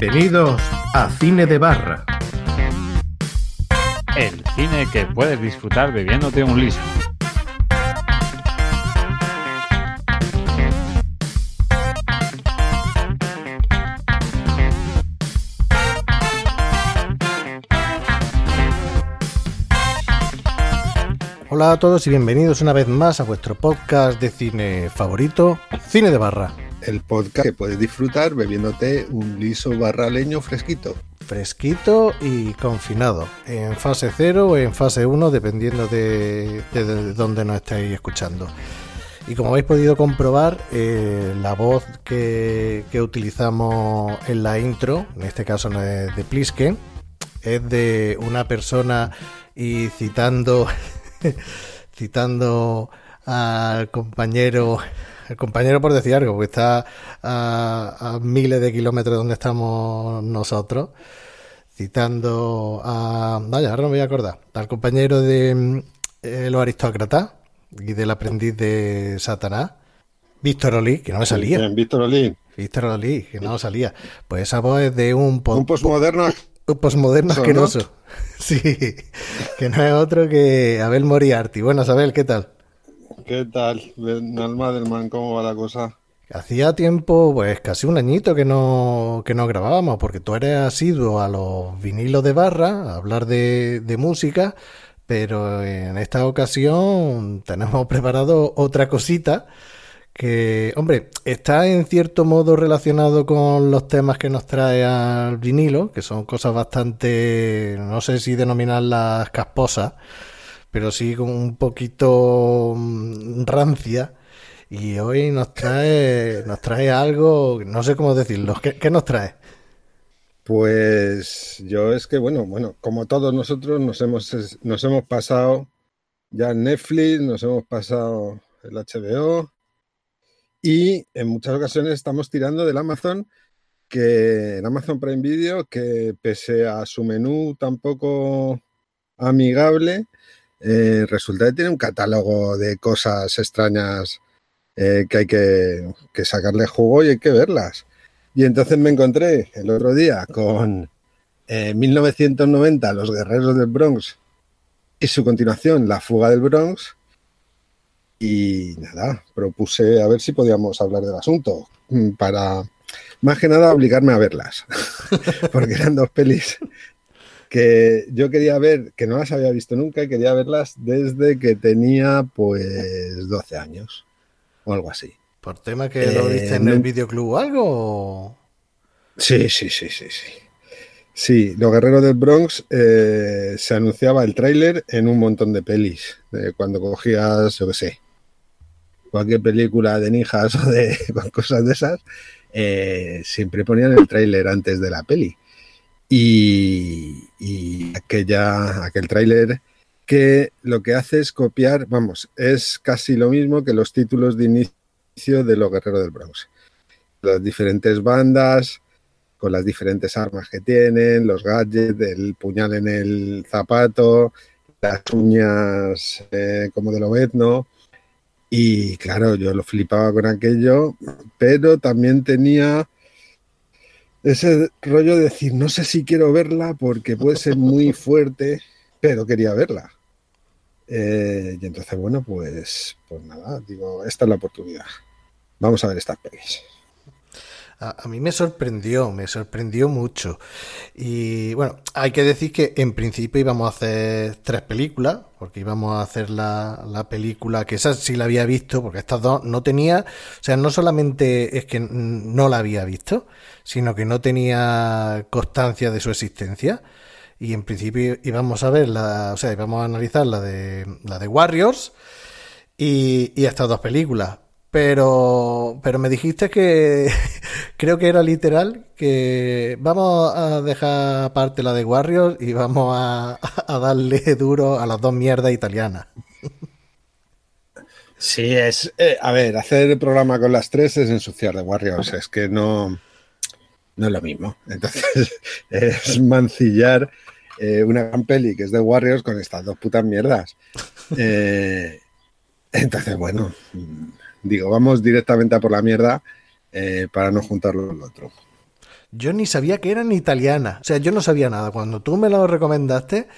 Bienvenidos a Cine de Barra. El cine que puedes disfrutar bebiéndote un liso. Hola a todos y bienvenidos una vez más a vuestro podcast de cine favorito, Cine de Barra. El podcast que puedes disfrutar bebiéndote un liso barraleño fresquito. Fresquito y confinado, en fase 0 o en fase 1, dependiendo de, de, de dónde nos estáis escuchando. Y como habéis podido comprobar, eh, la voz que, utilizamos en la intro, en este caso no es de Pliske, es de una persona y citando, citando al compañero, el compañero por decir algo, porque está a, a miles de kilómetros donde estamos nosotros, citando a, vaya, ahora no me voy a acordar, al compañero de eh, los aristócratas y del aprendiz de Satanás, Víctor Olí, que no me salía. Bien, Víctor Olí. Víctor Olí, que no salía. Pues esa voz es de un... Un postmoderno un posmoderno asqueroso. Sí, que no es otro que Abel Moriarty. Bueno, Abel, ¿qué tal? ¿Qué tal? Madelman, ¿cómo va la cosa? Hacía tiempo, pues casi un añito que no, que no grabábamos, porque tú eres asiduo a los vinilos de barra, a hablar de, de música, pero en esta ocasión tenemos preparado otra cosita que, hombre, está en cierto modo relacionado con los temas que nos trae al vinilo, que son cosas bastante, no sé si denominarlas casposas, pero sí con un poquito rancia. Y hoy nos trae, nos trae algo, no sé cómo decirlo. ¿Qué, qué nos trae? Pues yo es que, bueno, bueno, como todos nosotros nos hemos, nos hemos pasado ya Netflix, nos hemos pasado el HBO, y en muchas ocasiones estamos tirando del Amazon, que el Amazon Prime Video, que pese a su menú tampoco amigable, eh, resulta que tiene un catálogo de cosas extrañas eh, que hay que, que, sacarle jugo y hay que verlas. Y entonces me encontré el otro día con eh, 1990, Los Guerreros del Bronx, y su continuación, La Fuga del Bronx, y nada, propuse a ver si podíamos hablar del asunto para, más que nada, obligarme a verlas, porque eran dos pelis que yo quería ver, que no las había visto nunca y quería verlas desde que tenía pues 12 años o algo así. ¿Por tema que eh, lo viste en el videoclub o algo? Sí, sí, sí, sí, sí. Sí, Los Guerreros del Bronx eh, se anunciaba el tráiler en un montón de pelis. Cuando cogías, yo qué sé, cualquier película de ninjas o de cosas de esas, eh, siempre ponían el tráiler antes de la peli. Y, aquella, aquel tráiler que lo que hace es copiar, vamos, es casi lo mismo que los títulos de inicio de Los Guerreros del Bronx. Las diferentes bandas, con las diferentes armas que tienen, los gadgets, el puñal en el zapato, las uñas eh, como de Lobezno. Y claro, yo lo flipaba con aquello, pero también tenía ese rollo de decir, no sé si quiero verla porque puede ser muy fuerte, pero quería verla. Eh, y entonces, bueno, pues, pues nada, digo, esta es la oportunidad. Vamos a ver estas pelis. A, mí me sorprendió, me sorprendió mucho. Y bueno, hay que decir que en principio íbamos a hacer tres películas, porque íbamos a hacer la, la película, que esa sí la había visto, porque estas dos no tenía, o sea, no solamente es que no la había visto, sino que no tenía constancia de su existencia. Y en principio íbamos a ver la, o sea, íbamos a analizar la de, la de Warriors y, y estas dos películas. Pero, pero me dijiste que creo que era literal que vamos a dejar aparte la de Warriors y vamos a, darle duro a las dos mierdas italianas. Sí, es. Eh, a ver, hacer el programa con las tres es ensuciar de Warriors. Es que no, no es lo mismo. Entonces, es mancillar eh, una gran peli que es de Warriors con estas dos putas mierdas. Eh, entonces, bueno, Digo, vamos directamente a por la mierda eh, para no juntarlo con otro. Yo ni sabía que eran italianas. O sea, yo no sabía nada. Cuando tú me lo recomendaste,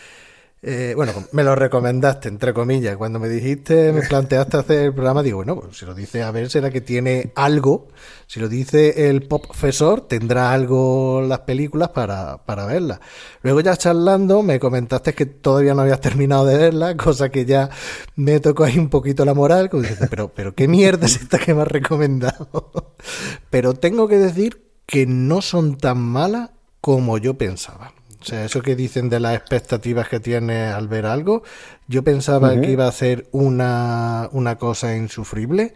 eh, bueno, me lo recomendaste, entre comillas. Cuando me dijiste, me planteaste hacer el programa, digo, bueno, pues si lo dice a ver, será que tiene algo. Si lo dice el pop profesor, tendrá algo las películas para, para verlas. Luego ya charlando, me comentaste que todavía no habías terminado de verla, cosa que ya me tocó ahí un poquito la moral. Como dices, pero, pero qué mierda es esta que me has recomendado. pero tengo que decir que no son tan malas como yo pensaba. O sea, eso que dicen de las expectativas que tiene al ver algo, yo pensaba que iba a ser una, cosa insufrible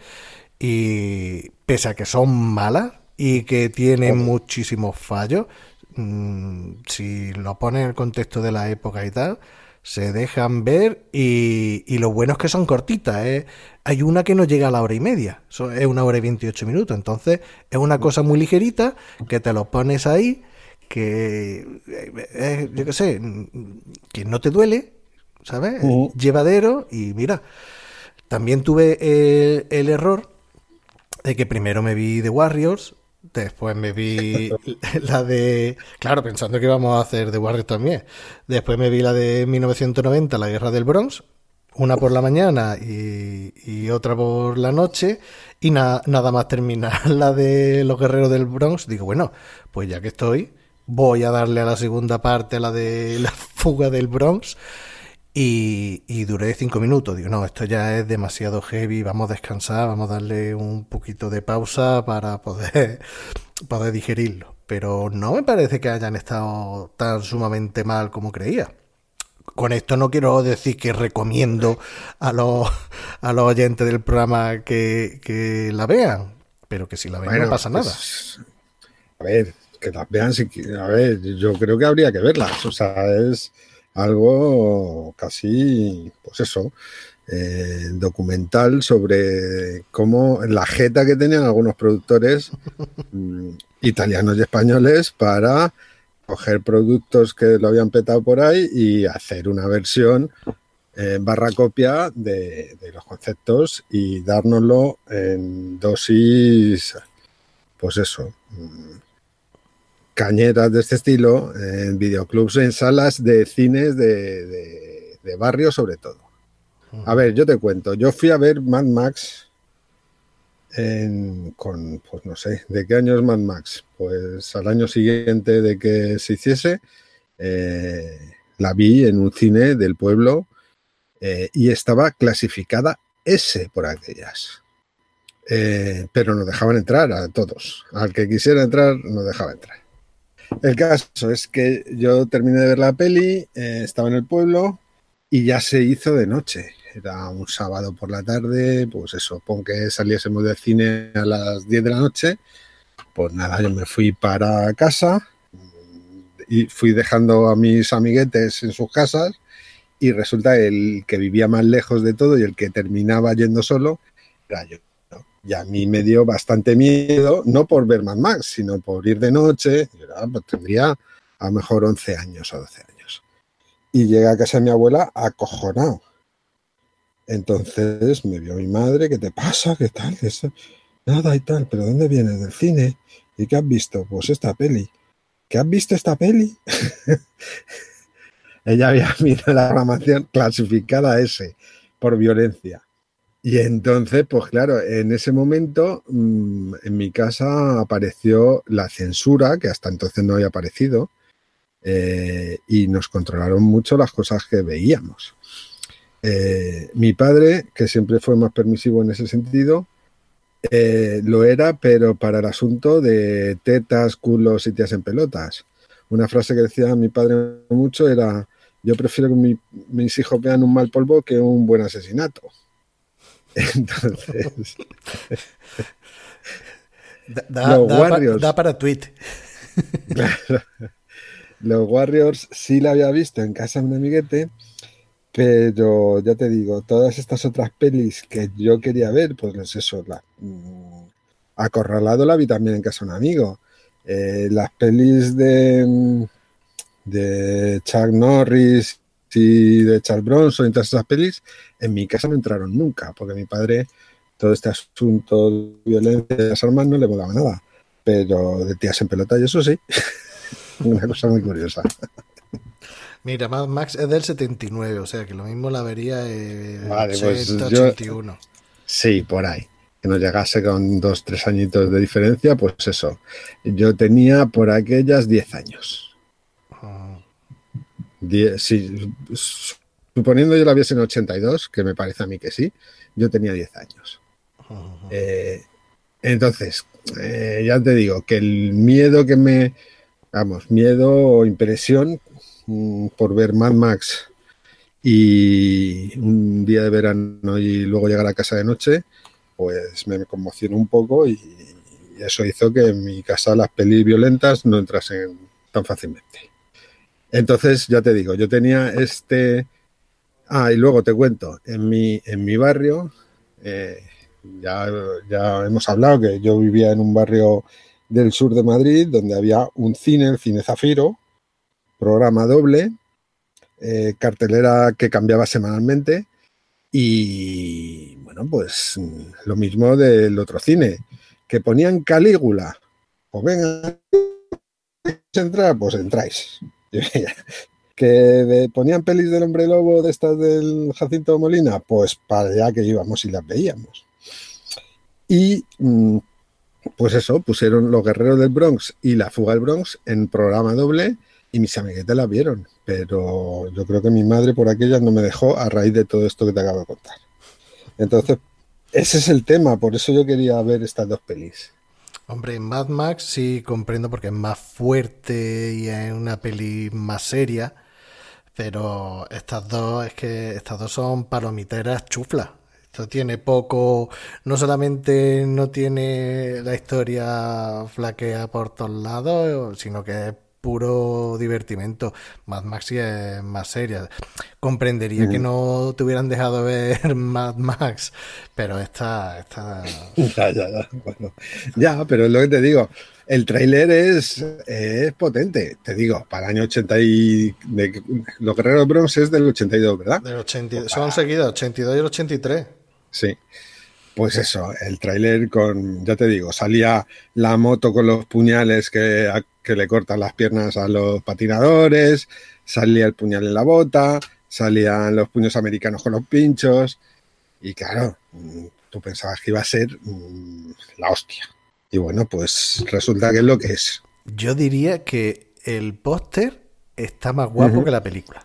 y pese a que son malas y que tienen muchísimos fallos, mm, si lo ponen en el contexto de la época y tal, se dejan ver y, y lo bueno es que son cortitas. ¿eh? Hay una que no llega a la hora y media, es una hora y 28 minutos, entonces es una cosa muy ligerita que te lo pones ahí que, eh, yo qué sé, que no te duele, ¿sabes? Llevadero y mira, también tuve el, error de que primero me vi The Warriors, después me vi la de, claro, pensando que íbamos a hacer The Warriors también, después me vi la de 1990, La Guerra del Bronx, una por la mañana y, otra por la noche, y nada más terminar la de los guerreros del Bronx, digo, bueno, pues ya que estoy, voy a darle a la segunda parte, la de la fuga del Bronx. Y, y, duré cinco minutos. Digo, no, esto ya es demasiado heavy, vamos a descansar, vamos a darle un poquito de pausa para poder, poder digerirlo. Pero no me parece que hayan estado tan sumamente mal como creía. Con esto no quiero decir que recomiendo a los, a los oyentes del programa que, que la vean, pero que si la ven no pasa nada. Pues, a ver, que las vean. Si, a ver, yo creo que habría que verlas. O sea, es algo casi, pues eso, eh, documental sobre cómo la jeta que tenían algunos productores mm, italianos y españoles para coger productos que lo habían petado por ahí y hacer una versión eh, barra copia de, los conceptos y dárnoslo en dosis, pues eso, mm, cañeras de este estilo en videoclubs, en salas de cines de, barrio sobre todo. A ver, yo te cuento, yo fui a ver Mad Max con, pues no sé, ¿de qué año es Mad Max? Pues al año siguiente de que se hiciese, eh, la vi en un cine del pueblo eh, y estaba clasificada S por aquellas. Eh, pero nos dejaban entrar a todos. Al que quisiera entrar, nos dejaba entrar. El caso es que yo terminé de ver la peli, eh, estaba en el pueblo y ya se hizo de noche. Era un sábado por la tarde, pues eso, pon que saliésemos del cine a las 10 de la noche. Pues nada, yo me fui para casa y fui dejando a mis amiguetes en sus casas y resulta el que vivía más lejos de todo y el que terminaba yendo solo era yo. Y a mí me dio bastante miedo, no por ver Mad Max, sino por ir de noche. Pues tendría a lo mejor 11 años o 12 años. Y llegué a casa de mi abuela acojonado. Entonces me vio mi madre, ¿qué te pasa? ¿Qué tal? ¿Qué Nada y tal, pero ¿dónde vienes? ¿Del cine? ¿Y qué has visto? Pues esta peli. ¿Qué has visto esta peli? Ella había visto la programación clasificada S por violencia. Y entonces, pues claro, en ese momento mm, en mi casa apareció la censura, que hasta entonces no había aparecido, eh, y nos controlaron mucho las cosas que veíamos. Eh, mi padre, que siempre fue más permisivo en ese sentido, eh, lo era, pero para el asunto de tetas, culos y tías en pelotas. Una frase que decía mi padre mucho era, yo prefiero que mis hijos vean un mal polvo que un buen asesinato. Entonces... da, Warriors, para tweet. los Warriors sí la había visto en casa de un amiguete, pero ya te digo, todas estas otras pelis que yo quería ver, pues eso, la, mm, Acorralado la vi también en casa de un amigo. Eh, las pelis de, mm, de Chuck Norris y de Charles Bronson y todas esas pelis, en mi casa no entraron nunca, porque mi padre, todo este asunto de violencia de las armas no le volaba nada. Pero de tías en pelota, y eso sí. Una cosa muy curiosa. Mira, Max es del 79, o sea que lo mismo la vería en vale, 81. Pues sí, por ahí. Que nos llegase con dos, tres añitos de diferencia, pues eso. Yo tenía por aquellas 10 años. Ah. suponiendo yo la viese en 82, que me parece a mí que sí, yo tenía 10 años. Eh, entonces, eh, ya te digo que el miedo que me, vamos, miedo o impresión mm, por ver Mad Max y un día de verano y luego llegar a casa de noche, pues me conmocionó un poco y, eso hizo que en mi casa las pelis violentas no entrasen tan fácilmente. Entonces, ya te digo, yo tenía este... Ah, y luego te cuento, en mi, en mi barrio, eh, ya, ya hemos hablado que yo vivía en un barrio del sur de Madrid, donde había un cine, el Cine Zafiro, programa doble, eh, cartelera que cambiaba semanalmente y bueno, pues lo mismo del otro cine, que ponían Calígula, pues venga, entrar, pues entráis. que ponían pelis del hombre lobo de estas del Jacinto Molina, pues para allá que íbamos y las veíamos. Y mm, pues eso, pusieron Los Guerreros del Bronx y La Fuga del Bronx en programa doble y mis amiguetes la vieron, pero yo creo que mi madre por aquella no me dejó a raíz de todo esto que te acabo de contar. Entonces, ese es el tema, por eso yo quería ver estas dos pelis. Hombre, Mad Max sí comprendo porque es más fuerte y es una peli más seria, pero estas dos es que estas dos son palomiteras chuflas. Tiene poco, no solamente no tiene la historia flaquea por todos lados, sino que es puro divertimento. Mad Max es más seria. Comprendería que no te hubieran dejado ver Mad Max, pero esta... esta... Ya, ya, ya. Bueno, ya, pero es lo que te digo. El tráiler es, es potente, te digo, para el año 80 y... De, los Guerreros Bronx es del 82, ¿verdad? Del 82, son seguidos, 82 y el 83. Sí. Pues eso, el tráiler con, ya te digo, salía la moto con los puñales que, que, le cortan las piernas a los patinadores, salía el puñal en la bota, salían los puños americanos con los pinchos, y claro, mm, tú pensabas que iba a ser mm, la hostia. Y bueno, pues resulta que es lo que es. Yo diría que el póster está más guapo que la película.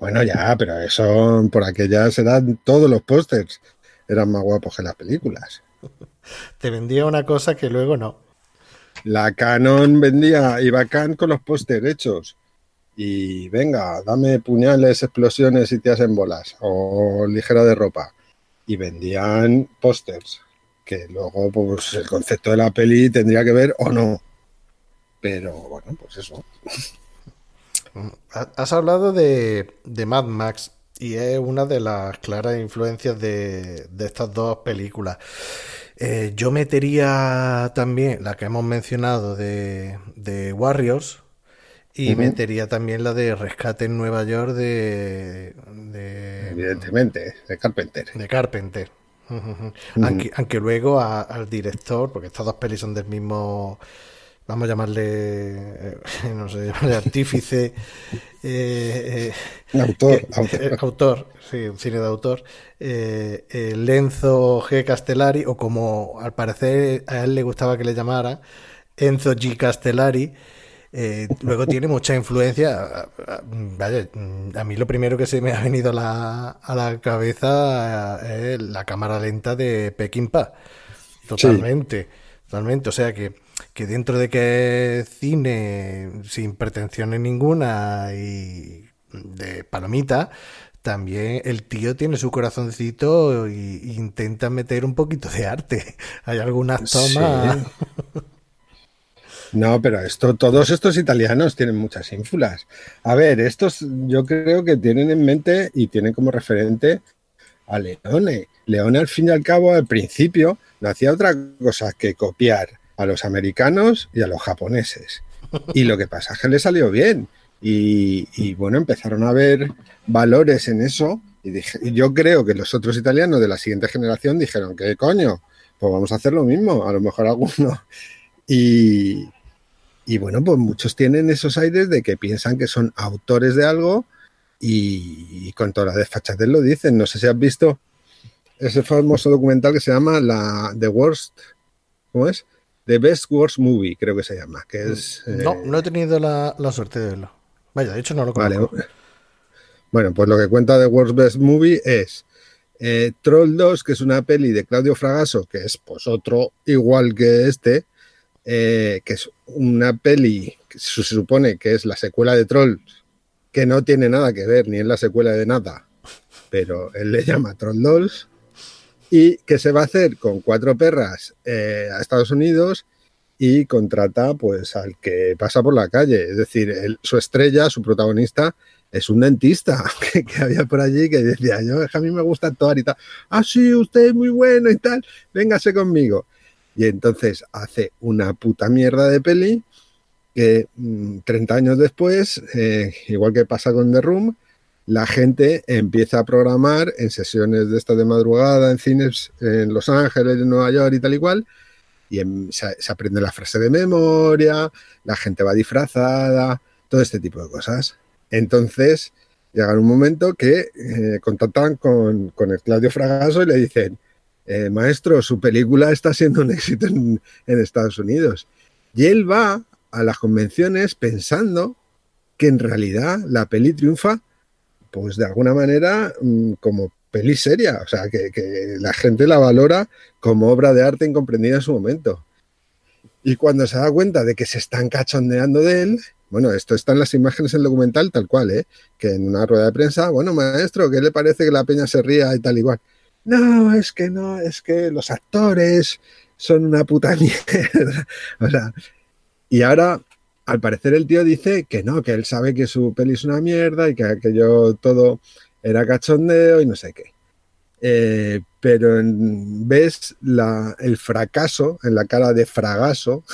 Bueno, ya, pero eso por aquellas eran todos los pósters eran más guapos que las películas. Te vendía una cosa que luego no. La Canon vendía, iba Can con los póster hechos. Y venga, dame puñales, explosiones y tías en bolas. O ligera de ropa. Y vendían pósters. Que luego, pues, el concepto de la peli tendría que ver o no. Pero bueno, pues eso. Has hablado de, de Mad Max y es una de las claras influencias de, estas dos películas. Eh, yo metería también la que hemos mencionado de, Warriors y metería también la de Rescate en Nueva York de... Evidentemente, de Carpenter. De Carpenter. aunque, luego al director, porque estas dos pelis son del mismo, vamos a llamarle, eh, no sé, llamarle artífice, eh, autor, autor. autor. sí, un cine de autor. Lenzo G. Castellari, o como al parecer a él le gustaba que le llamaran, Enzo G. Castellari. luego tiene mucha influencia. Vaya, a mí lo primero que se me ha venido a la, a la cabeza es la cámara lenta de Pekín-Pa. Totalmente, totalmente. O sea que que dentro de que es cine sin pretensiones ninguna y de palomita, también el tío tiene su corazoncito e intenta meter un poquito de arte. Hay algunas tomas. No, pero esto, todos estos italianos tienen muchas ínfulas. A ver, estos yo creo que tienen en mente y tienen como referente a Leone. Leone, al fin y al cabo, al principio, no hacía otra cosa que copiar a los americanos y a los japoneses. Y lo que pasa es que le salió bien. Y, bueno, empezaron a ver valores en eso. Y, yo creo que los otros italianos de la siguiente generación dijeron, ¿qué coño? Pues vamos a hacer lo mismo, a lo mejor alguno. Y, y bueno, pues muchos tienen esos aires de que piensan que son autores de algo y, con toda la desfachatez lo dicen. No sé si has visto ese famoso documental que se llama la The Worst, ¿cómo es? The Best Worst Movie, creo que se llama. Que es, no, eh, no he tenido la, suerte de verlo. Vaya, de hecho no lo conozco. Vale. Bueno, pues lo que cuenta The Worst Best Movie es eh, Troll 2, que es una peli de Claudio Fragasso, que es pues otro igual que este, eh, que es una peli que se supone que es la secuela de Trolls, que no tiene nada que ver, ni es la secuela de nada, pero él le llama Troll Dolls y que se va a hacer con cuatro perras eh, a Estados Unidos y contrata pues al que pasa por la calle. Es decir, su estrella, su protagonista, es un dentista que, había por allí que decía, yo, a mí me gusta actuar y tal. Ah, sí, usted es muy bueno y tal, véngase conmigo. Y entonces hace una puta mierda de peli que 30 mm, años después, eh, igual que pasa con The Room, la gente empieza a programar en sesiones de estas de madrugada, en cines en Los Ángeles, en Nueva York y tal y cual, y se, aprende la frase de memoria, la gente va disfrazada, todo este tipo de cosas. Entonces, llega un momento que eh, contactan con, el Claudio Fragaso y le dicen, eh, maestro, su película está siendo un éxito en, en Estados Unidos. Y él va a las convenciones pensando que en realidad la peli triunfa pues de alguna manera mm, como peli seria, o sea, que, la gente la valora como obra de arte incomprendida en su momento. Y cuando se da cuenta de que se están cachondeando de él, bueno, esto está en las imágenes del documental tal cual, ¿eh? que en una rueda de prensa, bueno, maestro, ¿qué le parece que la peña se ría y tal igual? No, es que no, es que los actores son una puta mierda. O sea, y ahora al parecer el tío dice que no, que él sabe que su peli es una mierda y que aquello todo era cachondeo y no sé qué. Eh, pero ves el fracaso en la cara de Fragaso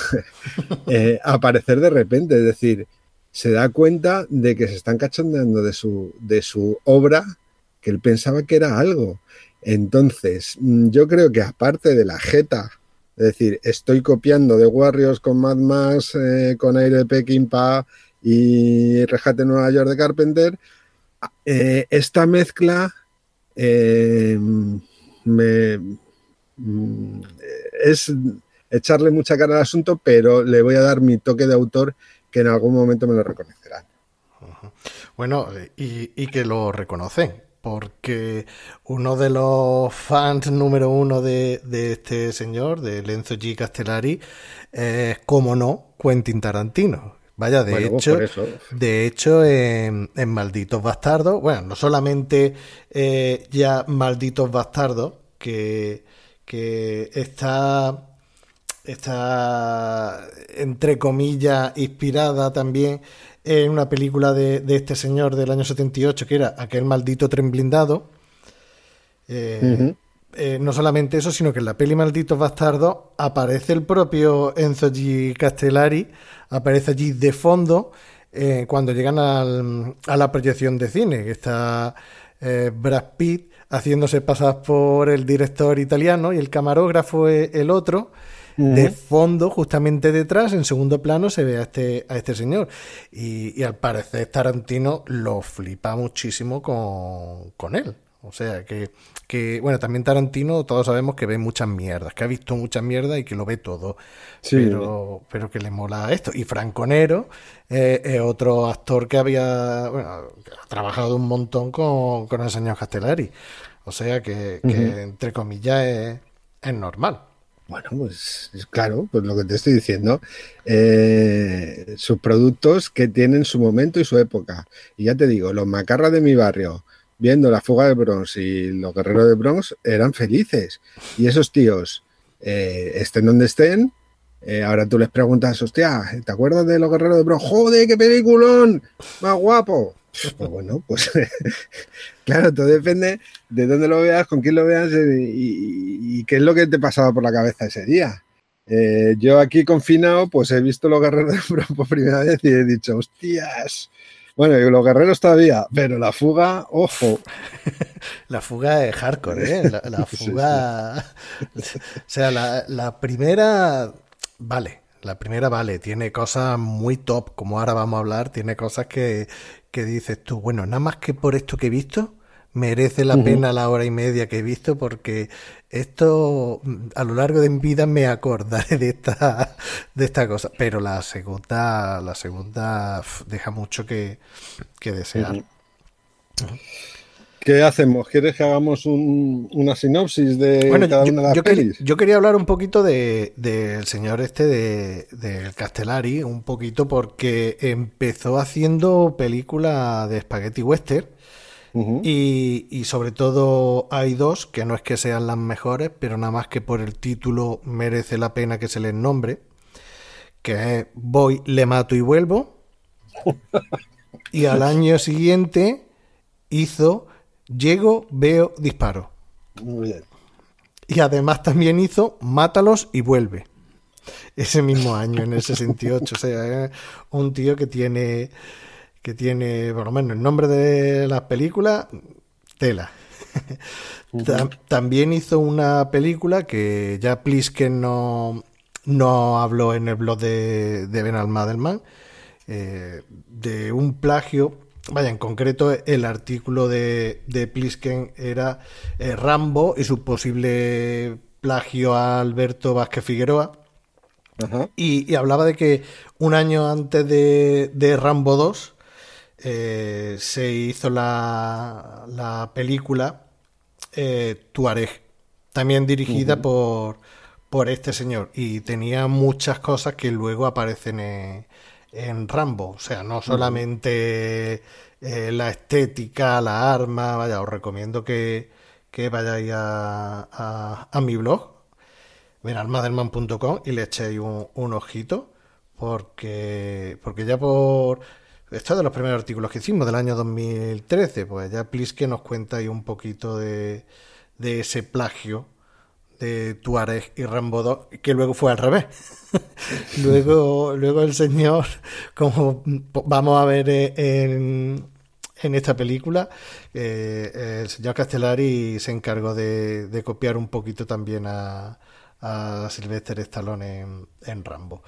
eh, aparecer de repente, es decir, se da cuenta de que se están cachondeando de su, de su obra que él pensaba que era algo. Entonces, mm, yo creo que aparte de la jeta es decir, estoy copiando de Warriors con Mad Max, eh, con Aire Peking Pa y Rejate Nueva York de Carpenter. Eh, esta mezcla eh, me, mm, es echarle mucha cara al asunto, pero le voy a dar mi toque de autor que en algún momento me lo reconocerán. Bueno, y, y que lo reconocen, porque uno de los fans número uno de, este señor, de Lenzo G. Castellari, es, como no, Quentin Tarantino. Vaya, de hecho, de hecho en, Malditos Bastardos, bueno, no solamente eh, ya Malditos Bastardos, que, que está, está, entre comillas, inspirada también en una película de, este señor del año 78, que era aquel maldito tren blindado. Eh, eh, no solamente eso, sino que en la peli Malditos Bastardos aparece el propio Enzo G. Castellari, aparece allí de fondo eh, cuando llegan a la proyección de cine, que está Brad Pitt haciéndose pasar por el director italiano y el camarógrafo el otro. De fondo, justamente detrás, en segundo plano, se ve a este, a este señor. Y, y al parecer Tarantino lo flipa muchísimo con, con él. O sea, que, que, bueno, también Tarantino, todos sabemos que ve muchas mierdas, que ha visto muchas mierdas y que lo ve todo. Pero, pero que le mola esto. Y Franco Nero eh, es otro actor que había, bueno, ha trabajado un montón con, con el señor Castellari. O sea que, entre comillas, es, es normal. Bueno, pues claro, pues lo que te estoy diciendo, eh, sus productos que tienen su momento y su época. Y ya te digo, los macarras de mi barrio, viendo la fuga de Bronx y los guerreros de Bronx eran felices. Y esos tíos, eh, estén donde estén, eh, ahora tú les preguntas, hostia, ¿te acuerdas de los guerreros de Bronx? ¡Joder, qué peliculón! ¡Más guapo! Pues bueno, pues claro, todo depende de dónde lo veas, con quién lo veas eh, y, qué es lo que te pasaba por la cabeza ese día. yo aquí confinado, pues he visto los guerreros por primera vez y he dicho, hostias, bueno, y los guerreros todavía, pero la fuga, ojo. la fuga es hardcore, ¿eh? La, fuga. O sea, la, primera. Vale, la primera vale, tiene cosas muy top, como ahora vamos a hablar, tiene cosas que, que dices tú, bueno, nada más que por esto que he visto, merece la pena la hora y media que he visto porque esto mm, a lo largo de mi vida me acordaré de esta de esta cosa pero la segunda la segunda deja mucho que, desear ¿Qué hacemos? ¿Quieres que hagamos una sinopsis de cada una de las yo, pelis? yo quería hablar un poquito del de, señor este de, del Castellari, un poquito porque empezó haciendo películas de spaghetti western y, sobre todo hay dos que no es que sean las mejores, pero nada más que por el título merece la pena que se les nombre, que es Voy, le mato y vuelvo. y al año siguiente hizo Llego, veo, disparo. Y además también hizo Mátalos y vuelve. Ese mismo año, en el 68. O sea, es un tío que tiene que tiene, por lo menos, el nombre de las películas, tela. También hizo una película que ya Plisken no, no habló en el blog de, de Ben Almadelman, eh, de un plagio. Vaya, en concreto el artículo de, de Plisken era eh, Rambo y su posible plagio a Alberto Vázquez Figueroa. Y, hablaba de que un año antes de, de Rambo 2 eh, se hizo la, la película eh, Tuareg, también dirigida por, por este señor. Y tenía muchas cosas que luego aparecen en, Rambo. O sea, no solamente eh, la estética, la arma. Vaya, os recomiendo que, que vayáis a, a, mi blog, veralmaderman.com, y le echéis un, un ojito. Porque, porque ya por esto es de los primeros artículos que hicimos del año 2013, pues ya que nos cuenta ahí un poquito de, ese plagio de Tuareg y Rambo 2, que luego fue al revés. luego, luego el señor, como vamos a ver en, en esta película, eh, el señor Castellari se encargó de, copiar un poquito también a, a Sylvester Stallone en, Rambo.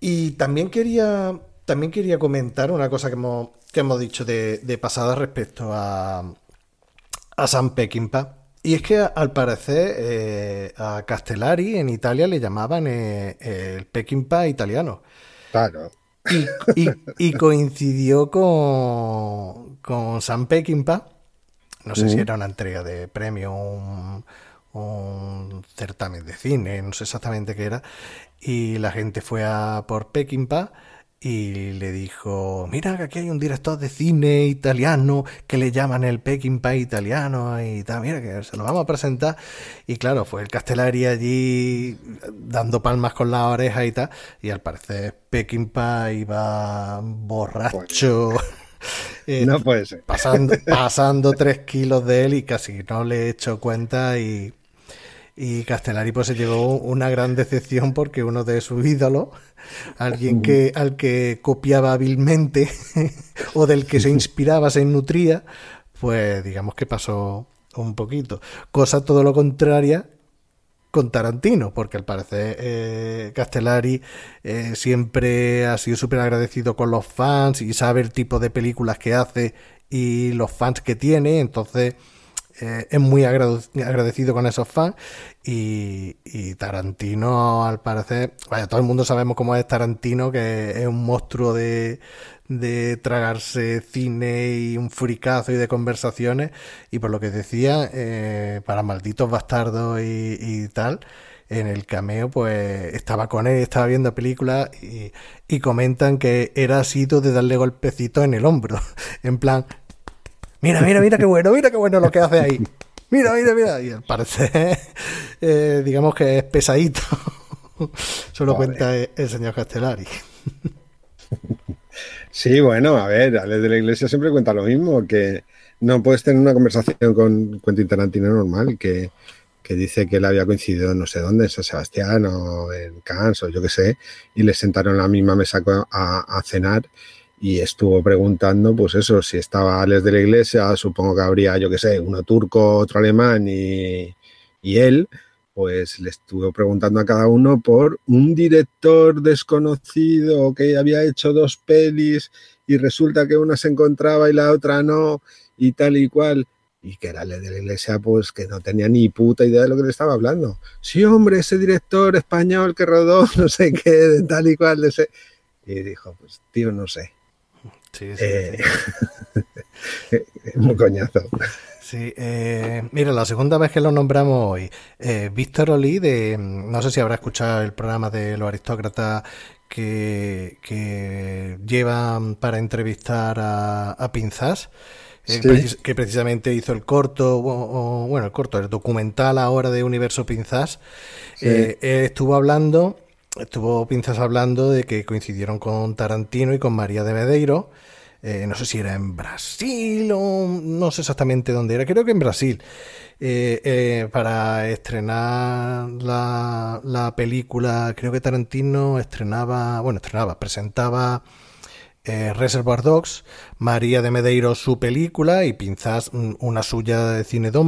Y también quería también quería comentar una cosa que hemos, que hemos dicho de, pasada respecto a, a San Peckinpah. Y es que al parecer eh, a Castellari en Italia le llamaban eh, el Peckinpah italiano. Claro. Y, coincidió con, con San Peckinpah. No sé si era una entrega de premio, un, un certamen de cine, no sé exactamente qué era. Y la gente fue a por Peckinpah y le dijo, mira que aquí hay un director de cine italiano que le llaman el Peckinpah italiano y tal, mira que se lo vamos a presentar. Y claro, fue el Castellari allí dando palmas con la oreja y tal, y al parecer Peckinpah iba borracho. Eh, no puede ser. Pasando, pasando tres kilos de él y casi no le he hecho cuenta y, y Castellari pues se llevó una gran decepción porque uno de sus ídolos alguien que, al que copiaba hábilmente o del que se inspiraba, se nutría, pues digamos que pasó un poquito. Cosa todo lo contraria con Tarantino, porque al parecer eh, Castellari eh, siempre ha sido súper agradecido con los fans y sabe el tipo de películas que hace y los fans que tiene, entonces eh, es muy agradecido con esos fans y, Tarantino al parecer, vaya, todo el mundo sabemos cómo es Tarantino, que es un monstruo de, de tragarse cine y un fricazo y de conversaciones y por lo que decía, eh, para malditos bastardos y, tal, en el cameo, pues estaba con él, estaba viendo películas y, y, comentan que era sido de darle golpecito en el hombro. En plan, Mira, mira, mira qué bueno, mira qué bueno lo que hace ahí. Mira, mira, mira. Y al parecer, eh, digamos que es pesadito. Solo cuenta el señor Castellari. Sí, bueno, a ver, Alex de la Iglesia siempre cuenta lo mismo, que no puedes tener una conversación con Quentin Tarantino normal, que, que dice que él había coincidido no sé dónde, en San Sebastián o en Cannes o yo qué sé, y le sentaron en la misma mesa a, a cenar y estuvo preguntando, pues eso, si estaba Alex de la Iglesia, supongo que habría, yo qué sé, uno turco, otro alemán y, y, él, pues le estuvo preguntando a cada uno por un director desconocido que había hecho dos pelis y resulta que una se encontraba y la otra no y tal y cual. Y que era Alex de la Iglesia, pues que no tenía ni puta idea de lo que le estaba hablando. Sí, hombre, ese director español que rodó no sé qué, de tal y cual, de ese... Y dijo, pues tío, no sé Sí, sí, eh, muy coñazo. Sí, eh, mira, la segunda vez que lo nombramos hoy, eh, Víctor Olí, de, no sé si habrá escuchado el programa de los aristócratas que, que llevan para entrevistar a, a Pinzas. Eh, que precisamente hizo el corto, o, o, bueno, el corto, el documental ahora de Universo Pinzas, sí. eh, estuvo hablando, estuvo Pinzas hablando de que coincidieron con Tarantino y con María de Medeiro, eh, no sé si era en Brasil o no sé exactamente dónde era, creo que en Brasil, eh, eh, para estrenar la, la, película, creo que Tarantino estrenaba, bueno, estrenaba, presentaba Reservoir Dogs, María de Medeiro su película y Pinzas una suya de cine. Uh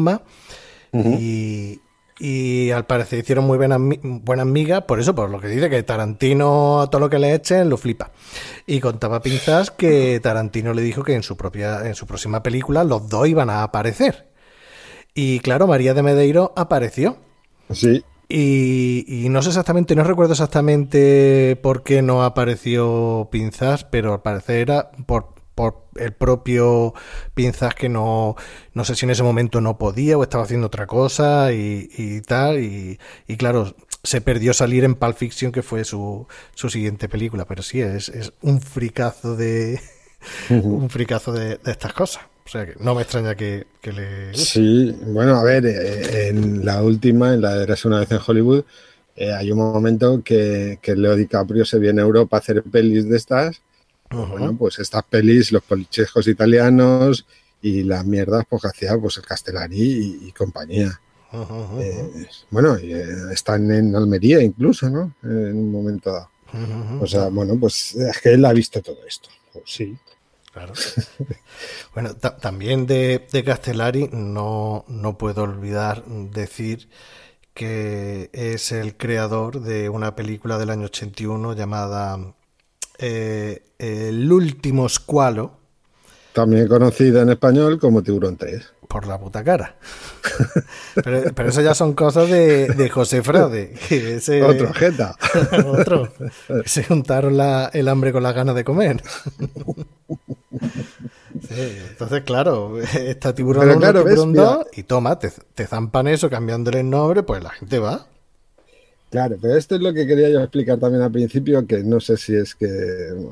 -huh. y, y al parecer hicieron muy buenas buena migas, por eso, por lo que dice que Tarantino a todo lo que le echen lo flipa. Y contaba Pinzas que Tarantino le dijo que en su propia, en su próxima película los dos iban a aparecer. Y claro, María de Medeiro apareció. Sí. Y, y, no sé exactamente, no recuerdo exactamente por qué no apareció Pinzas, pero al parecer era por por el propio Pinzas que no, no sé si en ese momento no podía o estaba haciendo otra cosa y, y tal. Y, y, claro, se perdió salir en Pulp Fiction, que fue su, su siguiente película. Pero sí, es, es un fricazo de. Uh -huh. un fricazo de, de, estas cosas. O sea que no me extraña que, que le. Sí, bueno, a ver, eh, en la última, en la de Eres una vez en Hollywood. Eh, hay un momento que, que Leo DiCaprio se viene a Europa a hacer pelis de estas Uh -huh. Bueno, pues estas pelis, los polichescos italianos y las mierdas pues, que hacía pues, el Castellari y, y compañía. Uh -huh. eh, bueno, y, eh, están en Almería incluso, ¿no? En un momento dado. Uh -huh. O sea, bueno, pues es que él ha visto todo esto. Pues, sí. Claro. bueno, también de, de Castellari no, no puedo olvidar decir que es el creador de una película del año 81 llamada eh, El último squalo. También conocida en español como Tiburón 3. Por la puta cara. pero, pero, eso ya son cosas de, de José Frade. Que ese, otro jeta. otro. Se juntaron la, el hambre con las ganas de comer. Sí, entonces, claro, está tiburón 1, claro, tiburón 2 y toma, te, te zampan eso cambiándole el nombre, pues la gente va. Claro, pero esto es lo que quería yo explicar también al principio, que no sé si es que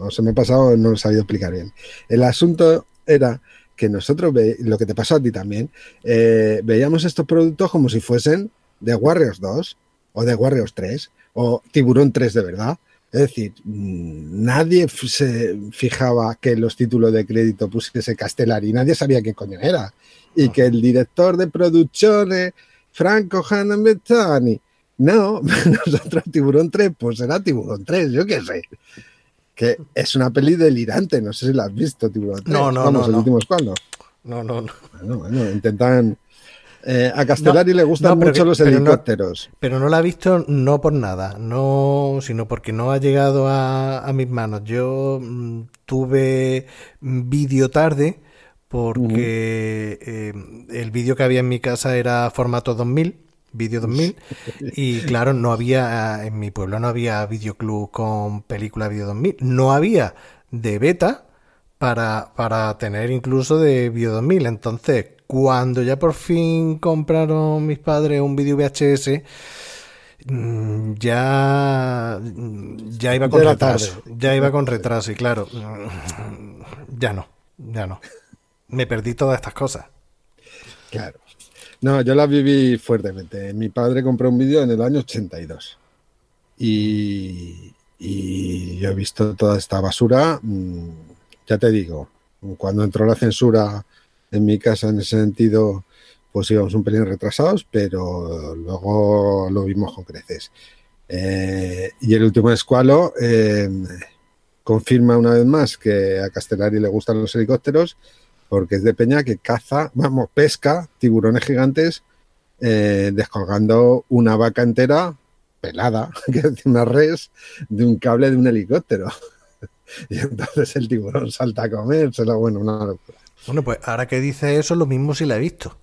o se me ha pasado o no lo he sabido explicar bien. El asunto era que nosotros, ve, lo que te pasó a ti también, eh, veíamos estos productos como si fuesen de Warriors 2 o de Warriors 3 o Tiburón 3 de verdad. Es decir, mm, nadie se fijaba que los títulos de crédito pusiese Castellari, nadie sabía qué coño era. Y que el director de producciones, Franco Hanna Bettani, no, nosotros Tiburón 3, pues será Tiburón 3, yo qué sé. Que es una peli delirante, no sé si la has visto, Tiburón 3. No, no, Vamos, no. el último cuando. No, no, no. Bueno, bueno, intentan Eh, a Castellari le gustan mucho los helicópteros. pero no la ha visto no por nada, no, sino porque no ha llegado a, mis manos. Yo mm, tuve vídeo tarde porque eh, el vídeo que había en mi casa era formato 2000 vídeo 2000 y claro no había en mi pueblo no había videoclub con película vídeo 2000 no había de beta para, para tener incluso de vídeo 2000 entonces cuando ya por fin compraron mis padres un vídeo VHS, mm, ya, ya iba con retraso. Ya iba con retraso, y claro, mm, ya no, ya no. Me perdí todas estas cosas. Claro. No, yo las viví fuertemente. Mi padre compró un vídeo en el año 82. Y, y yo he visto toda esta basura. Mm, ya te digo, cuando entró la censura en mi casa en ese sentido, pues íbamos un pelín retrasados, pero luego lo vimos con creces. Eh, y el último escualo eh, confirma una vez más que a Castellari le gustan los helicópteros, porque es de Peña que caza, vamos, pesca tiburones gigantes eh, descolgando una vaca entera pelada, que es una res, de un cable de un helicóptero. y entonces el tiburón salta a comérselo, bueno, una locura. Bueno, pues ahora que dice eso, lo mismo si la he visto.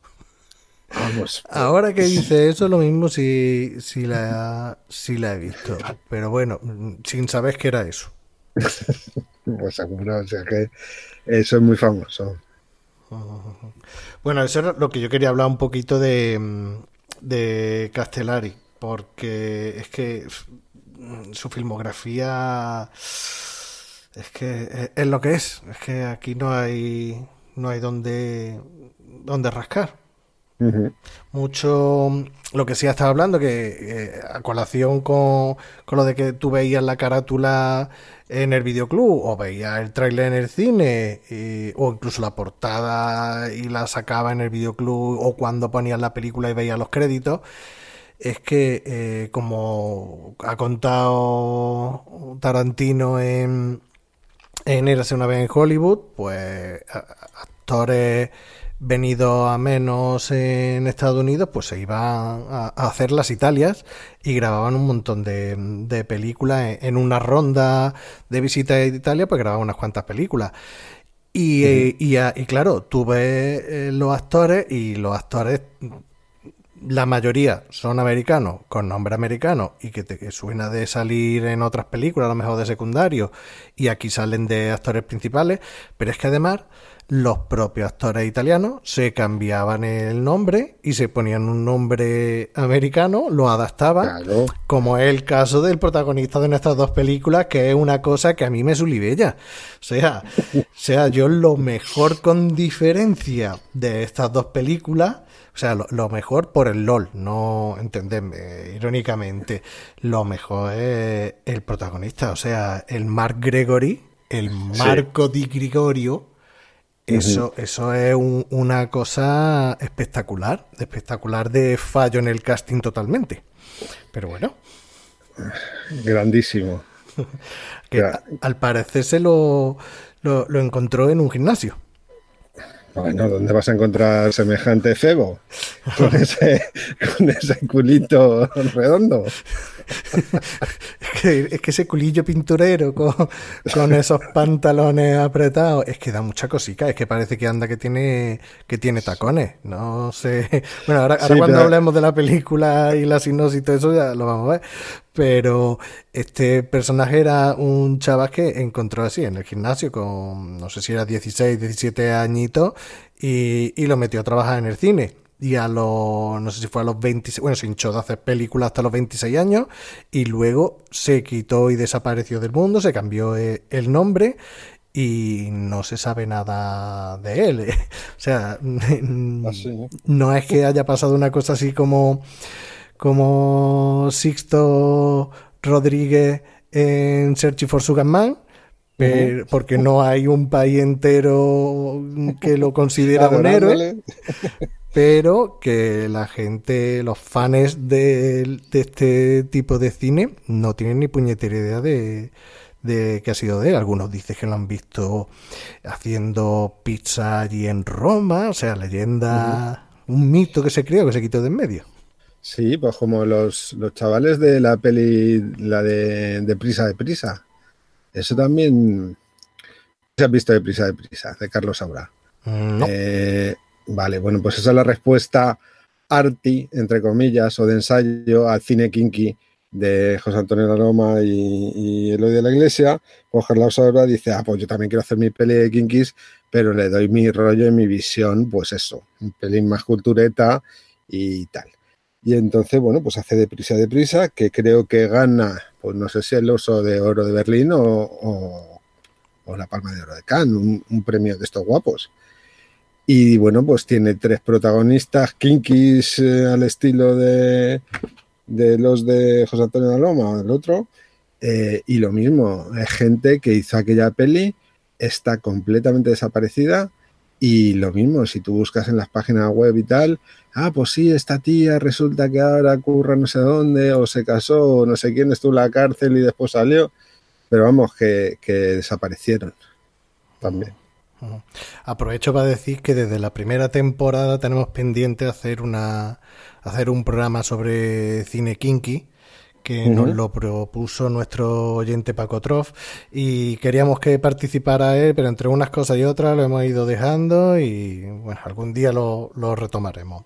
Vamos. Ahora que dice eso, lo mismo si, si, la, si la he visto. Pero bueno, sin saber qué era eso. pues seguro, o sea que eso es muy famoso. Bueno, eso es lo que yo quería hablar un poquito de, de Castellari, porque es que su filmografía es que es lo que es. Es que aquí no hay no hay donde, donde rascar. Mucho lo que sí estaba hablando, que eh, a colación con, con, lo de que tú veías la carátula en el videoclub o veías el tráiler en el cine o incluso la portada y la sacaba en el videoclub o cuando ponías la película y veías los créditos, es que eh, como ha contado Tarantino en, en Érase una vez en Hollywood, pues actores venidos a menos en Estados Unidos, pues se iban a, hacer las Italias y grababan un montón de, películas en, una ronda de visita a Italia, pues grababan unas cuantas películas. Y, y, claro, tú ves eh, los actores y los actores la mayoría son americanos con nombre americano y que te suena de salir en otras películas, a lo mejor de secundario, y aquí salen de actores principales, pero es que además los propios actores italianos se cambiaban el nombre y se ponían un nombre americano, lo adaptaban, como es el caso del protagonista de nuestras dos películas, que es una cosa que a mí me sulibella. O sea, sea, yo lo mejor con diferencia de estas dos películas o sea, lo, mejor por el LOL, no entendedme irónicamente. Lo mejor es el protagonista, o sea, el Mark Gregory, el Marco Di Gregorio. Eso, eso es una cosa espectacular, espectacular de fallo en el casting totalmente. Pero bueno. Grandísimo. que al parecer se lo, lo encontró en un gimnasio. Bueno, ¿dónde vas a encontrar semejante febo? Con ese, con ese culito redondo. es, que, es que ese culillo pinturero con, con, esos pantalones apretados, es que da mucha cosica, es que parece que anda que tiene, que tiene tacones. No sé. Bueno, ahora, cuando hablemos de la película y la sinopsis y todo eso, ya lo vamos a ver. Pero este personaje era un chaval que encontró así en el gimnasio con, no sé si era 16, 17 añitos, y, y lo metió a trabajar en el cine y a los, no sé si fue a los 26, bueno, se hinchó de hacer películas hasta los 26 años y luego se quitó y desapareció del mundo, se cambió eh, el nombre y no se sabe nada de él. o sea, no es que haya pasado una cosa así como, como Sixto Rodríguez en Searching for Sugar Man, porque no hay un país entero que lo considera un héroe. pero que la gente, los fans de, este tipo de cine no tienen ni puñetera idea de, de que ha sido de él. Algunos dicen que lo han visto haciendo pizza allí en Roma, o sea, leyenda, Un mito que se creó, que se quitó de en medio. Sí, pues como los, los chavales de la peli, la de, de Prisa de Prisa. Eso también se ha visto de Prisa de Prisa, de Carlos Saura. No. Eh, vale, bueno, pues esa es la respuesta arty, entre comillas, o de ensayo al cine kinky de José Antonio Aroma y, y Eloy de la Iglesia. Pues Carlos Saura dice, ah, pues yo también quiero hacer mi peli de kinkis, pero le doy mi rollo y mi visión, pues eso, un pelín más cultureta y tal. Y entonces, bueno, pues hace deprisa, deprisa, que creo que gana, pues no sé si el oso de oro de Berlín o, o- la palma de oro de Cannes, un premio de estos guapos. Y bueno, pues tiene tres protagonistas kinkis eh, al estilo de, de los de José Antonio de la Loma, el otro. Eh, y lo mismo, es gente que hizo aquella peli, está completamente desaparecida. Y lo mismo, si tú buscas en las páginas web y tal, ah, pues sí, esta tía resulta que ahora curra no sé dónde, o se casó, o no sé quién estuvo en la cárcel y después salió. Pero vamos, que desaparecieron también. Aprovecho para decir que desde la primera temporada tenemos pendiente hacer una hacer un programa sobre cine kinky que nos lo propuso nuestro oyente Paco Troff y queríamos que participara él, pero entre unas cosas y otras lo hemos ido dejando y bueno, algún día lo, lo retomaremos.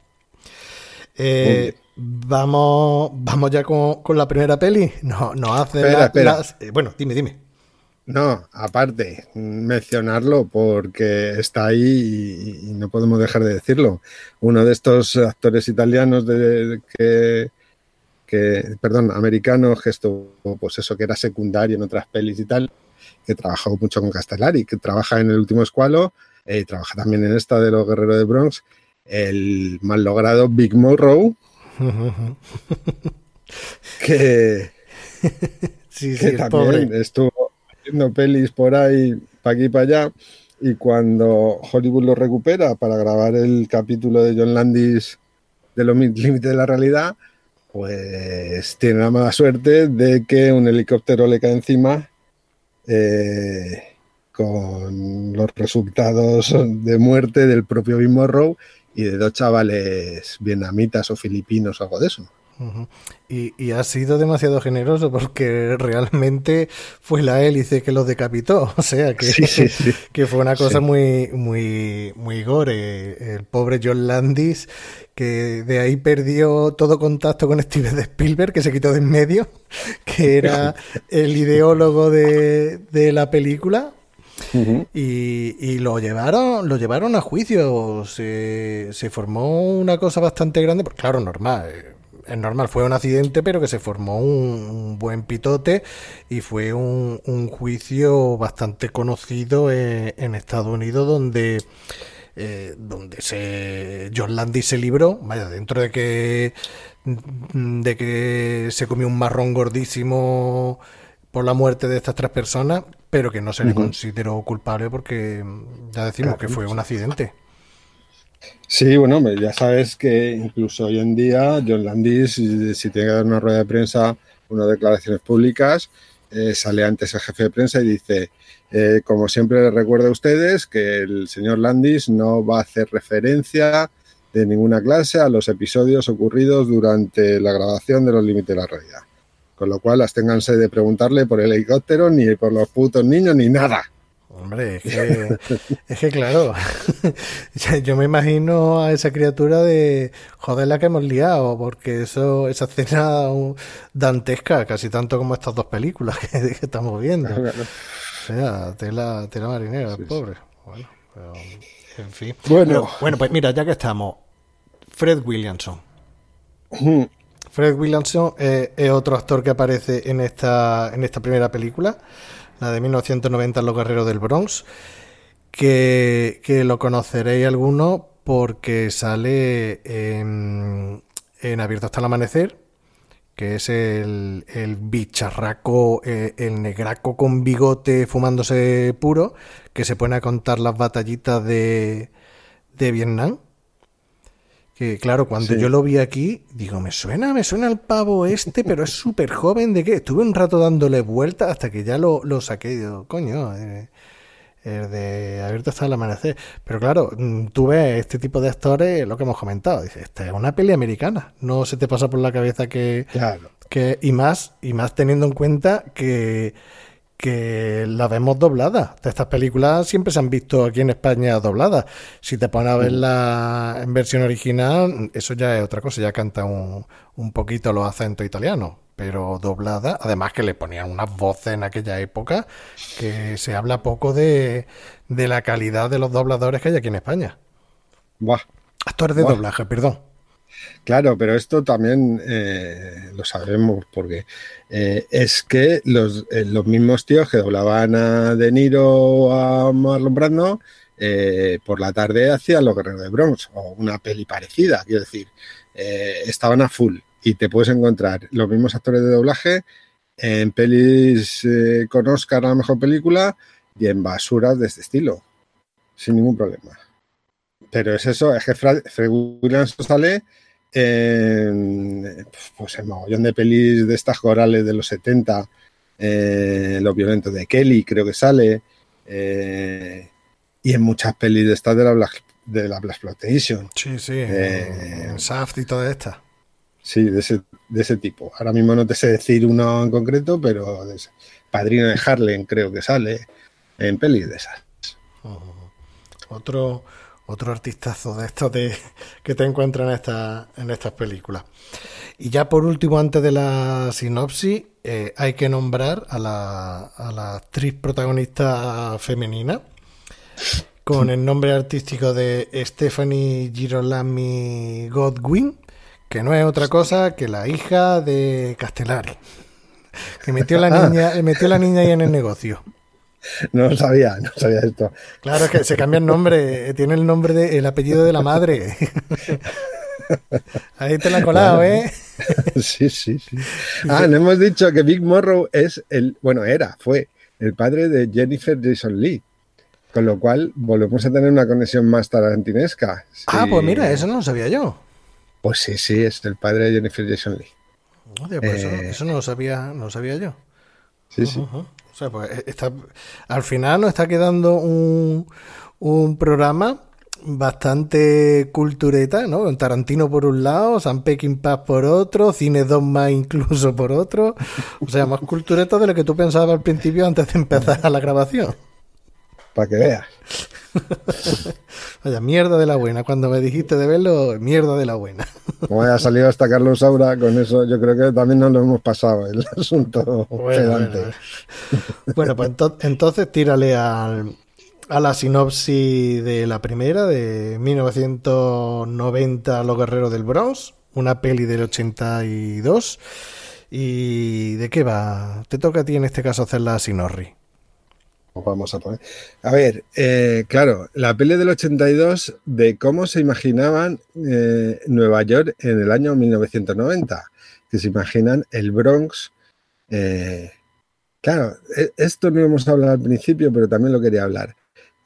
Eh, vamos, vamos ya con, con la primera peli. No, nos hace Espera, la- espera. las- eh, bueno, dime, dime. No, aparte, mencionarlo porque está ahí y, y no podemos dejar de decirlo. Uno de estos actores italianos de, que, que, perdón, americanos, que estuvo, pues eso, que era secundario en otras pelis y tal, que trabajó mucho con Castellari, que trabaja en El Último Escualo, eh, trabaja también en esta de Los Guerreros de Bronx, el mal logrado Big Morrow, que, Sí, sí, que también pobre. estuvo haciendo pelis por ahí, para aquí y para allá. Y cuando Hollywood lo recupera para grabar el capítulo de John Landis de los mi- límites de la realidad, pues tiene la mala suerte de que un helicóptero le cae encima eh, con los resultados de muerte del propio Big Morrow y de dos chavales vietnamitas o filipinos o algo de eso. Y, y ha sido demasiado generoso porque realmente fue la hélice que los decapitó. O sea que, Sí, sí, sí. que fue una cosa muy, muy, muy gore. El pobre John Landis, que de ahí perdió todo contacto con Steven Spielberg, que se quitó de en medio, que era el ideólogo de, de la película. Y, y lo llevaron, lo llevaron a juicio. Se, se formó una cosa bastante grande, porque claro, normal. Es normal, fue un accidente, pero que se formó un, un buen pitote y fue un, un juicio bastante conocido en, en Estados Unidos donde, eh, donde se John Landis se libró, vaya, dentro de que de que se comió un marrón gordísimo por la muerte de estas tres personas, pero que no se le consideró culpable porque ya decimos que fue un accidente. Sí, bueno, ya sabes que incluso hoy en día John Landis, si si tiene que dar una rueda de prensa, unas declaraciones públicas, eh, sale antes el jefe de prensa y dice, eh, como siempre les recuerdo a ustedes, que el señor Landis no va a hacer referencia de ninguna clase a los episodios ocurridos durante la grabación de Los Límites de la Realidad. Con lo cual, absténganse de preguntarle por el helicóptero, ni por los putos niños, ni nada. Hombre, es que, es que claro, yo me imagino a esa criatura de joder la que hemos liado, porque eso, esa escena dantesca, casi tanto como estas dos películas que, que estamos viendo. O sea, tela, tela marinera, Sí, sí. pobre. Bueno, pero, en fin. Bueno. Pero, bueno, pues mira, ya que estamos, Fred Williamson. Fred Williamson eh, es otro actor que aparece en esta, en esta primera película, la de 1990 Los Guerreros del Bronx, que, que lo conoceréis algunos porque sale en, en Abierto hasta el Amanecer, que es el, el bicharraco, eh, el negraco con bigote fumándose puro, que se pone a contar las batallitas de, de Vietnam. Que claro, cuando Sí. yo lo vi aquí, digo, me suena, me suena el pavo este, pero es súper joven, ¿de qué? Estuve un rato dándole vueltas hasta que ya lo, lo saqué y digo, coño, eh, el de Abierto hasta el amanecer. Pero claro, mm, tú ves este tipo de actores, lo que hemos comentado, dices, esta es una peli americana. No se te pasa por la cabeza que, Claro. que y más y más teniendo en cuenta que que la vemos doblada. De estas películas siempre se han visto aquí en España dobladas. Si te pones a verla en versión original, eso ya es otra cosa, ya canta un, un poquito los acentos italianos, pero doblada, además que le ponían unas voces en aquella época que se habla poco de, de la calidad de los dobladores que hay aquí en España. Buah. Actores de Buah. doblaje, perdón. Claro, pero esto también eh, lo sabemos porque eh, es que los, eh, los mismos tíos que doblaban a De Niro o a Marlon Brando por la tarde hacían Los Guerreros de Bronx o una peli parecida, quiero decir, estaban a full y te puedes encontrar los mismos actores de doblaje en pelis con Oscar a la mejor película y en basuras de este estilo, sin ningún problema. Pero es eso, es que Fred Williams sale en pues el mogollón de pelis de estas corales de los 70, eh, Los violentos de Kelly, creo que sale, eh, y en muchas pelis de estas de la Black, de la Black. Sí, sí. Eh, en Shaft y toda esta. Sí, de ese, de ese tipo. Ahora mismo no te sé decir uno en concreto, pero de ese. Padrino de Harlem creo que sale en pelis de esas. Otro, otro artistazo de estos de, que te encuentran en, esta, en estas películas. Y ya por último, antes de la sinopsis, eh, hay que nombrar a la, a la actriz protagonista femenina con el nombre artístico de Stephanie Girolami Godwin, que no es otra cosa que la hija de Castellari, que metió la niña, metió la niña ahí en el negocio. No lo sabía, no sabía esto. Claro, es que se cambia el nombre, tiene el nombre de, el apellido de la madre. Ahí te la ha colado, ¿eh? Sí, sí, sí. Ah, no hemos dicho que Big Morrow es el, bueno, era, fue el padre de Jennifer Jason Lee. Con lo cual volvemos a tener una conexión más tarantinesca. Ah, pues mira, eso no lo sabía yo. Pues sí, sí, es el padre de Jennifer Jason Lee. Joder, pues eso, Eh. eso no lo sabía, no lo sabía yo. Sí, sí. O sea, pues está, al final nos está quedando un, un programa bastante cultureta, ¿no? Tarantino por un lado, San Peckinpah por otro, Cine Dogma incluso por otro. O sea, más cultureta de lo que tú pensabas al principio antes de empezar la grabación. Para que veas. Vaya, mierda de la buena. Cuando me dijiste de verlo, mierda de la buena. Como haya salido hasta Carlos Saura, con eso yo creo que también nos lo hemos pasado el asunto Bueno, pedante. bueno, Bueno, pues ento- entonces tírale al- a la sinopsis de la primera, de 1990, Los Guerreros del Bronx, una peli del 82. ¿Y de qué va? Te toca a ti en este caso hacer la sinorri. Pues vamos a poner. A ver, eh, claro, la peli del 82 de cómo se imaginaban eh, Nueva York en el año 1990. Que se imaginan el Bronx. eh, claro, e- esto no hemos hablado al principio, pero también lo quería hablar.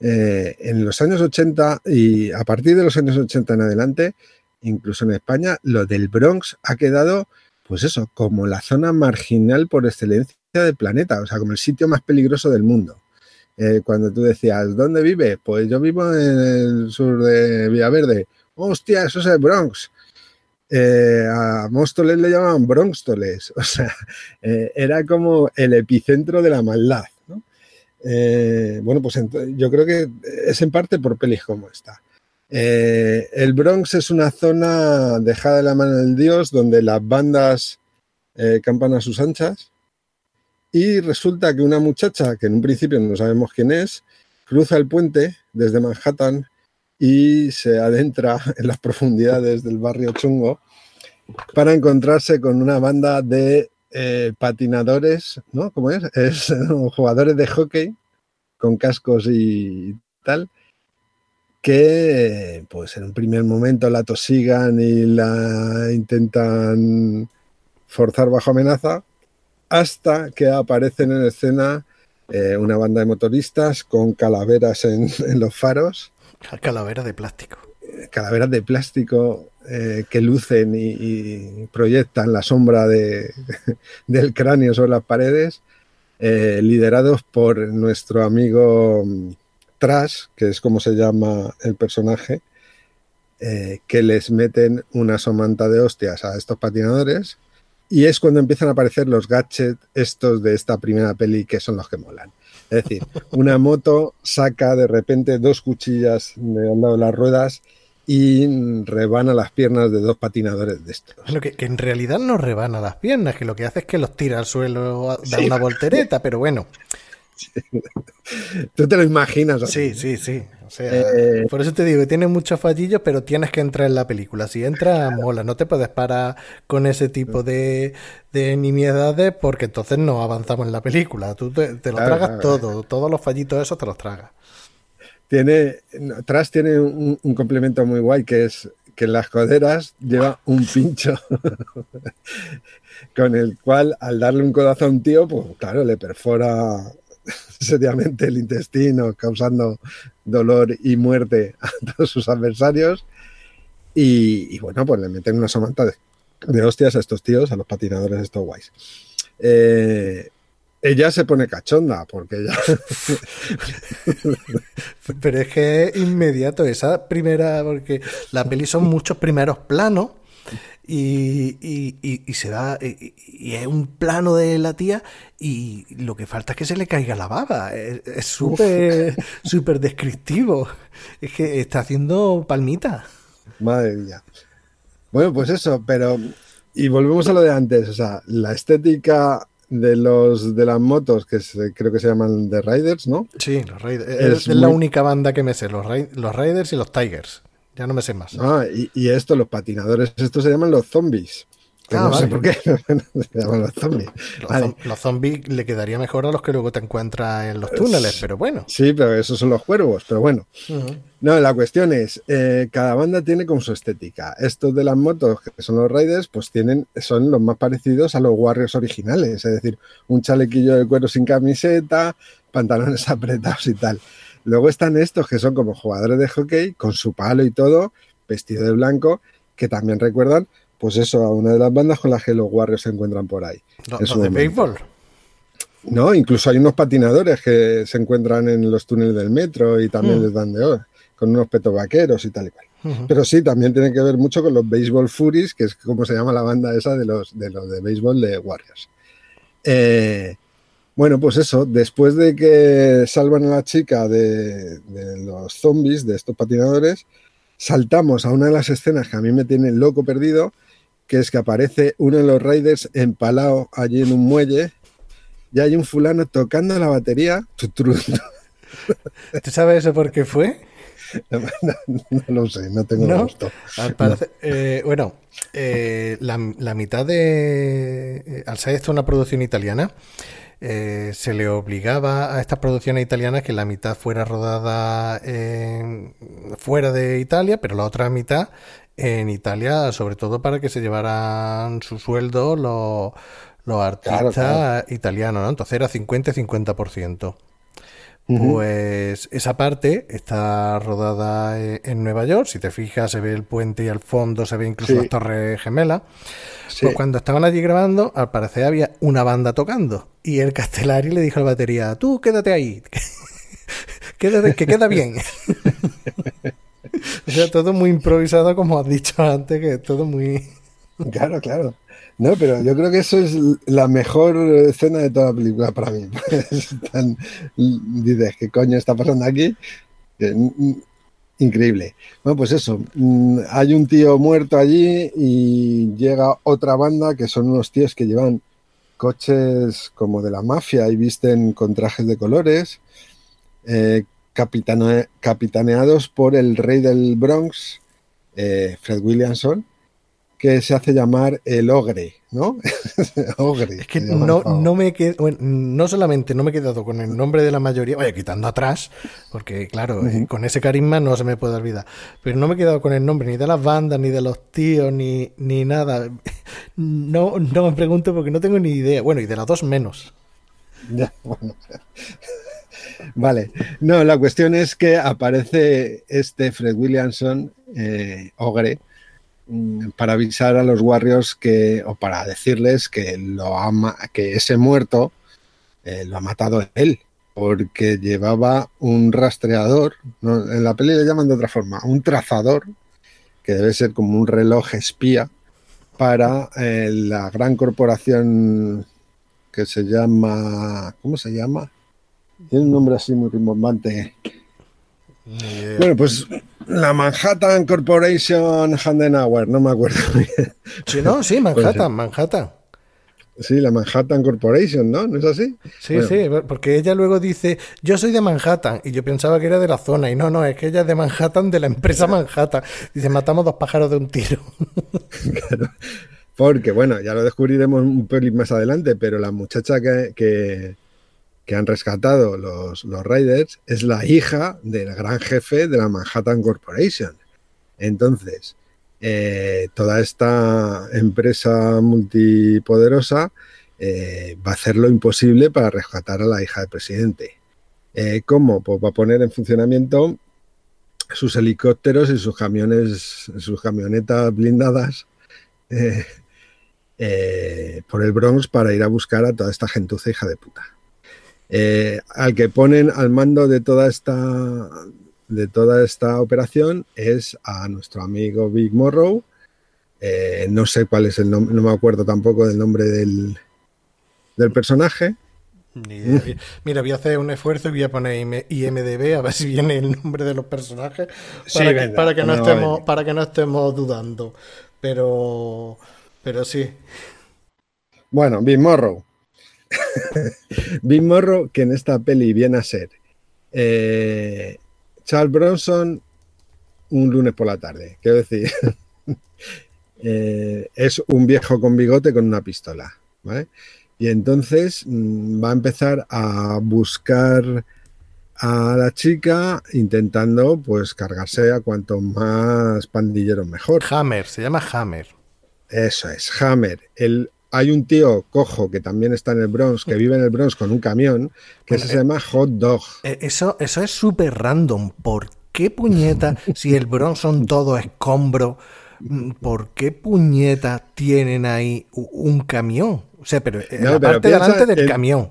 En los años 80 y a partir de los años 80 en adelante, incluso en España, lo del Bronx ha quedado, pues eso, como la zona marginal por excelencia del planeta, o sea, como el sitio más peligroso del mundo. Eh, cuando tú decías, ¿dónde vive? Pues yo vivo en el sur de Villaverde. Hostia, eso es el Bronx. Eh, a Móstoles le llamaban Bronxtoles. O sea, eh, era como el epicentro de la maldad. ¿no? Bueno, pues yo creo que es en parte por pelis como esta. El Bronx es una zona dejada de la mano del Dios donde las bandas campan a sus anchas y resulta que una muchacha, que en un principio no sabemos quién es, cruza el puente desde Manhattan y se adentra en las profundidades del barrio chungo para encontrarse con una banda de eh, patinadores, ¿no? ¿Cómo es? Es jugadores de hockey con cascos y tal, que pues en un primer momento la tosigan y la intentan forzar bajo amenaza, hasta que aparecen en escena eh, una banda de motoristas con calaveras en, en los faros, Calavera de plástico. calaveras de plástico eh, que lucen y, y proyectan la sombra de, del cráneo sobre las paredes, eh, liderados por nuestro amigo Trash, que es como se llama el personaje, eh, que les meten una somanta de hostias a estos patinadores y es cuando empiezan a aparecer los gadgets estos de esta primera peli que son los que molan. Es decir, una moto saca de repente dos cuchillas de al lado de las ruedas y rebana las piernas de dos patinadores de estos. Bueno, que, que, en realidad no rebana las piernas, que lo que hace es que los tira al suelo, da sí. una voltereta, pero bueno. Tú te lo imaginas. Sí, sí, sí. Sea, eh, por eso te digo que tiene muchos fallillos, pero tienes que entrar en la película. Si entras, mola. No te puedes parar con ese tipo de, de nimiedades porque entonces no avanzamos en la película. Tú te, te lo claro, tragas claro. todo. Todos los fallitos esos te los tragas. Tiene, atrás tiene un, un complemento muy guay que es que en las coderas lleva un pincho con el cual al darle un codazo a un tío, pues claro, le perfora seriamente el intestino, causando dolor y muerte a todos sus adversarios. Y, bueno, pues le meten una somanta de, hostias a estos tíos, a los patinadores estos guays. Eh, ella se pone cachonda, porque ella... Pero es que inmediato, esa primera, porque la peli son muchos primeros planos y, y, y, y, se da y, es un plano de la tía y lo que falta es que se le caiga la baba es súper súper descriptivo es que está haciendo palmita madre mía bueno pues eso pero y volvemos a lo de antes o sea la estética de los de las motos que se, creo que se llaman The Riders, ¿no? Sí, los Raiders. Es, es muy... la única banda que me sé, los, los Raiders y los Tigers. Ya no me sé más. Ah, y, y, esto, los patinadores, estos se llaman los zombies. Ah, no vale. sé por qué se llaman los zombies. Los, vale. los, zombies le quedaría mejor a los que luego te encuentras en los túneles, pero bueno. Sí, pero esos son los cuervos, pero bueno. Uh -huh. No, la cuestión es, eh, cada banda tiene con su estética. Estos de las motos, que son los Raiders, pues tienen, son los más parecidos a los Warriors originales, es decir, un chalequillo de cuero sin camiseta, pantalones apretados y tal. Luego están estos que son como jugadores de hockey, con su palo y todo, vestido de blanco, que también recuerdan, pues eso, a una de las bandas con las que los Warriors se encuentran por ahí. ¿No, no de béisbol? No, incluso hay unos patinadores que se encuentran en los túneles del metro y también mm. les dan de oro, con unos petos vaqueros y tal y cual. Uh -huh. Pero sí, también tiene que ver mucho con los Baseball Furies, que es como se llama la banda esa de los de, los de béisbol de Warriors. Eh, bueno, pues eso, después de que salvan a la chica de, de, los zombies, de estos patinadores, saltamos a una de las escenas que a mí me tiene loco perdido, que es que aparece uno de los Raiders empalado allí en un muelle y hay un fulano tocando la batería. ¿Tú sabes eso por qué fue? No, no, no, lo sé, no tengo ¿No? gusto. No. eh, bueno, eh, la, la, mitad de. Eh, al ser esto una producción italiana, eh, se le obligaba a estas producciones italianas que la mitad fuera rodada en, fuera de Italia, pero la otra mitad en Italia, sobre todo para que se llevaran su sueldo los, los artistas claro, claro. italianos, ¿no? Entonces era 50-50%. Uh -huh. Pues esa parte está rodada en Nueva York. Si te fijas, se ve el puente y al fondo se ve incluso sí. las torres gemelas. Sí. Pues cuando estaban allí grabando, al parecer había una banda tocando. Y el Castellari le dijo al batería: Tú quédate ahí, quédate, que queda bien. o sea, todo muy improvisado, como has dicho antes, que todo muy. Claro, claro. No, pero yo creo que eso es la mejor escena de toda la película para mí. Tan, dices, ¿qué coño está pasando aquí? Increíble. Bueno, pues eso, mm, hay un tío muerto allí y llega otra banda que son unos tíos que llevan coches como de la mafia y visten con trajes de colores, eh, capitane capitaneados por el rey del Bronx, eh, Fred Williamson, que se hace llamar el ogre, ¿no? ogre. Es que no, no me quedo, bueno, no solamente no me he quedado con el nombre de la mayoría, vaya, quitando atrás, porque claro, uh -huh. con ese carisma no se me puede olvidar, pero no me he quedado con el nombre ni de las bandas, ni de los tíos, ni, ni nada. No, no me pregunto porque no tengo ni idea. Bueno, y de las dos menos. Ya, bueno. Vale, no, la cuestión es que aparece este Fred Williamson, eh, ogre, para avisar a los Warriors que, o para decirles que lo ama, que ese muerto eh, lo ha matado él. porque llevaba un rastreador, en la peli le llaman de otra forma, un trazador, que debe ser como un reloj espía para eh, la gran corporación que se llama, ¿cómo se llama? Tiene un nombre así muy rimbombante. Bueno, pues la Manhattan Corporation Handenauer, no me acuerdo bien. Sí, no, sí, Manhattan, Manhattan. Sí, la Manhattan Corporation, ¿no? ¿No es así? Sí, sí, porque ella luego dice, yo soy de Manhattan, y yo pensaba que era de la zona, y no, no, es que ella es de Manhattan, de la empresa Manhattan. Dice, matamos dos pájaros de un tiro. claro. Porque, bueno, ya lo descubriremos un pelín más adelante, pero la muchacha que, han rescatado los, los Raiders es la hija del gran jefe de la Manhattan Corporation. Entonces, eh, toda esta empresa multipoderosa eh, va a hacer lo imposible para rescatar a la hija del presidente. Eh, ¿Cómo? Pues va a poner en funcionamiento sus helicópteros y sus camiones, sus camionetas blindadas por el Bronx para ir a buscar a toda esta gentuza hija de puta. Al que ponen al mando de toda esta de toda esta operación es a nuestro amigo Big Morrow. Eh, no sé cuál es el nombre, no me acuerdo tampoco del nombre del, del personaje. Mira, voy a hacer un esfuerzo y voy a poner IMDB a ver si viene el nombre de los personajes para, que, no estemos, para que no estemos dudando. Pero, pero sí. Bueno, Big Morrow. Big Morrow, que en esta peli viene a ser eh, Charles Bronson un lunes por la tarde. Quiero decir, eh, es un viejo con bigote con una pistola. Y entonces mm, va a empezar a buscar a la chica intentando pues cargarse a cuanto más pandilleros mejor. Hammer, se llama Hammer. Eso es, Hammer. El, hay un tío cojo que también está en el Bronx, que vive en el Bronx con un camión, que se llama Hot Dog. Eh, eso, eso es súper random. ¿Por qué puñeta, si el Bronx son todo escombro, mm, por qué puñeta tienen ahí un camión? O sea, pero, en la parte delante del camión.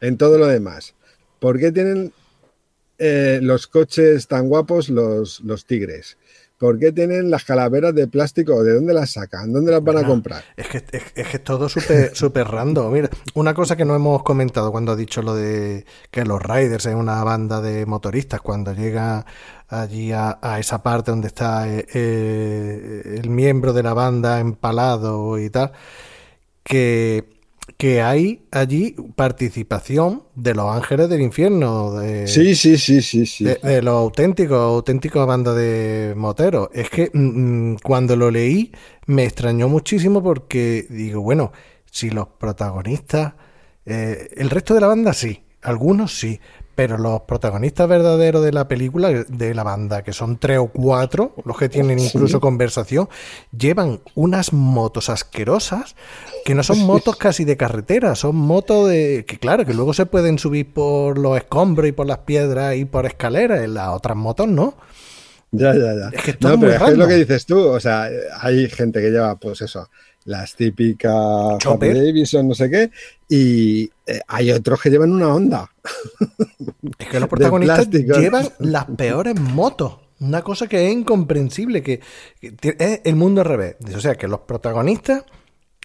En todo lo demás. ¿Por qué tienen eh, los coches tan guapos los, los tigres? ¿Por qué tienen las calaveras de plástico? ¿De dónde las sacan? ¿Dónde las van a comprar? Es que es, todo súper super random. Mira, una cosa que no hemos comentado cuando ha dicho lo de que los Riders es una banda de motoristas, cuando llega allí a, esa parte donde está eh, eh, el miembro de la banda empalado y tal, que que hay allí participación de los ángeles del infierno. De, sí, sí, sí, sí, sí. De, los auténticos, auténticos banda de moteros. Es que mm, mm, cuando lo leí me extrañó muchísimo porque digo, bueno, si los protagonistas, eh, el resto de la banda sí, algunos sí, pero los protagonistas verdaderos de la película, de la banda, que son tres o cuatro, los que tienen incluso conversación, llevan unas motos asquerosas que no son motos casi de carretera, son motos de que claro, que luego se pueden subir por los escombros y por las piedras y por escaleras, en las otras motos no. Ya, ya, ya. Es que no, pero es lo que dices tú, o sea, hay gente que lleva, pues eso, las típicas Davidson, no sé qué, y eh, hay otros que llevan una onda. Es que los protagonistas llevan las peores motos. Una cosa que es incomprensible, que, es el mundo al revés. O sea, que los protagonistas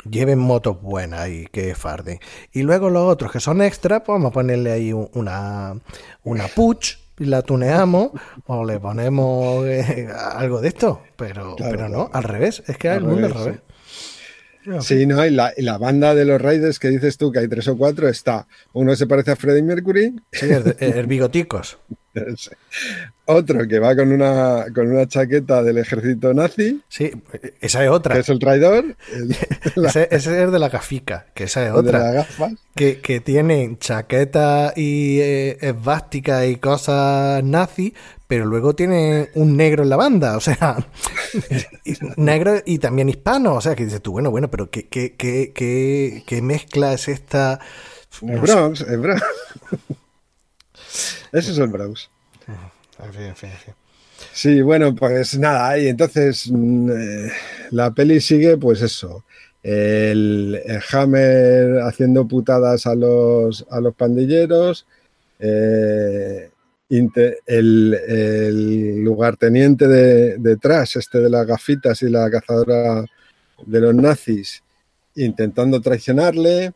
lleven motos buenas y que farden. Y luego los otros que son extra, pues vamos a ponerle ahí una, una puch y la tuneamos o le ponemos eh, algo de esto. Pero, pero no, al revés. Es que es el mundo al revés. Sí, no, y la, la, banda de los Raiders que dices tú que hay tres o cuatro está. Uno se parece a Freddie Mercury. Sí, el, bigoticos. Otro que va con una, con una chaqueta del ejército nazi. Sí, esa es otra. Que es el traidor. ese, es el de la gafica, que esa es otra. Que, que tiene chaqueta y eh, esvástica y cosas nazi, pero luego tiene un negro en la banda, o sea, negro y también hispano, o sea, que dices tú, bueno, bueno, pero ¿qué, qué, qué, qué, mezcla es esta? El Bronx, el Bronx. Ese es el Bronx. En fin, en fin, Sí, bueno, pues nada, y entonces mm, eh, la peli sigue, pues eso, el, Hammer haciendo putadas a los, a los pandilleros, eh, el, lugarteniente de, detrás, este de las gafitas y la cazadora de los nazis, intentando traicionarle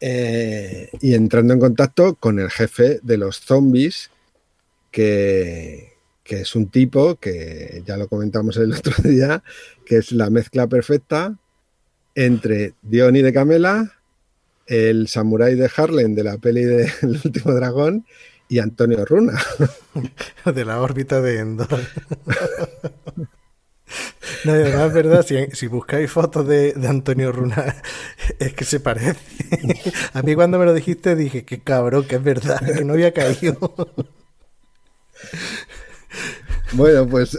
eh, y entrando en contacto con el jefe de los zombies, que, que es un tipo que ya lo comentamos el otro día, que es la mezcla perfecta entre Diony de Camela, el samurái de Harlem de la peli del último dragón y Antonio Runa. De la órbita de Endor. No, además es verdad, si, buscáis fotos de, Antonio Runa, es que se parece. A mí cuando me lo dijiste dije, que cabrón, que es verdad, que no había caído. Bueno, pues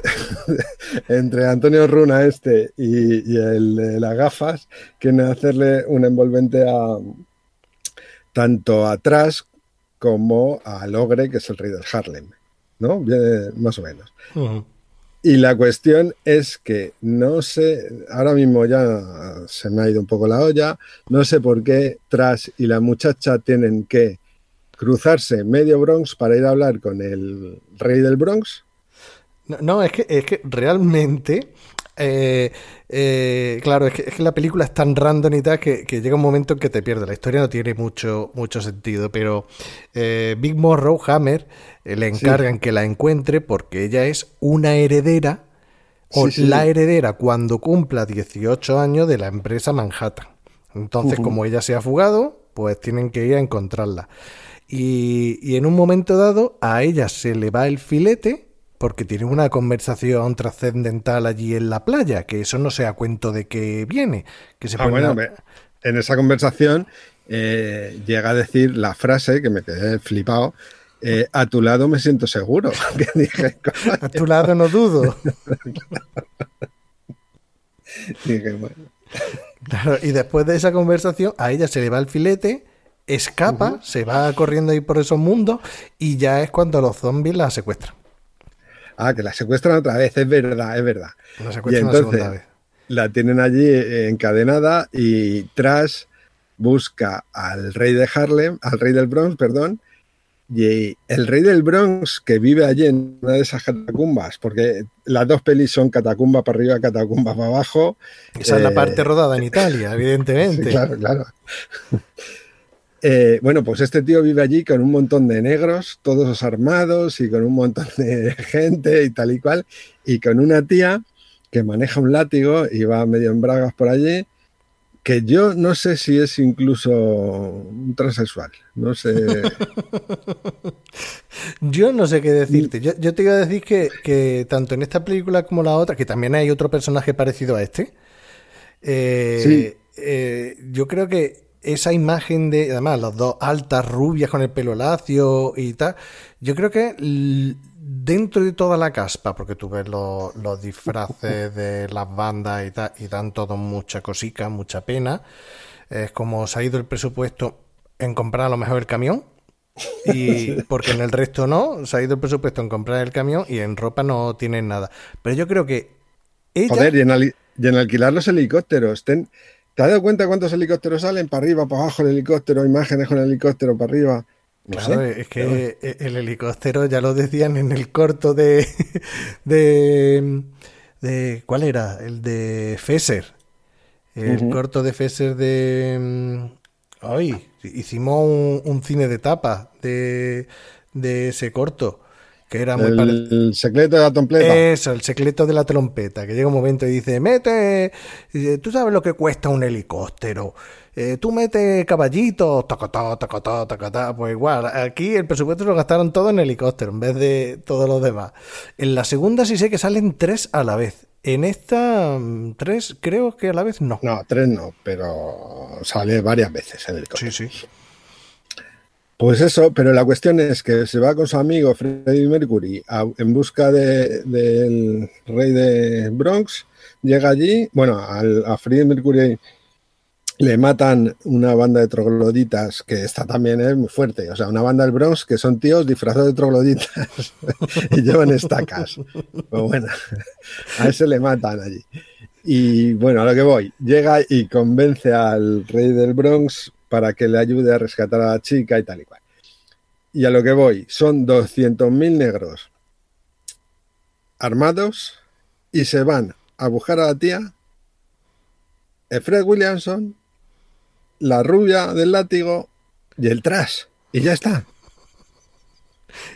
entre Antonio Runa este y, el de las gafas, quieren hacerle un envolvente a tanto atrás como al Ogre, que es el rey del Harlem, ¿no? más o menos. Y la cuestión es que no sé, ahora mismo ya se me ha ido un poco la olla, no sé por qué Trash y la muchacha tienen que cruzarse medio Bronx para ir a hablar con el rey del Bronx. No, es, que, es que realmente eh, eh, claro, es que, la película es tan random y tal que, llega un momento en que te pierdes. La historia no tiene mucho, mucho sentido, pero eh, Big Morrow, Hammer, le encargan que la encuentre porque ella es una heredera o la heredera cuando cumpla 18 años de la empresa Manhattan. Entonces, como ella se ha fugado, pues tienen que ir a encontrarla. Y, y en un momento dado, a ella se le va el filete porque tiene una conversación trascendental allí en la playa, que eso no sea cuento de que viene. Que se ah, bueno, en esa conversación eh, llega a decir la frase que me quedé flipado. Eh, a tu lado me siento seguro. a tu lado no dudo. y después de esa conversación, a ella se le va el filete, escapa, se va corriendo ahí por esos mundos y ya es cuando los zombies la secuestran. Ah, que la secuestran otra vez, es verdad, es verdad. La secuestran y entonces, vez. La tienen allí eh, encadenada y tras busca al rey de Harlem, al rey del Bronx, perdón, y el rey del Bronx que vive allí en una de esas catacumbas, porque las dos pelis son catacumba para arriba, catacumba para abajo. Esa es la eh, parte rodada en Italia, evidentemente. claro, claro. Eh, bueno, pues este tío vive allí con un montón de negros, todos armados y con un montón de gente y tal y cual, y con una tía que maneja un látigo y va medio en bragas por allí, que yo no sé si es incluso un transexual, no sé. yo no sé qué decirte. Yo, te iba a decir que, tanto en esta película como la otra, que también hay otro personaje parecido a este, eh, eh, yo creo que esa imagen de, además, las dos altas rubias con el pelo lacio y tal, yo creo que dentro de toda la caspa, porque tú ves los, disfraces de las bandas y tal, y dan todo mucha cosica, mucha pena, es como se ha ido el presupuesto en comprar a lo mejor el camión, y porque en el resto no, se ha ido el presupuesto en comprar el camión y en ropa no tienen nada. Pero yo creo que ella... Joder, y en, alquilar los helicópteros. Ten, ¿Te has dado cuenta cuántos helicópteros salen? Para arriba, para abajo el helicóptero, imágenes con el helicóptero para arriba. claro, es que e, el helicóptero ya lo decían en el corto de, de, de ¿cuál era? El de Fesser. El corto de Fesser de mm, ay, hicimos un, cine de tapa de, de ese corto que era muy el, el secreto de la trompeta. Eso, el secreto de la trompeta, que llega un momento y dice, mete, tú sabes lo que cuesta un helicóptero. Eh, tú metes caballitos, tacatá, tacatá, tacatá, pues igual, aquí el presupuesto lo gastaron todo en helicóptero en vez de todos los demás. En la segunda sí sé que salen tres a la vez. En esta, mm, tres creo que a la vez no. No, tres no, pero sale varias veces el helicóptero. Sí, sí. Pues eso, pero la cuestión es que se va con su amigo Freddie Mercury en busca del rey de Bronx, llega allí, bueno, a Freddie Mercury le matan una banda de trogloditas, que está también es muy fuerte, o sea, una banda del Bronx que son tíos disfrazados de trogloditas y llevan estacas. Pues bueno, a ese le matan allí. Y bueno, a lo que voy, llega y convence al rey del Bronx para que le ayude a rescatar a la chica y tal y cual. y a lo que voy, son 200.000 negros armados y se van a buscar a la tía, Fred Williamson, la rubia del látigo y el trash. Y ya está.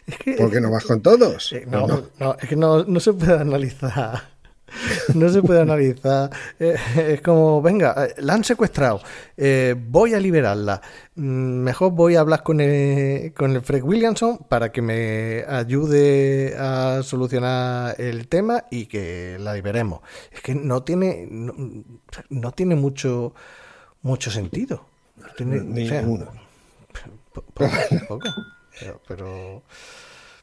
Es que, ¿Por qué no vas con todos? Eh, no, no, es que no, no se puede analizar. No se puede analizar. Eh, es como, venga, eh, la han secuestrado. eh, voy a liberarla. Mm, Mejor voy a hablar con el, con el Fred Williamson para que me ayude a solucionar el tema y que la liberemos. Es que no tiene, no, no tiene mucho, mucho sentido. No tiene, o sea, Ninguno. po- poco, poco. Pero, pero,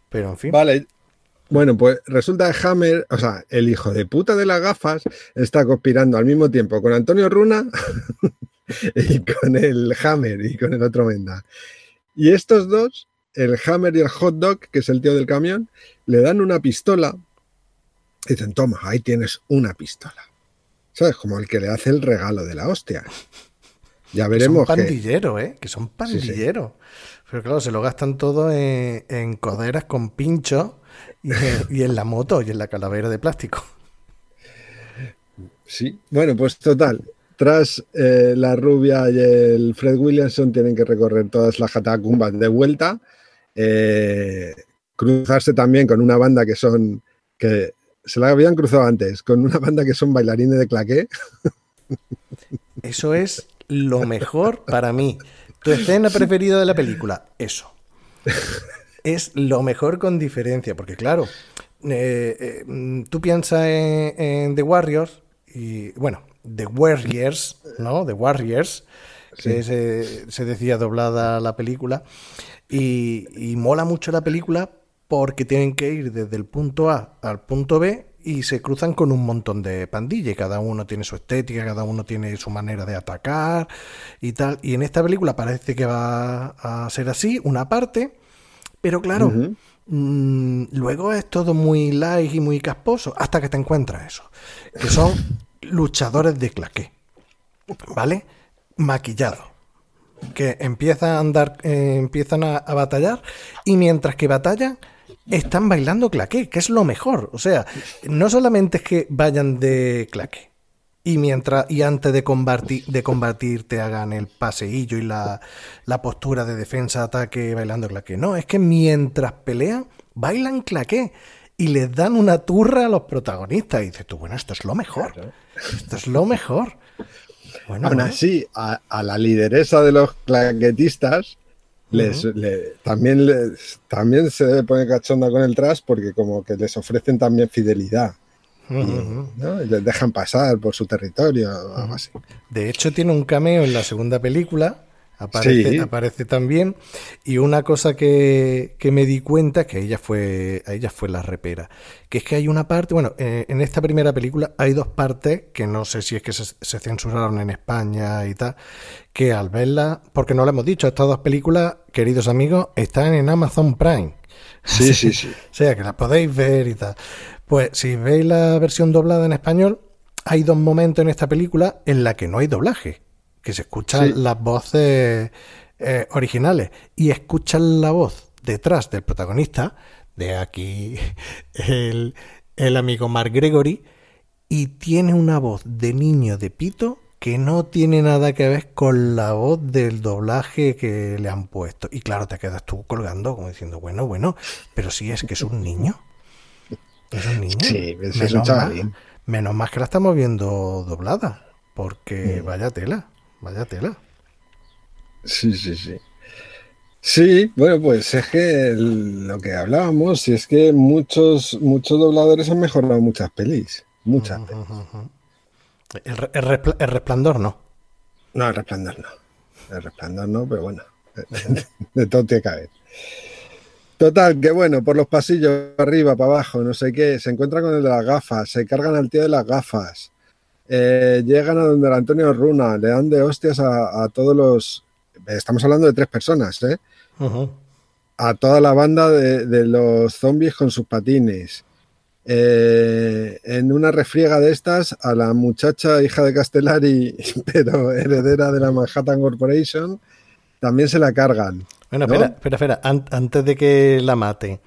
pero, en fin. Vale. Bueno, pues resulta que Hammer, o sea, el hijo de puta de las gafas, está conspirando al mismo tiempo con Antonio Runa y con el Hammer y con el otro Menda. Y estos dos, el Hammer y el Hot Dog, que es el tío del camión, le dan una pistola y dicen, toma, ahí tienes una pistola. ¿Sabes? Como el que le hace el regalo de la hostia. Ya Que veremos son que... pandilleros, ¿eh? Que son sí. pandilleros. Pero claro, se lo gastan todo en, en coderas con pinchos y en, y en la moto y en la calavera de plástico. Sí, bueno, pues total. Tras eh, la rubia y el Fred Williamson tienen que recorrer todas las catacumbas de vuelta, eh, cruzarse también con una banda que son, que se la habían cruzado antes, con una banda que son bailarines de claqué. Eso es lo mejor para mí. Tu escena preferida de la película, eso. Es lo mejor con diferencia, porque claro, eh, eh, tú piensas en, en The Warriors y, bueno, The Warriors, ¿no? The Warriors, que se, se decía doblada la película, y, y mola mucho la película porque tienen que ir desde el punto A al punto B y se cruzan con un montón de pandillas. y Cada uno tiene su estética, cada uno tiene su manera de atacar y tal. Y en esta película parece que va a ser así, una parte, pero claro, mm, luego es todo muy light y muy casposo hasta que te encuentras eso, que son luchadores de claqué, ¿vale? Maquillados que empiezan a andar, eh, empiezan a, a batallar y mientras que batallan están bailando claqué, que es lo mejor. O sea, no solamente es que vayan de claqué y mientras y antes de combatir, de combatir te hagan el paseillo y la, la postura de defensa, ataque, bailando claqué. No, es que mientras pelean, bailan claqué y les dan una turra a los protagonistas. Y dices tú, bueno, esto es lo mejor. Esto es lo mejor. Bueno, Aún bueno. así, a, a la lideresa de los claquetistas les, le- también, les, también se pone cachonda con el trash porque como que les ofrecen también fidelidad. Les dejan pasar por su territorio o algo así. De hecho, tiene un cameo en la segunda película. Aparece, Sí. aparece también. Y una cosa que, que me di cuenta, que ella fue, a ella fue la repera, que es que hay una parte, bueno, eh, en esta primera película hay dos partes que no sé si es que se, se censuraron en España y tal, que al verla, porque no lo hemos dicho, estas dos películas, queridos amigos, están en Amazon Prime. Sí, sí, sí. O sea, que la podéis ver y tal. Pues si veis la versión doblada en español, hay dos momentos en esta película en la que no hay doblaje, que se escuchan Sí. las voces eh, originales y escuchan la voz detrás del protagonista, de aquí el, el amigo Mark Gregory, y tiene una voz de niño de pito que no tiene nada que ver con la voz del doblaje que le han puesto. Y claro, te quedas tú colgando como diciendo, bueno, bueno, pero si es que es un niño. Un niño. Sí, es menos, un mal, chavalín. menos más que la estamos viendo doblada. Porque vaya tela, vaya tela. Sí, sí, sí. Sí, bueno, pues es que el- lo que hablábamos, y es que muchos, muchos dobladores han mejorado muchas pelis. Muchas. El resplandor no. No, el resplandor no. El resplandor no, pero bueno. De todo tiene que haber. Total, que bueno, por los pasillos, arriba, para abajo, no sé qué, se encuentran con el de las gafas, se cargan al tío de las gafas, eh, llegan a donde el Antonio Runa, le dan de hostias a, a todos los... Estamos hablando de tres personas, ¿eh? A toda la banda de, de los zombies con sus patines. Eh, en una refriega de estas, a la muchacha hija de Castellari, pero heredera de la Manhattan Corporation, también se la cargan. Bueno, ¿no? espera, espera, espera. An- antes de que la maten.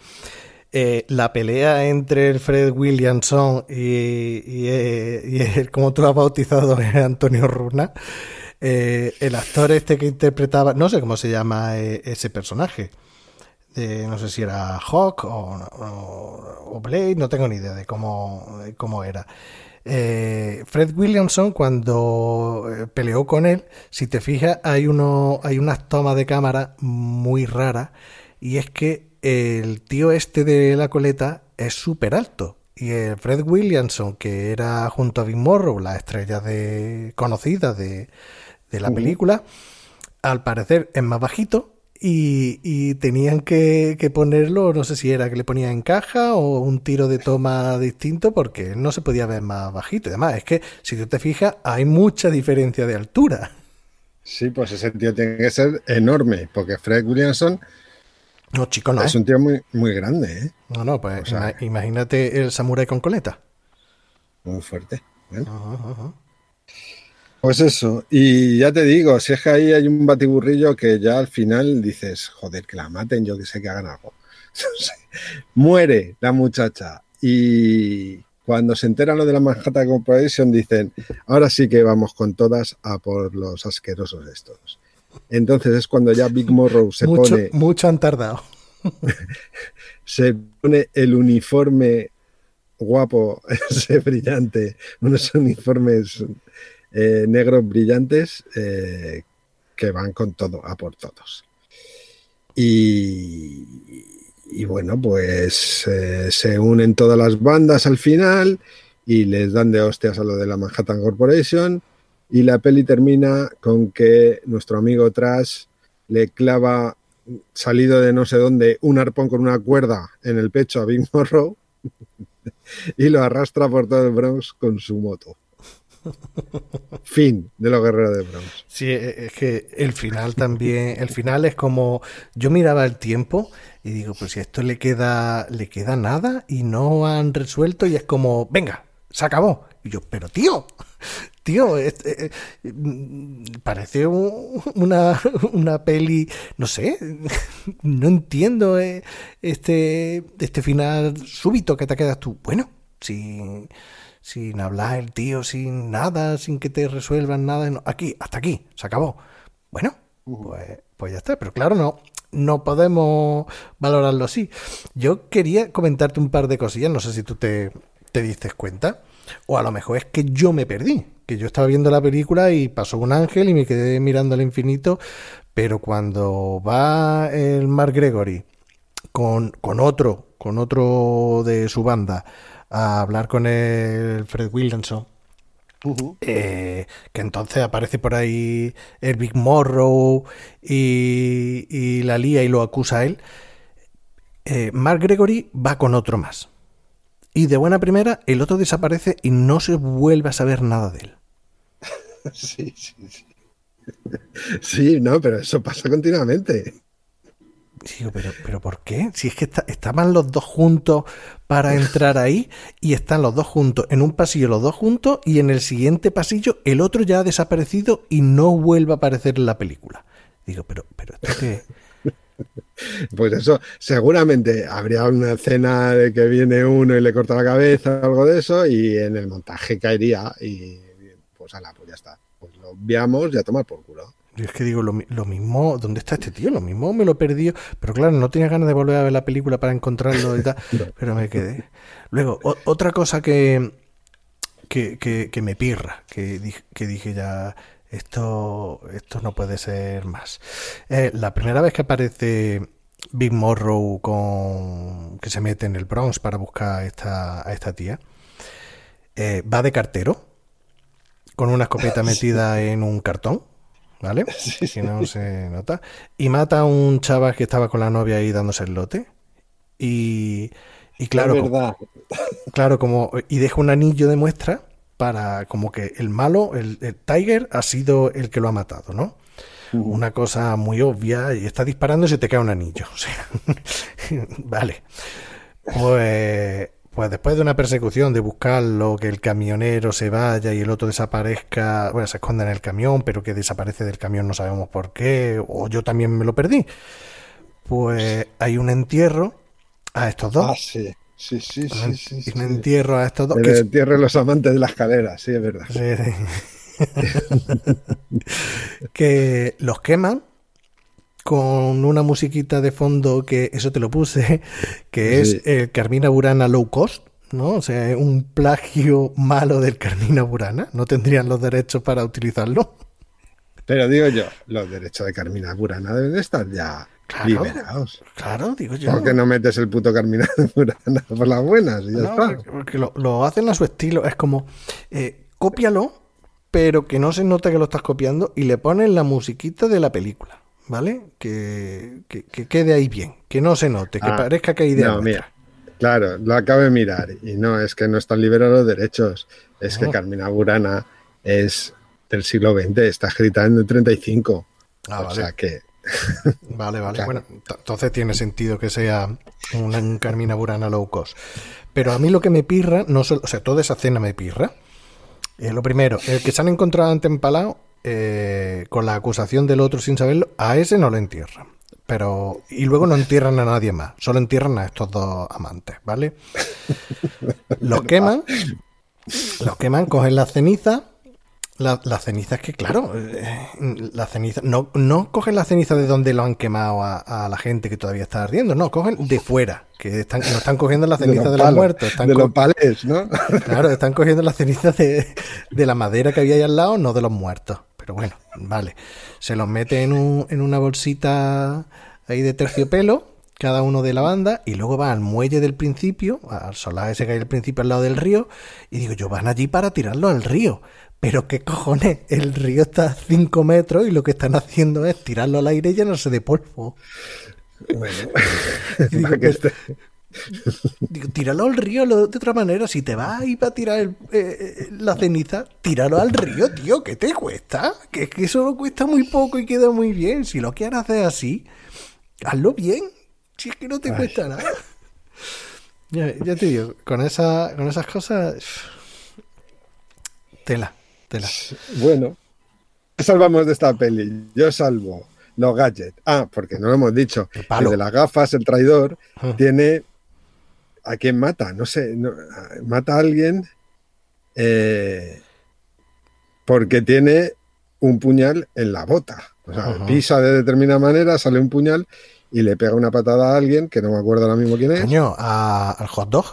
eh, la pelea entre el Fred Williamson y, y, eh, y el, como tú lo has bautizado, Antonio Runa. eh, el actor este que interpretaba, no sé cómo se llama eh, ese personaje. de- no sé si era Hawk o, o- o Blade, no tengo ni idea de cómo, de cómo era. Eh, Fred Williamson, cuando eh, peleó con él, si te fijas, hay, uno, hay unas tomas de cámara muy raras. Y es que el tío este de la coleta es súper alto. Y el Fred Williamson, que era junto a Big Morrow, las estrellas de, conocidas de, de la película, al parecer es más bajito. Y, y tenían que, que ponerlo, no sé si era que le ponían en caja o un tiro de toma distinto, porque no se podía ver más bajito. Y además, es que si tú te fijas, hay mucha diferencia de altura. Sí, pues ese tío tiene que ser enorme, porque Fred Williamson No, chico, no. es un tío muy, muy grande, ¿eh? No, no, pues o sea- ima- imagínate el samurái con coleta. Muy fuerte. Bueno, Ajá, ajá. Pues eso, y ya te digo, si es que ahí hay un batiburrillo que ya al final dices, joder, que la maten, yo que sé que hagan algo. Muere la muchacha y cuando se enteran lo de la Manhattan Corporation dicen, ahora sí que vamos con todas a por los asquerosos estos. Entonces es cuando ya Big Morrow se mucho, pone mucho han tardado. se pone el uniforme guapo, ese brillante, unos uniformes eh, negros brillantes eh, que van con todo, a por todos. Y, bueno, pues eh, se unen todas las bandas al final y les dan de hostias a lo de la Manhattan Corporation y la peli termina con que nuestro amigo Trash le clava salido de no sé dónde un arpón con una cuerda en el pecho a Big Morrow y lo arrastra por todo el Bronx con su moto. Fin de los guerreros de Bronx. Sí, e- es que el final también, el final es como yo miraba el tiempo y digo, pues si esto le queda, le queda nada y no han resuelto y es como, venga, se acabó. Y yo, pero tío, tío, es- mm, parece un- una, una peli, no sé, no entiendo eh, este, este final súbito que te quedas tú. Bueno, sin, sin hablar el tío, sin nada, sin que te resuelvan nada, aquí, hasta aquí, se acabó. Bueno, pues, pues ya está, pero claro, no, no podemos valorarlo así. Yo quería comentarte un par de cosillas, no sé si tú te, te diste cuenta, o a lo mejor es que yo me perdí, que yo estaba viendo la película y pasó un ángel y me quedé mirando al infinito, pero cuando va el Mark Gregory con, con otro, con otro de su banda, a hablar con el Fred Williamson, eh, que entonces aparece por ahí el Big Morrow y, y la lía y lo acusa a él. Eh, Mark Gregory va con otro más. Y de buena primera, el otro desaparece y no se vuelve a saber nada de él. Sí, sí, sí. Sí, no, pero eso pasa continuamente. Digo, pero, pero ¿por qué? Si es que está- estaban los dos juntos para entrar ahí y están los dos juntos en un pasillo, los dos juntos, y en el siguiente pasillo el otro ya ha desaparecido y no vuelve a aparecer en la película. Digo, pero, pero esto qué. Pues eso, seguramente habría una escena de que viene uno y le corta la cabeza o algo de eso, y en el montaje caería y pues ala, pues ya está. Pues lo obviamos y a tomar por culo. Yo es que digo, lo, lo mismo, ¿dónde está este tío? Lo mismo me lo he perdido, pero claro, no tenía ganas de volver a ver la película para encontrarlo y tal, pero me quedé. Luego, o- otra cosa que, que, que, que me pirra, que, dije- que dije ya, esto, esto no puede ser más. Eh, la primera vez que aparece Big Morrow con que se mete en el Bronx para buscar a esta, a esta tía, eh, va de cartero, con una escopeta metida en un cartón, ¿vale? Que no se nota. Y mata a un chaval que estaba con la novia ahí dándose el lote. Y, y claro, es co- verdad. claro, como. Y deja un anillo de muestra para como que el malo, el, el Tiger, ha sido el que lo ha matado, ¿no? Una cosa muy obvia, y está disparando y se te cae un anillo. O sea, vale. Pues, pues después de una persecución, de buscarlo, que el camionero se vaya y el otro desaparezca, bueno, se esconda en el camión, pero que desaparece del camión no sabemos por qué, o yo también me lo perdí, pues hay un entierro a estos dos. Ah, sí. Sí, sí, un, sí, sí, un sí. entierro a estos dos. El que entierro de los amantes de las caderas, sí, es verdad. Sí. que los queman con una musiquita de fondo que eso te lo puse, que es el Carmina Burana low cost, ¿no? O sea, un plagio malo del Carmina Burana. No tendrían los derechos para utilizarlo. Pero digo yo, los derechos de Carmina Burana deben de estar ya Claro. liberados. Claro, digo yo. ¿Por qué no metes el puto Carmina Burana por las buenas? Y ya No, está. porque, porque lo, lo hacen a su estilo. Es como, eh, cópialo, pero que no se note que lo estás copiando y le pones la musiquita de la película, ¿vale? Que, que, que quede ahí bien, que no se note, que Ah, parezca que hay idea. No, mira, claro, lo acabo de mirar y no, es que no están liberados los derechos. Es No. que Carmina Burana es del siglo XX, está escrita en el 35. Ah, o vale. sea que, Vale, vale. Claro. Bueno, entonces tiene sentido que sea un, un Carmina Burana low cost. Pero a mí lo que me pirra, no solo, o sea, toda esa cena me pirra. Eh, lo primero, el que se han encontrado ante empalado eh, con la acusación del otro sin saberlo, a ese no lo entierran. Pero, y luego no entierran a nadie más, solo entierran a estos dos amantes, ¿vale? Los queman, los queman, cogen la ceniza. La, la ceniza es que, claro, eh, la ceniza. No, no cogen la ceniza de donde lo han quemado a, a la gente que todavía está ardiendo, no, cogen de fuera, que están, no están cogiendo la ceniza de, los muertos. Están de los palés, ¿no? Claro, están cogiendo la ceniza de, de la madera que había ahí al lado, no de los muertos. Pero bueno, vale. Se los mete en, un- en una bolsita ahí de terciopelo, cada uno de la banda, y luego va al muelle del principio, al solar ese que hay al principio al lado del río, y digo, yo van allí para tirarlo al río. Pero qué cojones, el río está a 5 metros y lo que están haciendo es tirarlo al aire y llenarse de polvo. Bueno, digo, pero- Digo, tíralo al río de otra manera. Si te vas ahí para tirar el- eh, eh, la ceniza, tíralo al río, tío. ¿Qué te cuesta? Que es que eso cuesta muy poco y queda muy bien. Si lo quieres hacer así, hazlo bien. Si es que no te cuesta nada. Ya, ya te digo, con, esa, con esas cosas. Tela, tela. Bueno, ¿qué salvamos de esta peli? Yo salvo los gadgets. Ah, porque no lo hemos dicho. El palo. El de las gafas, el traidor, Ah. tiene. ¿A quién mata? No sé. no- mata a alguien eh, porque tiene un puñal en la bota. O sea, Ajá. pisa de determinada manera, sale un puñal y le pega una patada a alguien que no me acuerdo ahora mismo quién es. Coño, a- al hot dog.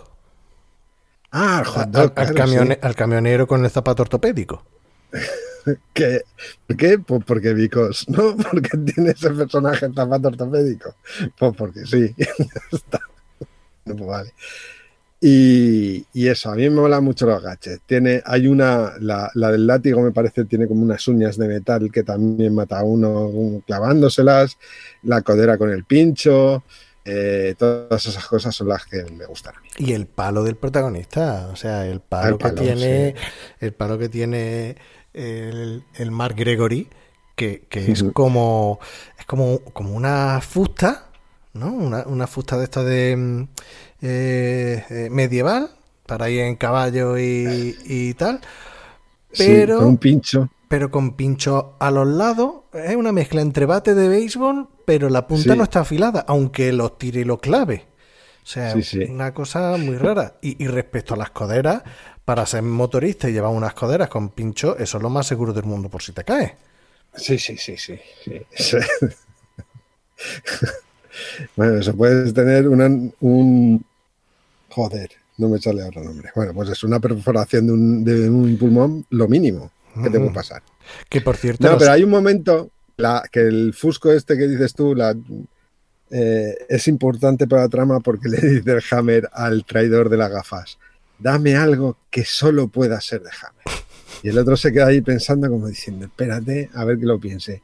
Ah, el A- hot al, dog, al claro, camione- sí. al camionero con el zapato ortopédico. ¿Qué? ¿Por qué? Pues porque Vicos, ¿no? Porque tiene ese personaje en zapato ortopédico. Pues porque sí. Está. No, pues vale. Y, y eso, a mí me mola mucho los gadgets. Tiene, hay una, la, la del látigo me parece, tiene como unas uñas de metal que también mata a uno clavándoselas, la codera con el pincho, eh, todas esas cosas son las que me gustan a mí. Y el palo del protagonista, o sea, el palo, El palo, que tiene, sí. el palo que tiene el, el Mark Gregory, que, que es como, es como, como una fusta, ¿no? Una, una fusta de esta de mm, eh, eh, medieval, para ir en caballo y, y tal, Sí, pero, con un pincho. pero con pincho a los lados, es una mezcla entre bate de béisbol, pero la punta Sí. no está afilada, aunque los tire y los clave. O sea, Sí, sí. una cosa muy rara. Y, y respecto a las coderas, para ser motorista y llevar unas coderas con pincho, eso es lo más seguro del mundo por si te caes. Sí, sí, sí, sí. sí. Bueno, eso puedes tener una, un... Joder, no me sale ahora el nombre. Bueno, pues es una perforación de un, de un pulmón, lo mínimo que te puede Ujú. pasar. Que por cierto, No, los- pero hay un momento la, que el fusco este que dices tú la, eh, es importante para la trama porque le dice el Hammer al traidor de las gafas, dame algo que solo pueda ser de Hammer. Y el otro se queda ahí pensando como diciendo, espérate, a ver que lo piense.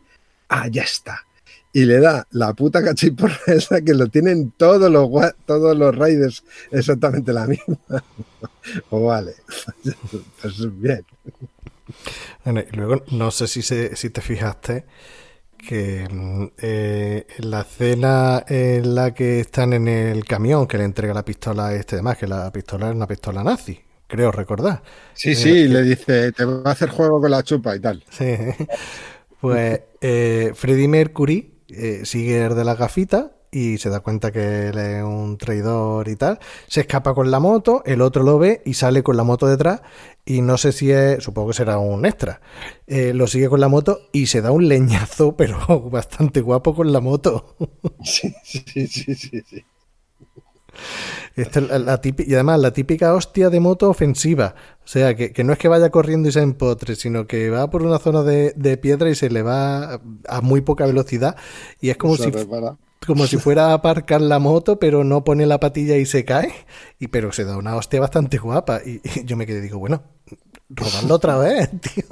Ah, ya está. Y le da la puta cachiporra esa que lo tienen todos los, todos los raiders exactamente la misma. o vale. pues bien. Bueno, y luego no sé si, se, si te fijaste que mm, eh, en la escena en la que están en el camión, que le entrega la pistola a este demás, que la pistola es una pistola nazi, creo recordar. Sí, sí, le dice, te va a hacer juego con la chupa y tal. Sí. Pues eh, Freddie Mercury eh, sigue el de la gafita y se da cuenta que él es un traidor y tal. Se escapa con la moto, el otro lo ve y sale con la moto detrás. Y no sé si es, supongo que será un extra. Eh, lo sigue con la moto y se da un leñazo, pero bastante guapo con la moto. Sí, sí, sí, sí. sí. Esta es la, la típi- y además la típica hostia de moto ofensiva. O sea, que, que no es que vaya corriendo y se empotre, sino que va por una zona de, de piedra y se le va a muy poca velocidad. Y es como Se si repara. como si fuera a aparcar la moto, pero no pone la patilla y se cae. Y pero se da una hostia bastante guapa. Y, y yo me quedé y digo, bueno, rodando otra vez, tío.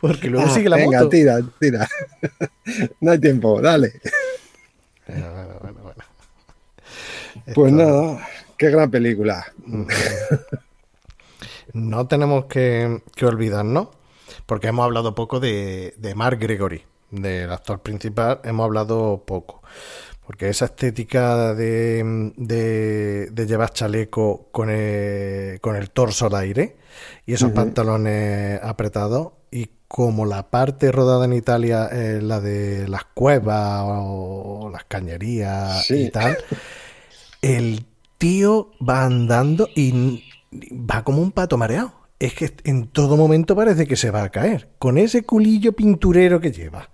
Porque luego Ah, sigue la venga, moto. tira, tira. no hay tiempo, dale. Bueno, bueno, bueno. Pues Esto- nada, qué gran película. No tenemos que, que olvidarnos, porque hemos hablado poco de, de Mark Gregory, del actor principal, hemos hablado poco. Porque esa estética de, de, de llevar chaleco con el, con el torso al aire y esos pantalones apretados, y como la parte rodada en Italia es la de las cuevas o las cañerías Sí. y tal, el tío va andando y va como un pato mareado. Es que en todo momento parece que se va a caer. Con ese culillo pinturero que lleva.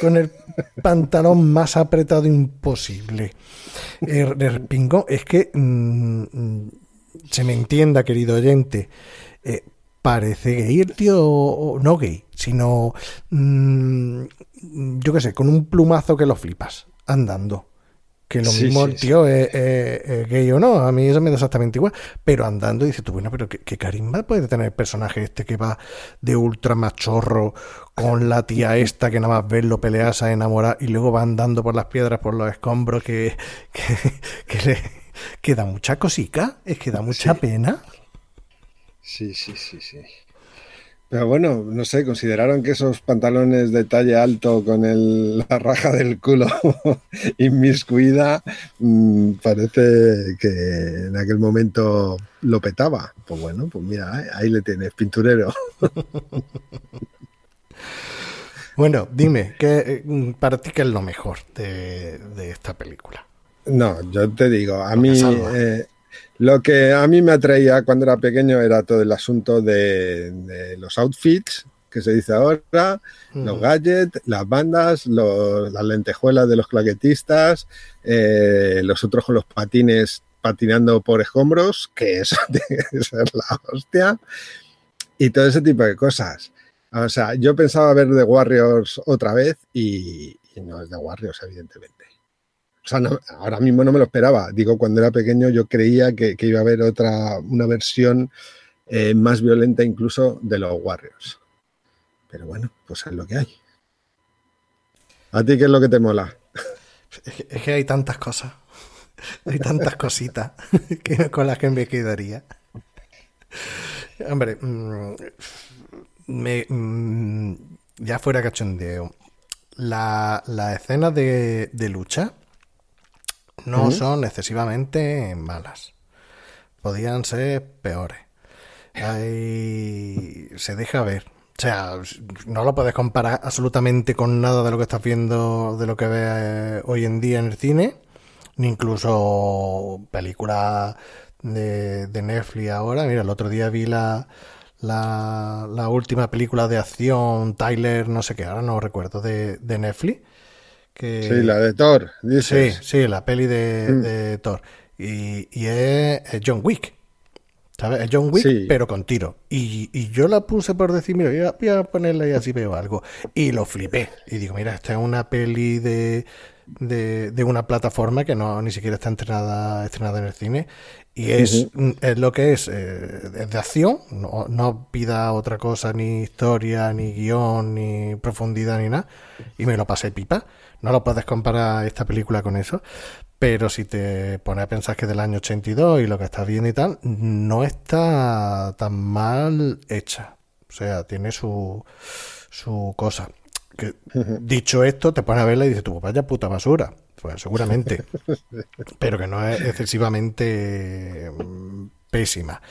Con el pantalón más apretado imposible. El, el pingón. Es que mm, mm, se me entienda, querido oyente. eh, parece gay el tío. No gay, sino. mm, yo qué sé, con un plumazo que lo flipas. Andando. Que lo Sí, mismo sí, el tío es, es- es gay o no, a mí eso me da exactamente igual. Pero andando dices tú, bueno, pero ¿qué, qué carisma puede tener el personaje este que va de ultra machorro con la tía esta que nada más verlo pelearse a enamorar y luego va andando por las piedras, por los escombros que, que, que le que da mucha cosica, es que da mucha Sí. pena. Sí, sí, sí, sí. Pero bueno, no sé, consideraron que esos pantalones de talle alto con el- la raja del culo inmiscuida, mm, parece que en aquel momento lo petaba. Pues bueno, pues mira, eh, ahí le tienes, pinturero. Bueno, dime, ¿qué, eh, para ti qué es lo mejor de, de esta película? No, yo te digo, a mí eh, lo que a mí me atraía cuando era pequeño era todo el asunto de, de los outfits, que se dice ahora, los gadgets, las bandas, los- las lentejuelas de los claquetistas, eh, los otros con los patines patinando por escombros, que eso tiene que ser la hostia, y todo ese tipo de cosas. O sea, yo pensaba ver The Warriors otra vez y, y no es The Warriors, evidentemente. O sea, ahora mismo no me lo esperaba. Digo, cuando era pequeño yo creía que, iba a haber otra, una versión eh, más violenta incluso de los Warriors. Pero bueno, pues es lo que hay. ¿A ti qué es lo que te mola? Es que, hay tantas cosas, hay tantas cositas que, con las que me quedaría. Hombre, mm, me, mm, ya fuera cachondeo, la, las escenas de, de lucha no son excesivamente malas. Podían ser peores. Hay- se deja ver. O sea, no lo puedes comparar absolutamente con nada de lo que estás viendo, de lo que ves eh, hoy en día en el cine, ni incluso películas de, de Netflix ahora. Mira, el otro día vi la, la, la última película de acción, Tyler, no sé qué, ahora no recuerdo, de, de Netflix. Que, Sí, la de Thor, Sí, dices. sí, la peli de, Mm. de Thor. Y, y es, John Wick. ¿Sabes? Es John Wick, Sí. pero con tiro. Y, y yo la puse por decir, mira, voy a, voy a ponerla y así veo algo. Y lo flipé. Y digo, mira, esta es una peli de, de, de una plataforma que no ni siquiera está estrenada, estrenada en el cine. Y es, es lo que es, eh, es de acción. No, no pida otra cosa, ni historia, ni guion, ni profundidad, ni nada. Y me lo pasé pipa. No lo puedes comparar esta película con eso. Pero si te pones a pensar que es del año 82 y lo que estás viendo y tal, no está tan mal hecha. O sea, tiene su, su cosa. Que, dicho esto, te pones a verla y dices, tú, pues vaya puta basura. Pues seguramente. Pero que no es excesivamente mm, pésima.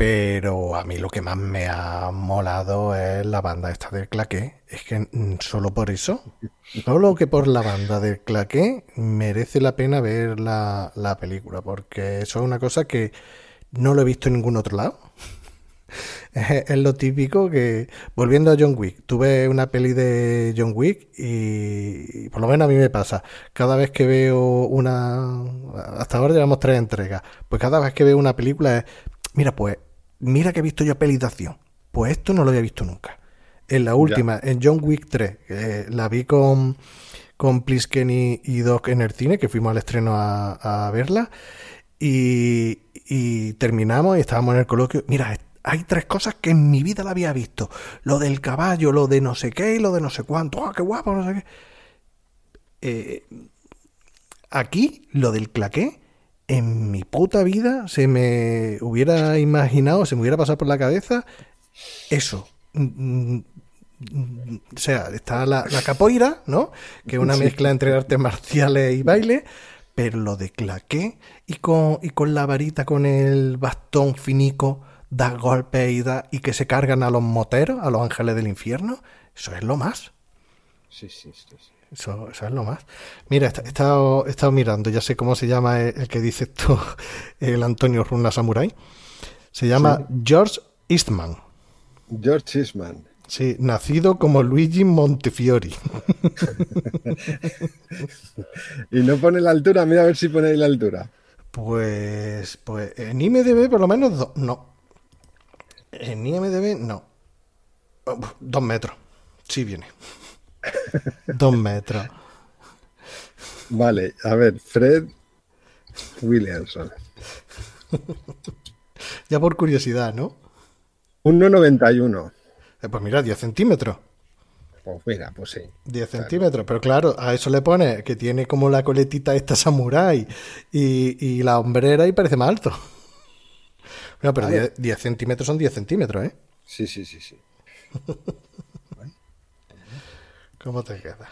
Pero a mí lo que más me ha molado es la banda esta del claqué. Es que solo por eso, solo que por la banda del claqué, merece la pena ver la, la película. Porque eso es una cosa que no lo he visto en ningún otro lado. es, lo típico que, volviendo a John Wick, tuve una peli de John Wick y, por lo menos a mí me pasa, cada vez que veo una, hasta ahora llevamos tres entregas, pues cada vez que veo una película es, mira pues, mira que he visto yo peli de acción, pues esto no lo había visto nunca. En la última, en John Wick 3, la vi con, con Plisken y, Doc en el cine, que fuimos al estreno a, a verla. Y, y, terminamos y estábamos en el coloquio. Mira, hay tres cosas que en mi vida la había visto. Lo del caballo, lo de no sé qué y lo de no sé cuánto. ¡Ah, qué guapo! No sé qué. Eh, aquí, lo del claqué, en mi puta vida se me hubiera imaginado, se me hubiera pasado por la cabeza eso. Mm, mm, o sea, está la, la capoeira, ¿no? Que es una mezcla entre artes marciales y baile, pero lo de claqué y con, y con la varita, con el bastón finico da golpes y, da, y que se cargan a los moteros, a los ángeles del infierno, eso es lo más. Sí, sí, sí. Eso, eso, es lo más. Mira, he estado, he estado, mirando, ya sé cómo se llama el, que dice esto, el Antonio Runa Samurai. Se llama George Eastman. George Eastman. Sí, nacido como Luigi Montefiori. y no pone la altura, mira a ver si pone ahí la altura. Pues, pues en IMDB por lo menos no. En IMDB, no. dos metros. Sí viene. Dos metros. Vale, a ver, Fred Williamson. ya por curiosidad, ¿no? 1,91. Eh, pues mira, 10 centímetros. Pues mira, pues sí. 10 centímetros, pero claro, a eso le pone que tiene como la coletita esta samurai y, y la hombrera y parece más alto. No, pero 10, centímetros son 10 centímetros, ¿eh? Sí, sí, sí, sí. ¿Cómo te queda?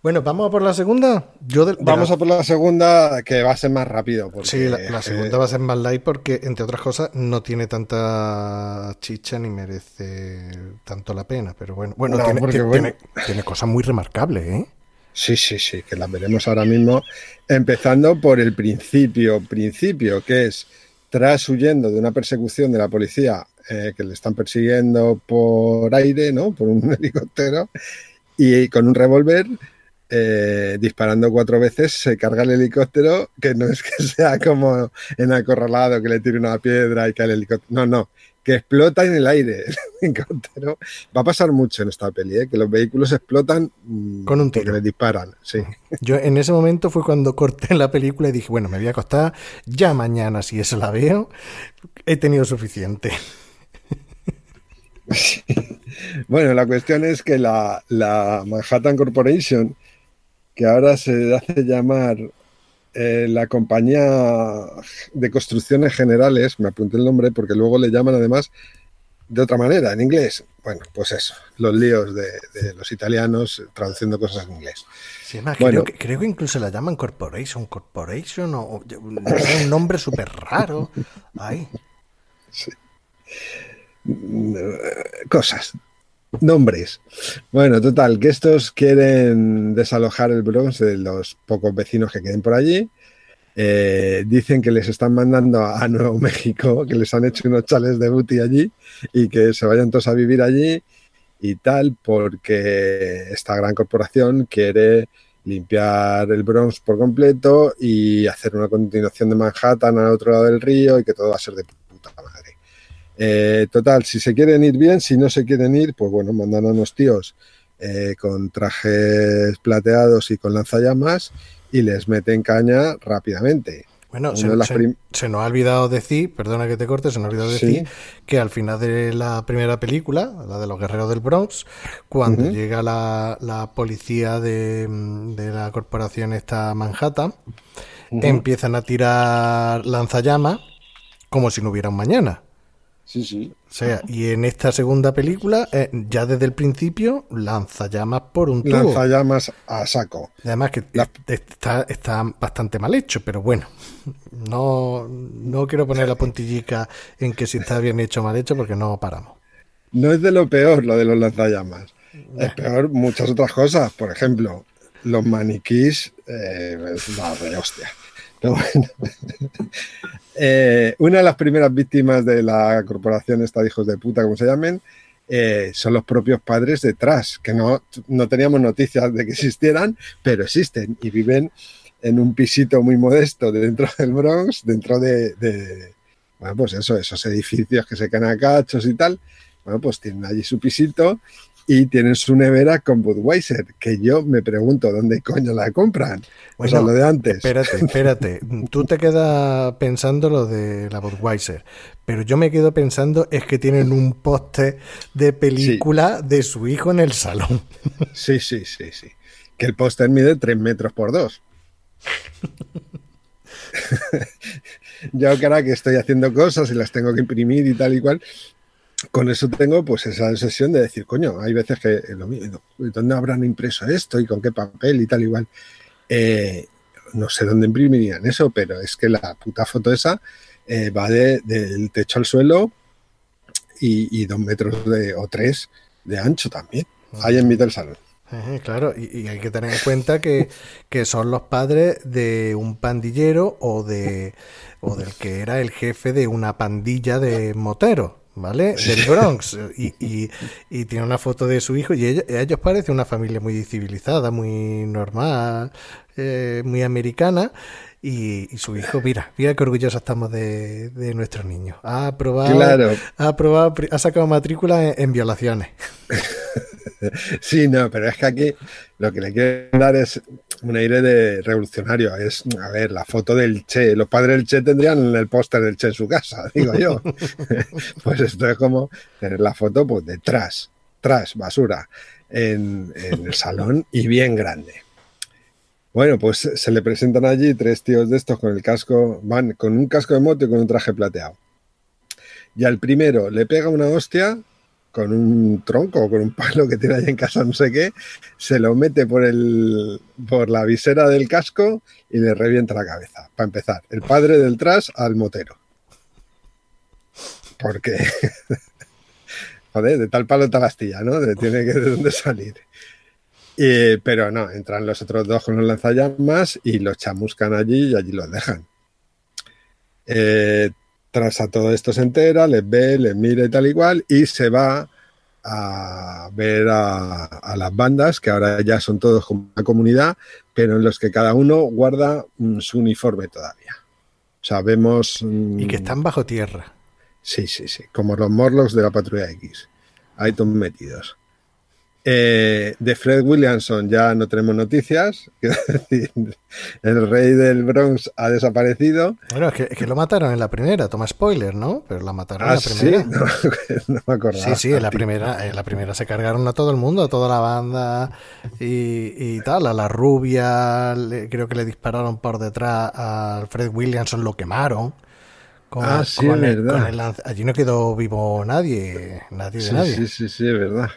Bueno, ¿vamos a por la segunda? Yo Vamos a por la segunda, que va a ser más rápido. Sí, la, segunda va a ser más light porque, entre otras cosas, no tiene tanta chicha ni merece tanto la pena. Pero bueno, bueno, tiene, tiene, cosas muy remarcables, ¿eh? Sí, sí, sí, que las veremos ahora mismo. Empezando por el principio, principio, que es tras huyendo de una persecución de la policía eh, que le están persiguiendo por aire, ¿no? Por un helicóptero, y con un revólver, eh, disparando cuatro veces, se carga el helicóptero, que no es que sea como en acorralado, que le tire una piedra y cae el helicóptero. No, no, que explota en el aire el helicóptero. Va a pasar mucho en esta peli, ¿eh? que los vehículos explotan mm, con un tiro. Les disparan. Sí. Yo en ese momento fue cuando corté la película y dije, bueno, me voy a acostar, ya mañana si eso la veo, he tenido suficiente. Bueno, la cuestión es que la, la Manhattan Corporation, que ahora se hace llamar eh, la compañía de construcciones generales, me apunté el nombre porque luego le llaman además de otra manera, en inglés. Bueno, pues eso, los líos de, los italianos traduciendo cosas en inglés. creo, que, creo, que, incluso la llaman Corporation, Corporation, o, un nombre súper raro. Ay. Sí. Cosas. Nombres. Bueno, total, que estos quieren desalojar el Bronx de los pocos vecinos que queden por allí. Eh, dicen que les están mandando a Nuevo México, que les han hecho unos chales de booty allí y que se vayan todos a vivir allí y tal, porque esta gran corporación quiere limpiar el Bronx por completo y hacer una continuación de Manhattan al otro lado del río y que todo va a ser de. Eh, total, si se quieren ir bien, si no se quieren ir, pues bueno, mandan a unos tíos eh, con trajes plateados y con lanzallamas y les meten caña rápidamente. Bueno, se, nos ha olvidado decir, perdona que te corte, se nos ha olvidado decir que al final de la primera película, la de los guerreros del Bronx, cuando llega la, policía de, la corporación esta Manhattan, empiezan a tirar lanzallamas como si no hubiera un mañana. Sí, sí. O sea, y en esta segunda película, eh, ya desde el principio, lanza llamas por un tubo. Lanzallamas a saco. Y Además que La- está, está bastante mal hecho, pero bueno, no, no quiero poner la puntillica en que si está bien hecho o mal hecho porque no paramos. No es de lo peor lo de los lanzallamas. Es peor muchas otras cosas. Por ejemplo, los maniquís. Eh, es una de hostia. Pero bueno. Eh, una de las primeras víctimas de la corporación esta de hijos de puta, como se llamen, eh, son los propios padres detrás, que no, no teníamos noticias de que existieran, pero existen y viven en un pisito muy modesto dentro del Bronx, dentro de, bueno, pues eso, esos edificios que se caen a cachos y tal. Bueno, pues tienen allí su pisito y tienen su nevera con Budweiser, que yo me pregunto dónde coño la compran. o sea, lo de antes. Espérate, espérate. Tú te quedas pensando lo de la Budweiser, pero yo me quedo pensando es que tienen un póster de película de su hijo en el salón. Sí, sí, sí, sí. Que el póster mide 3 metros por 2. Yo ahora que estoy haciendo cosas y las tengo que imprimir y tal y cual, con eso tengo pues esa obsesión de decir, coño, hay veces que lo mismo, ¿dónde habrán impreso esto y con qué papel y tal igual? Eh, no sé dónde imprimirían eso, pero es que la puta foto esa eh, va de- del techo al suelo y, y dos metros de, o tres de ancho también, ahí en mitad del salón. Claro, y, y hay que tener en cuenta que, que son los padres de un pandillero o de o del que era el jefe de una pandilla de moteros, ¿vale? Del Bronx. Y, y, y tiene una foto de su hijo y ellos, ellos parecen una familia muy civilizada, muy normal, eh, muy americana. Y, y su hijo, mira, mira qué orgullosos estamos de, de nuestros niños. Ha aprobado, Claro. ha aprobado, ha sacado matrícula en, en violaciones. Sí, no, pero es que aquí lo que le quieren dar es un aire de revolucionario. Es, a ver, la foto del Che. Los padres del Che tendrían el póster del Che en su casa, digo yo. pues esto es como tener la foto pues detrás, tras, basura, en, en el salón y bien grande. Bueno, pues se le presentan allí tres tíos de estos con el casco, van con un casco de moto y con un traje plateado. Y al primero le pega una hostia con un tronco o con un palo que tiene ahí en casa, no sé qué, se lo mete por, el, por la visera del casco y le revienta la cabeza. Para empezar, el padre del tras al motero. Porque, joder, de tal palo tal astilla, ¿no? De, tiene que de dónde salir. Y- pero no, entran los otros dos con los lanzallamas y los chamuscan allí y allí los dejan. Eh, tras a todo esto se entera, les ve, les mira y tal igual, y se va a ver a, a las bandas, que ahora ya son todos como una comunidad, pero en los que cada uno guarda mm, su uniforme todavía. O sea, vemos... mm, Y que están bajo tierra. Sí, sí, sí, como los Morlocks de la Patrulla X. Ahí todos metidos. Eh, de Fred Williamson ya no tenemos noticias. El rey del Bronx ha desaparecido. Bueno, es que, es que lo mataron en la primera, toma spoiler, ¿no? Pero la mataron Ah, en la sí, primera. no, no me acordaba. Sí, sí, en la primera, en la primera se cargaron a todo el mundo, a toda la banda y, y tal, a la rubia, le- creo que le dispararon por detrás a Fred Williamson, lo quemaron. Con, Ah, sí, con es el- verdad. con el lanza- allí no quedó vivo nadie, nadie de Sí, nadie. sí, sí, sí, es verdad.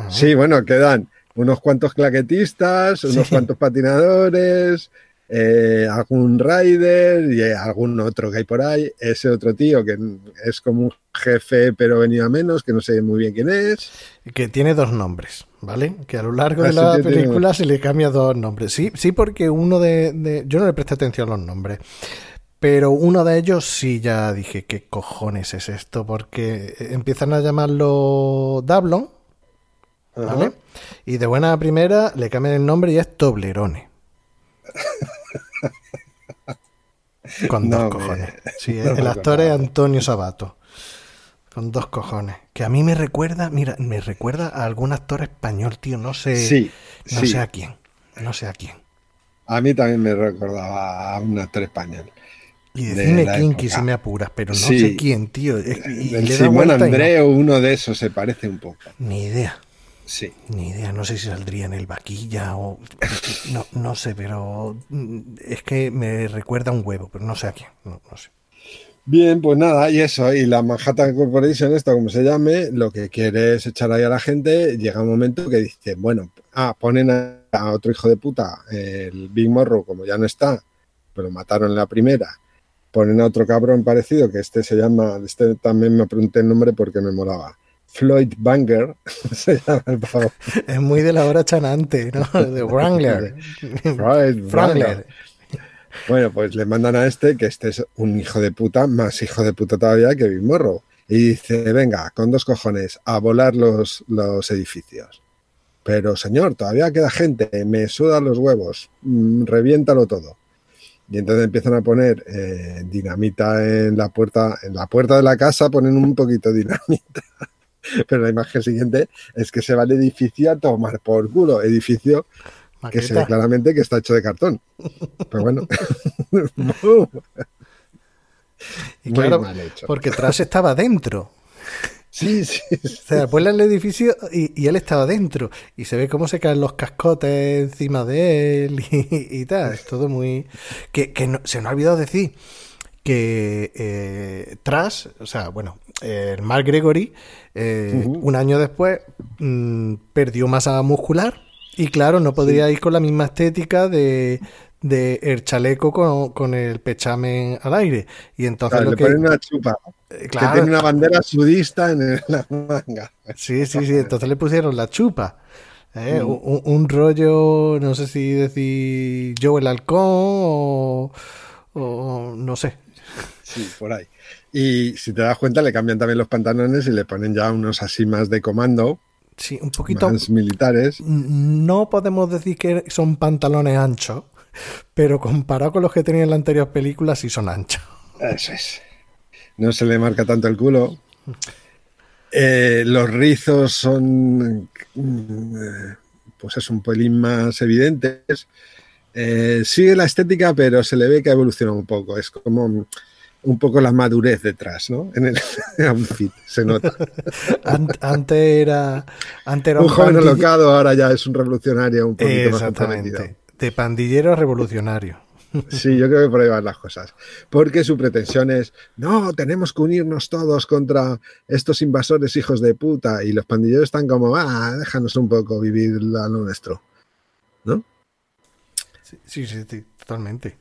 Ajá. Sí, bueno, quedan unos cuantos claquetistas, unos Sí. cuantos patinadores, eh, algún rider y eh, algún otro que hay por ahí. Ese otro tío que es como un jefe pero venido a menos, que no sé muy bien quién es. Que tiene dos nombres, ¿vale? Que a lo largo Ah, de sí, la película se le cambia dos nombres. Sí, sí, porque uno de, de- Yo no le presté atención a los nombres. Pero uno de ellos sí ya dije, ¿qué cojones es esto? Porque empiezan a llamarlo Dablon, ¿vale? Y de buena primera le cambian el nombre y es Toblerone. Con dos No cojones. Sí, no el actor es. Antonio Sabato. Con dos cojones. Que a mí me recuerda, mira, me recuerda a algún actor español, tío. No sé, Sí, no sí. sé a quién. No sé a quién. A mí también me recordaba a un actor español. Y De época. que si me apuras, pero no Sí. sé quién, tío. Y le da Simón y no. Uno de esos se parece un poco. Ni idea. Sí. Ni idea, no sé si saldría en el vaquilla o... No, no sé, pero mm, es que me recuerda a un huevo, pero no sé a quién, no, no sé. Bien, pues nada, y eso, y la Manhattan Corporation, esta como se llame, lo que quiere es echar ahí a la gente, llega un momento que dice, bueno, ah, ponen a, otro hijo de puta, el Big Morro, como ya no está, pero mataron en la primera, ponen a otro cabrón parecido, que este se llama, este también me pregunté el nombre porque me molaba, Floyd Banger, se llama el pavo. Es muy de la hora chanante, ¿no? De Wrangler. Floyd Wrangler. Bueno, pues le mandan a este, que este es un hijo de puta, más hijo de puta todavía que Morro. Y dice, venga, con dos cojones, a volar los, los edificios. Pero señor, todavía queda gente, me sudan los huevos, mm, reviéntalo todo. Y entonces empiezan a poner eh, dinamita en la puerta, en la puerta de la casa ponen un poquito de dinamita. Pero la imagen siguiente es que se va el edificio a tomar por culo. Edificio que se ve claramente que está hecho de cartón. Pero bueno. y claro, porque Trash estaba dentro. Sí, sí. O sea, vuela el edificio y, él estaba dentro. Y se ve cómo se caen los cascotes encima de él y, tal. Es todo muy. Que, se nos ha olvidado decir que eh, Trash, o sea, bueno, el Mark Gregory, eh, un año después, mm, perdió masa muscular y claro, no podría ir con la misma estética de, el chaleco con, el pechamen al aire. Y entonces le ponen una chupa. Eh, que tiene una bandera sudista en la manga. Sí, sí, sí. Entonces le pusieron la chupa. ¿eh? Mm. un, rollo, no sé si decir yo el halcón o, o no sé. Sí, por ahí. Y si te das cuenta, le cambian también los pantalones y le ponen ya unos así más de comando Sí, un poquito. Más militares. No podemos decir que son pantalones anchos, pero comparado con los que tenía en la anterior película, sí son anchos. Eso es. No se le marca tanto el culo. Eh, los rizos son. Eh, pues es un pelín más evidentes. Eh, sigue la estética, pero se le ve que ha evolucionado un poco. Es como un poco la madurez detrás, ¿no? En el outfit, se nota. antes era, antes un, joven alocado, ahora ya es un revolucionario un poquito Exactamente. de pandillero revolucionario. Sí, yo creo que por ahí van las cosas. Porque su pretensión es, no, tenemos que unirnos todos contra estos invasores hijos de puta. Y los pandilleros están como, ah, déjanos un poco vivir lo nuestro. ¿No? sí, sí, sí totalmente.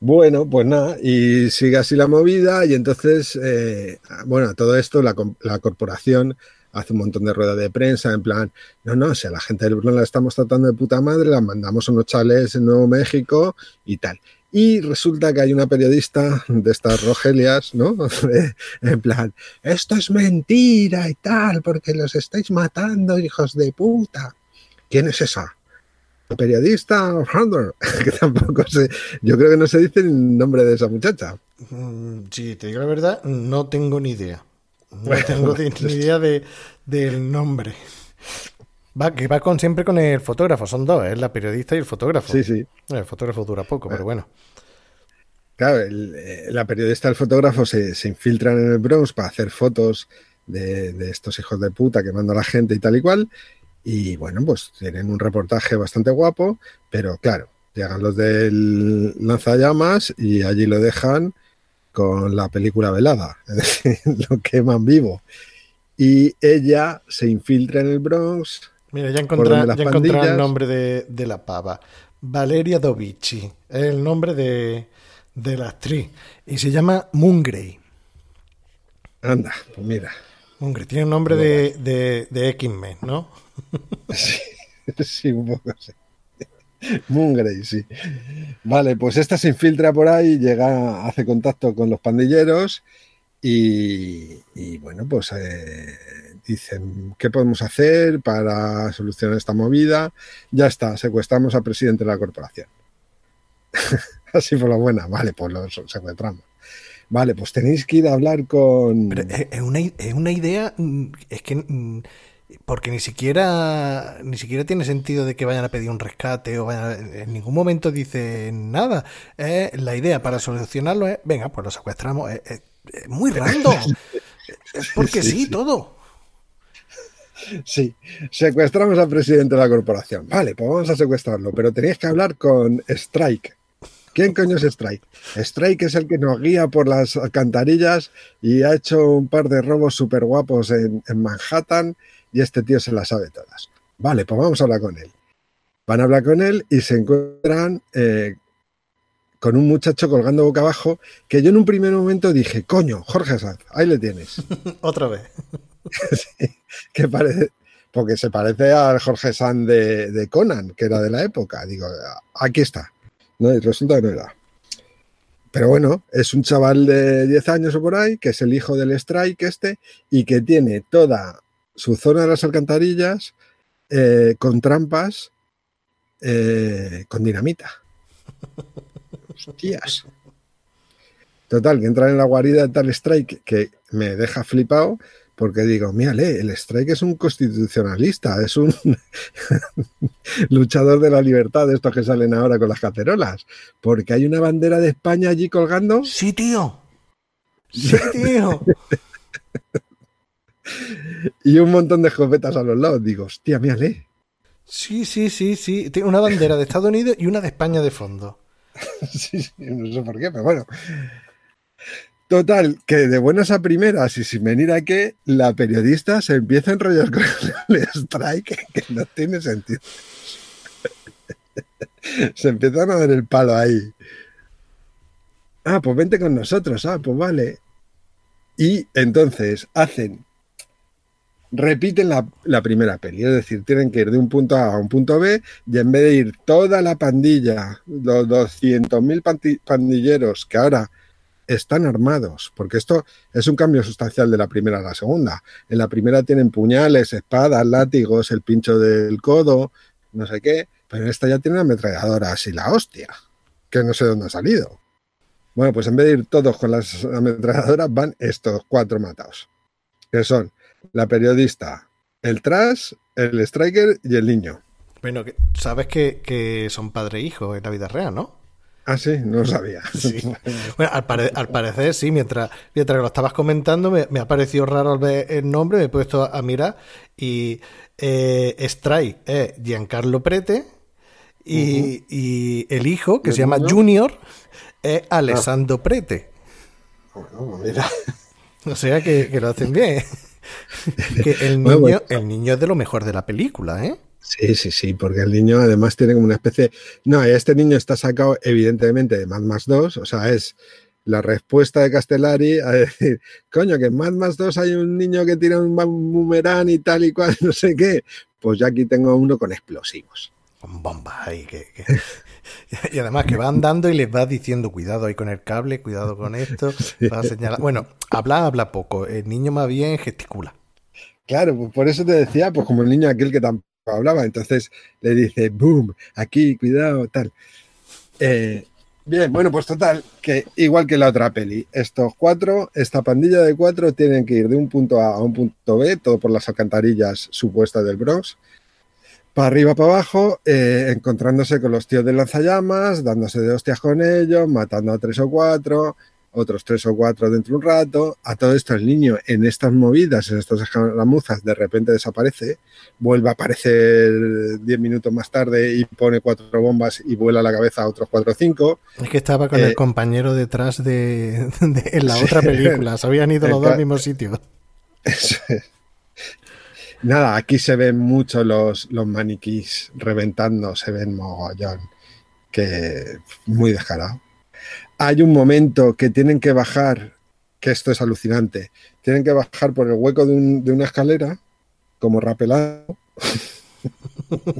Bueno, pues nada, y sigue así la movida y entonces, eh, bueno, todo esto la, corporación hace un montón de ruedas de prensa en plan, no, no, si a la gente del Bruno la estamos tratando de puta madre, la mandamos a unos chales en Nuevo México y tal. Y resulta que hay una periodista de estas Rogelias, ¿no? en plan, esto es mentira y tal, porque los estáis matando, hijos de puta. ¿Quién es esa? Periodista Hunter, que tampoco sé, yo creo que no se dice el nombre de esa muchacha. Mm, sí, te digo la verdad, no tengo ni idea. No tengo ni idea de, del nombre. Va, que va con siempre con el fotógrafo, son dos, es la periodista y el fotógrafo. Sí, sí. El fotógrafo dura poco, pero bueno. Claro, eh, la periodista y el fotógrafo se, se, infiltran en el Bronx para hacer fotos de, de, estos hijos de puta que manda la gente y tal y cual. Y bueno, pues tienen un reportaje bastante guapo, pero claro, llegan los del lanzallamas y allí lo dejan con la película velada, es decir, lo queman vivo. Y ella se infiltra en el Bronx. Mira, ya encontré, ya el nombre de, la pava. Valeria Dovici, es el nombre de, la actriz. Y se llama Moongrey. Anda, pues mira. Moongrey, tiene un nombre de, de, de X-Men, ¿no? Sí, sí, un poco sí. Moongrey, sí. Vale, pues esta se infiltra por ahí, llega, hace contacto con los pandilleros y, bueno, pues eh, dicen, ¿qué podemos hacer para solucionar esta movida? Ya está, secuestramos al presidente de la corporación. Así por la buena, vale, pues lo secuestramos. Vale, pues tenéis que ir a hablar con... es, una, es una idea, mm, es que mm, porque ni siquiera ni siquiera tiene sentido de que vayan a pedir un rescate o en ningún momento dice nada. La idea para solucionarlo es venga pues lo secuestramos. Es, muy random. Es porque sí, todo. Sí secuestramos al presidente de la corporación. Vale pues vamos a secuestrarlo pero tenéis que hablar con Strike ¿Quién coño es Strike? Strike es el que nos guía por las alcantarillas y ha hecho un par de robos súper guapos en, en Manhattan y este tío se las sabe todas. Vale, pues vamos a hablar con él. Van a hablar con él y se encuentran eh, con un muchacho colgando boca abajo que yo en un primer momento dije, coño, Jorge Sanz, ahí le tienes. Otra vez. Sí, que parece, porque se parece al Jorge Sanz de, de Conan, que era de la época. Digo, aquí está. No, resulta que no era. Pero bueno, es un chaval de 10 años o por ahí, que es el hijo del Strike este, y que tiene toda su zona de las alcantarillas eh, con trampas eh, con dinamita. Hostias. Total, que entran en la guarida de tal Strike que me deja flipado porque digo, mírale, el Strike es un constitucionalista, es un luchador de la libertad de estos que salen ahora con las cacerolas, porque hay una bandera de España allí colgando. Sí, tío. Sí, tío. y un montón de escopetas a los lados. Digo, hostia, mírale. Sí, sí, sí, sí. Tiene una bandera de Estados Unidos y una de España de fondo. sí, sí, no sé por qué, pero bueno. Total, que de buenas a primeras y sin venir a qué, la periodista se empieza a enrollar con el strike, que no tiene sentido. se empiezan a dar el palo ahí. Ah, pues vente con nosotros, ah, pues vale. Y entonces hacen, repiten la, la primera peli, es decir, tienen que ir de un punto A a un punto B y en vez de ir toda la pandilla, los 200.000 pandilleros que ahora están armados, porque esto es un cambio sustancial de la primera a la segunda. En la primera tienen puñales, espadas, látigos, el pincho del codo, no sé qué, pero en esta ya tienen ametralladoras y la hostia, que no sé dónde ha salido. Bueno, pues en vez de ir todos con las ametralladoras, van estos cuatro matados, que son la periodista, el trash, el striker y el niño. Bueno, sabes que, que son padre e hijo en la vida real, ¿no? Ah, sí, no lo sabía. Sí. Bueno, al, pare- al parecer sí, mientras, mientras lo estabas comentando me, me ha parecido raro al ver el nombre, me he puesto a, a mirar y eh, Stray es Giancarlo Prete y, y el hijo, que ¿Y se llama? Junior, es Alessandro Prete. Bueno, mira. O sea que, que lo hacen bien. que niño, el niño es de lo mejor de la película, ¿eh? Sí, sí, sí, porque el niño además tiene como una especie. No, este niño está sacado evidentemente de Mad Max 2, o sea, es la respuesta de Castellari a decir, coño, que en Mad Max 2 hay un niño que tira un boomerang y tal y cual, no sé qué. Pues yo aquí tengo uno con explosivos. Con bombas ahí. Que, que- Y además que va andando y les va diciendo cuidado ahí con el cable, cuidado con esto. Va a señalar. Bueno, habla, habla poco. El niño más bien gesticula. Claro, pues por eso te decía, pues como el niño aquel que tampoco hablaba, entonces le dice, boom, aquí, cuidado, tal. Eh, bien, bueno, pues total, que igual que la otra peli, estos cuatro, esta pandilla de cuatro tienen que ir de un punto A a un punto B, todo por las alcantarillas supuestas del Bronx, para arriba, para abajo, eh, encontrándose con los tíos de lanzallamas, dándose de hostias con ellos, matando a tres o cuatro, otros tres o cuatro dentro de un rato. A todo esto, el niño en estas movidas, en estas escaramuzas, de repente desaparece, vuelve a aparecer diez minutos más tarde y pone cuatro bombas y vuela la cabeza a otros cuatro o cinco. Es que estaba con Eh, el compañero detrás de, de- en la Sí. otra película. Se habían ido los dos al mismo sitio. Eso es. Nada, aquí se ven mucho los, los maniquís reventando, se ven mogollón, que muy descarado. Hay un momento que tienen que bajar, que esto es alucinante, tienen que bajar por el hueco de, un- de una escalera, como rapelado.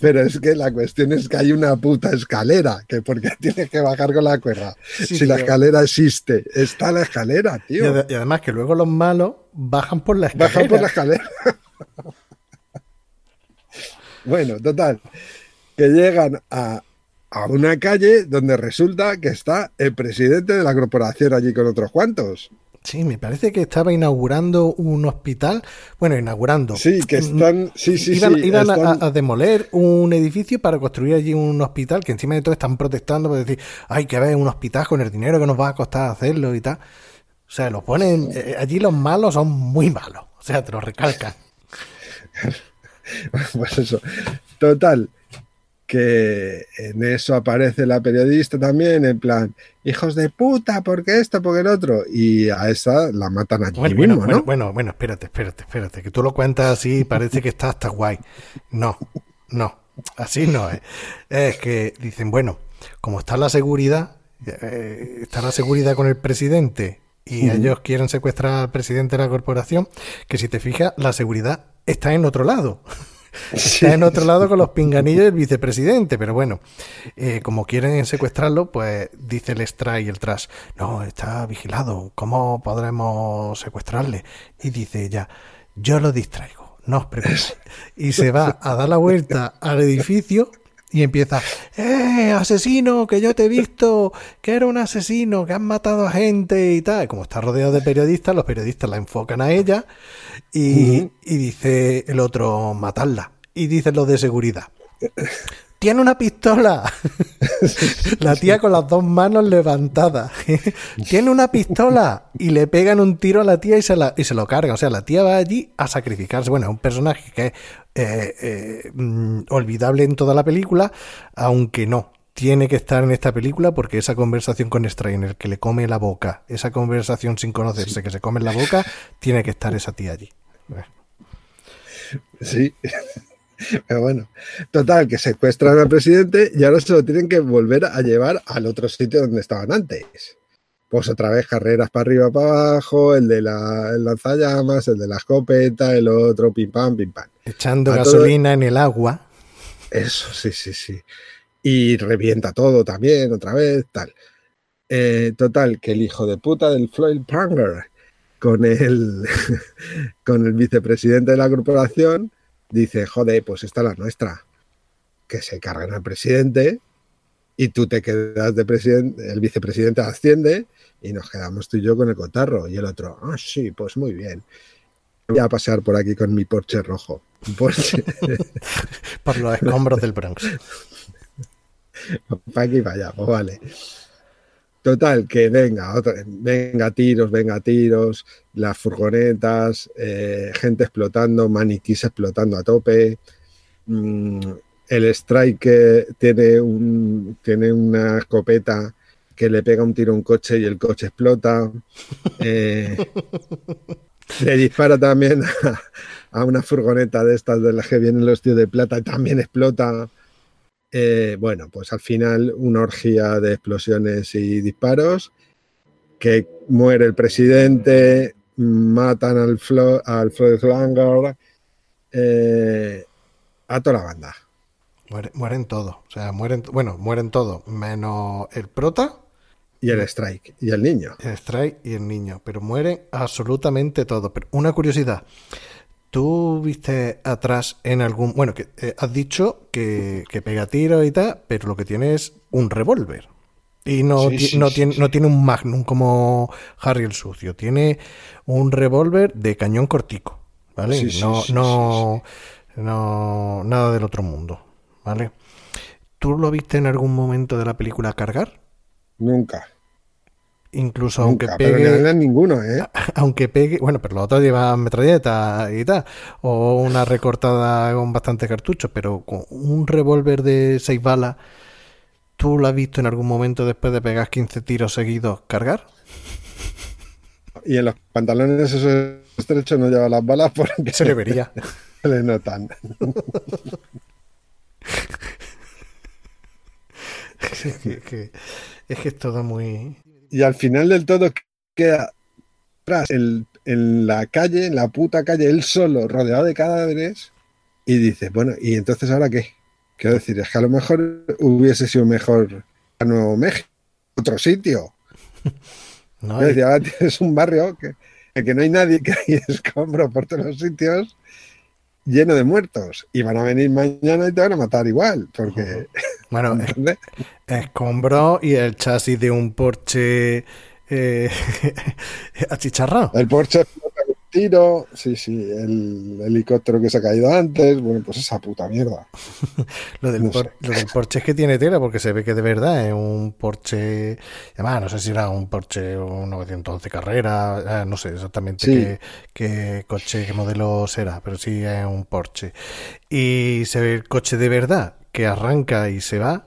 Pero es que la cuestión es que hay una puta escalera, que porque tienes que bajar con la cuerda. Sí, si la escalera existe, está la escalera, tío. y además que luego los malos bajan por la escalera. Bajan por la escalera. bueno, total. Que llegan a, a una calle donde resulta que está el presidente de la corporación allí con otros cuantos. Sí, me parece que estaba inaugurando un hospital. Bueno, inaugurando. Sí, que están. Sí, sí, iban sí. iban están- a, a demoler un edificio para construir allí un hospital, que encima de todo están protestando por decir, hay que ver un hospital con el dinero que nos va a costar hacerlo y tal. O sea, lo ponen, eh, allí los malos son muy malos. O sea, te lo recalcan. Pues eso. Total. Que en eso aparece la periodista también, en plan, hijos de puta, porque esto, porque el otro, y a esa la matan allí Bueno, mismo, bueno, ¿no? bueno, bueno, bueno, espérate, espérate, espérate, que tú lo cuentas así y parece que está hasta guay. No, no, así no es. Es que dicen, bueno, como está la seguridad, eh, está la seguridad con el presidente y ellos quieren secuestrar al presidente de la corporación, que si te fijas, la seguridad está en otro lado. Está en otro lado con los pinganillos del vicepresidente, pero bueno, eh, como quieren secuestrarlo, pues dice el extra y el tras, no, está vigilado, ¿cómo podremos secuestrarle? Y dice ella, yo lo distraigo, no os preocupéis. Y se va a dar la vuelta al edificio y empieza, ¡eh, asesino, que yo te he visto, que era un asesino, que han matado a gente y tal! Como está rodeado de periodistas, los periodistas la enfocan a ella y, y dice el otro, matarla. Y dicen los de seguridad. Tiene una pistola. La tía con las dos manos levantadas. Tiene una pistola. Y le pegan un tiro a la tía y se, la, y se lo carga. O sea, la tía va allí a sacrificarse. Bueno, es un personaje que es eh, mm, olvidable en toda la película, aunque no. Tiene que estar en esta película porque esa conversación con Strainer que le come la boca, esa conversación sin conocerse que se come en la boca, tiene que estar esa tía allí. Sí. Pero bueno, total, que secuestran al presidente y ahora se lo tienen que volver a llevar al otro sitio donde estaban antes. Pues otra vez carreras para arriba, para abajo, el de la el lanzallamas, el de la escopeta, el otro, pim pam, pim pam. Echando gasolina en el agua. Eso, sí, sí, sí. Y revienta todo también, otra vez, tal. Eh, total, que el hijo de puta del Floyd Pranger con el, con el vicepresidente de la corporación dice, joder, pues esta es la nuestra. Que se cargan al presidente y tú te quedas de presidente, el vicepresidente asciende y nos quedamos tú y yo con el cotarro. Y el otro, ah, sí, pues muy bien. Voy a pasar por aquí con mi Porsche rojo. Porsche. por los escombros del Bronx. para aquí y para allá, pues vale. Total, que venga, otra- venga tiros, venga tiros, las furgonetas, eh, gente explotando, maniquís explotando a tope. Mm, el strike tiene, un, tiene una escopeta que le pega un tiro a un coche y el coche explota. Eh, le dispara también a, a una furgoneta de estas de las que vienen los tíos de plata y también explota. Eh, bueno, pues al final una orgía de explosiones y disparos, que muere el presidente, matan al, Flo, al Floyd Langer, eh, a toda la banda. Muere- mueren todos. O sea, mueren, bueno, mueren todos, menos el prota, Y el strike, y el niño. el strike y el niño. Pero mueren absolutamente todos. Pero una curiosidad. ¿Tú viste atrás en algún... Bueno, que eh, has dicho que, que pega tiros y tal, pero lo que tiene es un revólver. Y no, Sí, ti- sí, no, sí, tiene, sí. no tiene un magnum como Harry el Sucio. Tiene un revólver de cañón cortico. ¿Vale? Sí, sí, no, sí, no, no, nada del otro mundo. ¿Vale? ¿Tú lo viste en algún momento de la película cargar? Nunca. Incluso aunque pegue... ninguno, ¿eh? Aunque pegue, bueno, pero los otros llevan metralleta y tal, o una recortada con bastantes cartuchos, pero con un revólver de seis balas, ¿tú lo has visto en algún momento después de pegar 15 tiros seguidos cargar? Y en los pantalones esos estrechos no lleva las balas porque Se le vería. se le notan. es, que, que- es que es todo muy... Y al final del todo queda atrás en la calle, en la puta calle, él solo, rodeado de cadáveres, y dice, bueno, ¿y entonces ahora qué? Quiero decir, es que a lo mejor hubiese sido mejor a Nuevo México, otro sitio. ¿no? Quiero decir, ahora tienes un barrio que, en que no hay nadie, que hay escombros por todos los sitios, lleno de muertos. Y van a venir mañana y te van a matar igual, porque... Bueno, escombros y el chasis de un Porsche eh, achicharrado. El Porsche tiro, sí, sí, el helicóptero que se ha caído antes, bueno, pues esa puta mierda. Lo del, No por- sé. lo del Porsche es que tiene tela, porque se ve que de verdad es un Porsche. Además, no sé si era un Porsche un 911 carrera, eh, no sé exactamente Sí. qué, qué coche, qué modelo será, pero sí es un Porsche. Y se ve el coche de verdad, que arranca y se va,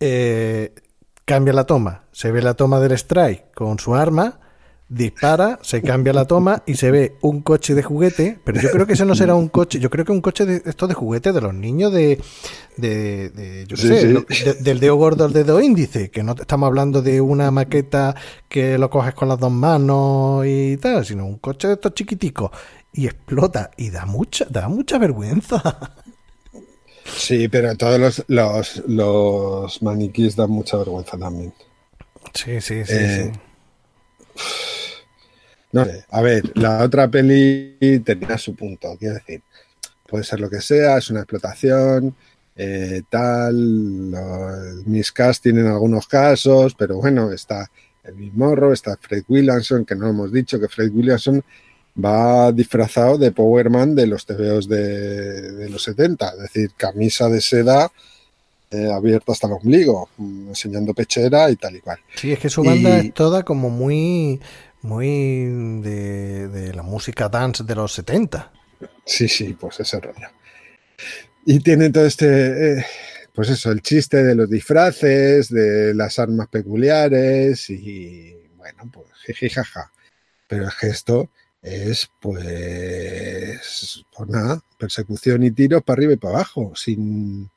eh, cambia la toma, se ve la toma del strike con su arma, dispara, se cambia la toma y se ve un coche de juguete, pero yo creo que ese no será un coche, yo creo que un coche de esto de juguete de los niños de, de, de yo Sí, sé, sí. lo- de- del dedo gordo al dedo índice, que no estamos hablando de una maqueta que lo coges con las dos manos y tal, sino un coche de estos chiquiticos y explota y da mucha, da mucha vergüenza. Sí, pero todos los, los, los maniquís dan mucha vergüenza también. Sí, sí, sí, Eh, sí. No sé, a ver, la otra peli tenía su punto, quiero decir, puede ser lo que sea, es una explotación, eh, tal, los miscast tienen algunos casos, pero bueno, está el Bill Morrow, está Fred Williamson, que no hemos dicho que Fred Williamson va disfrazado de Power Man de los TVOs de, de los 70, es decir, camisa de seda eh, abierta hasta el ombligo, mm, enseñando pechera y tal y cual. Sí, es que su banda y- es toda como muy, muy de, de la música dance de los 70. Sí, sí, pues ese rollo. Y tiene todo este, eh, pues eso, el chiste de los disfraces, de las armas peculiares y bueno, pues jiji, jaja. Pero el gesto es pues, pues nada, persecución y tiros para arriba y para abajo, sin,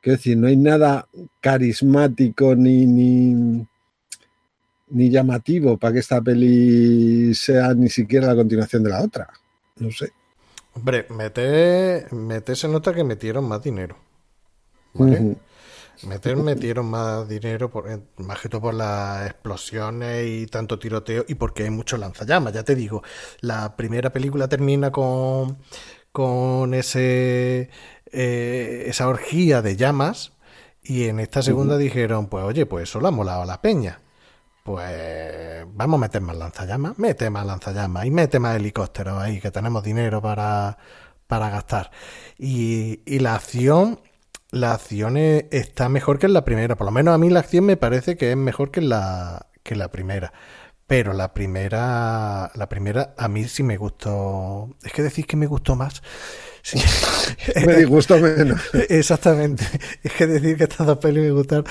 quiero decir, no hay nada carismático ni, ni, ni llamativo para que esta peli sea ni siquiera la continuación de la otra. No sé. Hombre, mete, mete se nota que metieron más dinero. ¿vale? Meter, metieron más dinero, por, eh, más que todo por las explosiones y tanto tiroteo y porque hay mucho lanzallamas. Ya te digo, la primera película termina con, con ese, eh, esa orgía de llamas y en esta segunda dijeron, pues oye, pues eso le ha molado a la peña. Pues vamos a meter más lanzallamas, mete más lanzallamas y mete más helicópteros ahí, que tenemos dinero para, para gastar. Y, y la acción, la acción está mejor que en la primera. Por lo menos a mí la acción me parece que es mejor que en la, que la primera. Pero la primera, la primera a mí sí me gustó. Es que decís que me gustó más. Sí. Me disgustó menos. Exactamente. Es que decir que estas dos pelis me gustaron.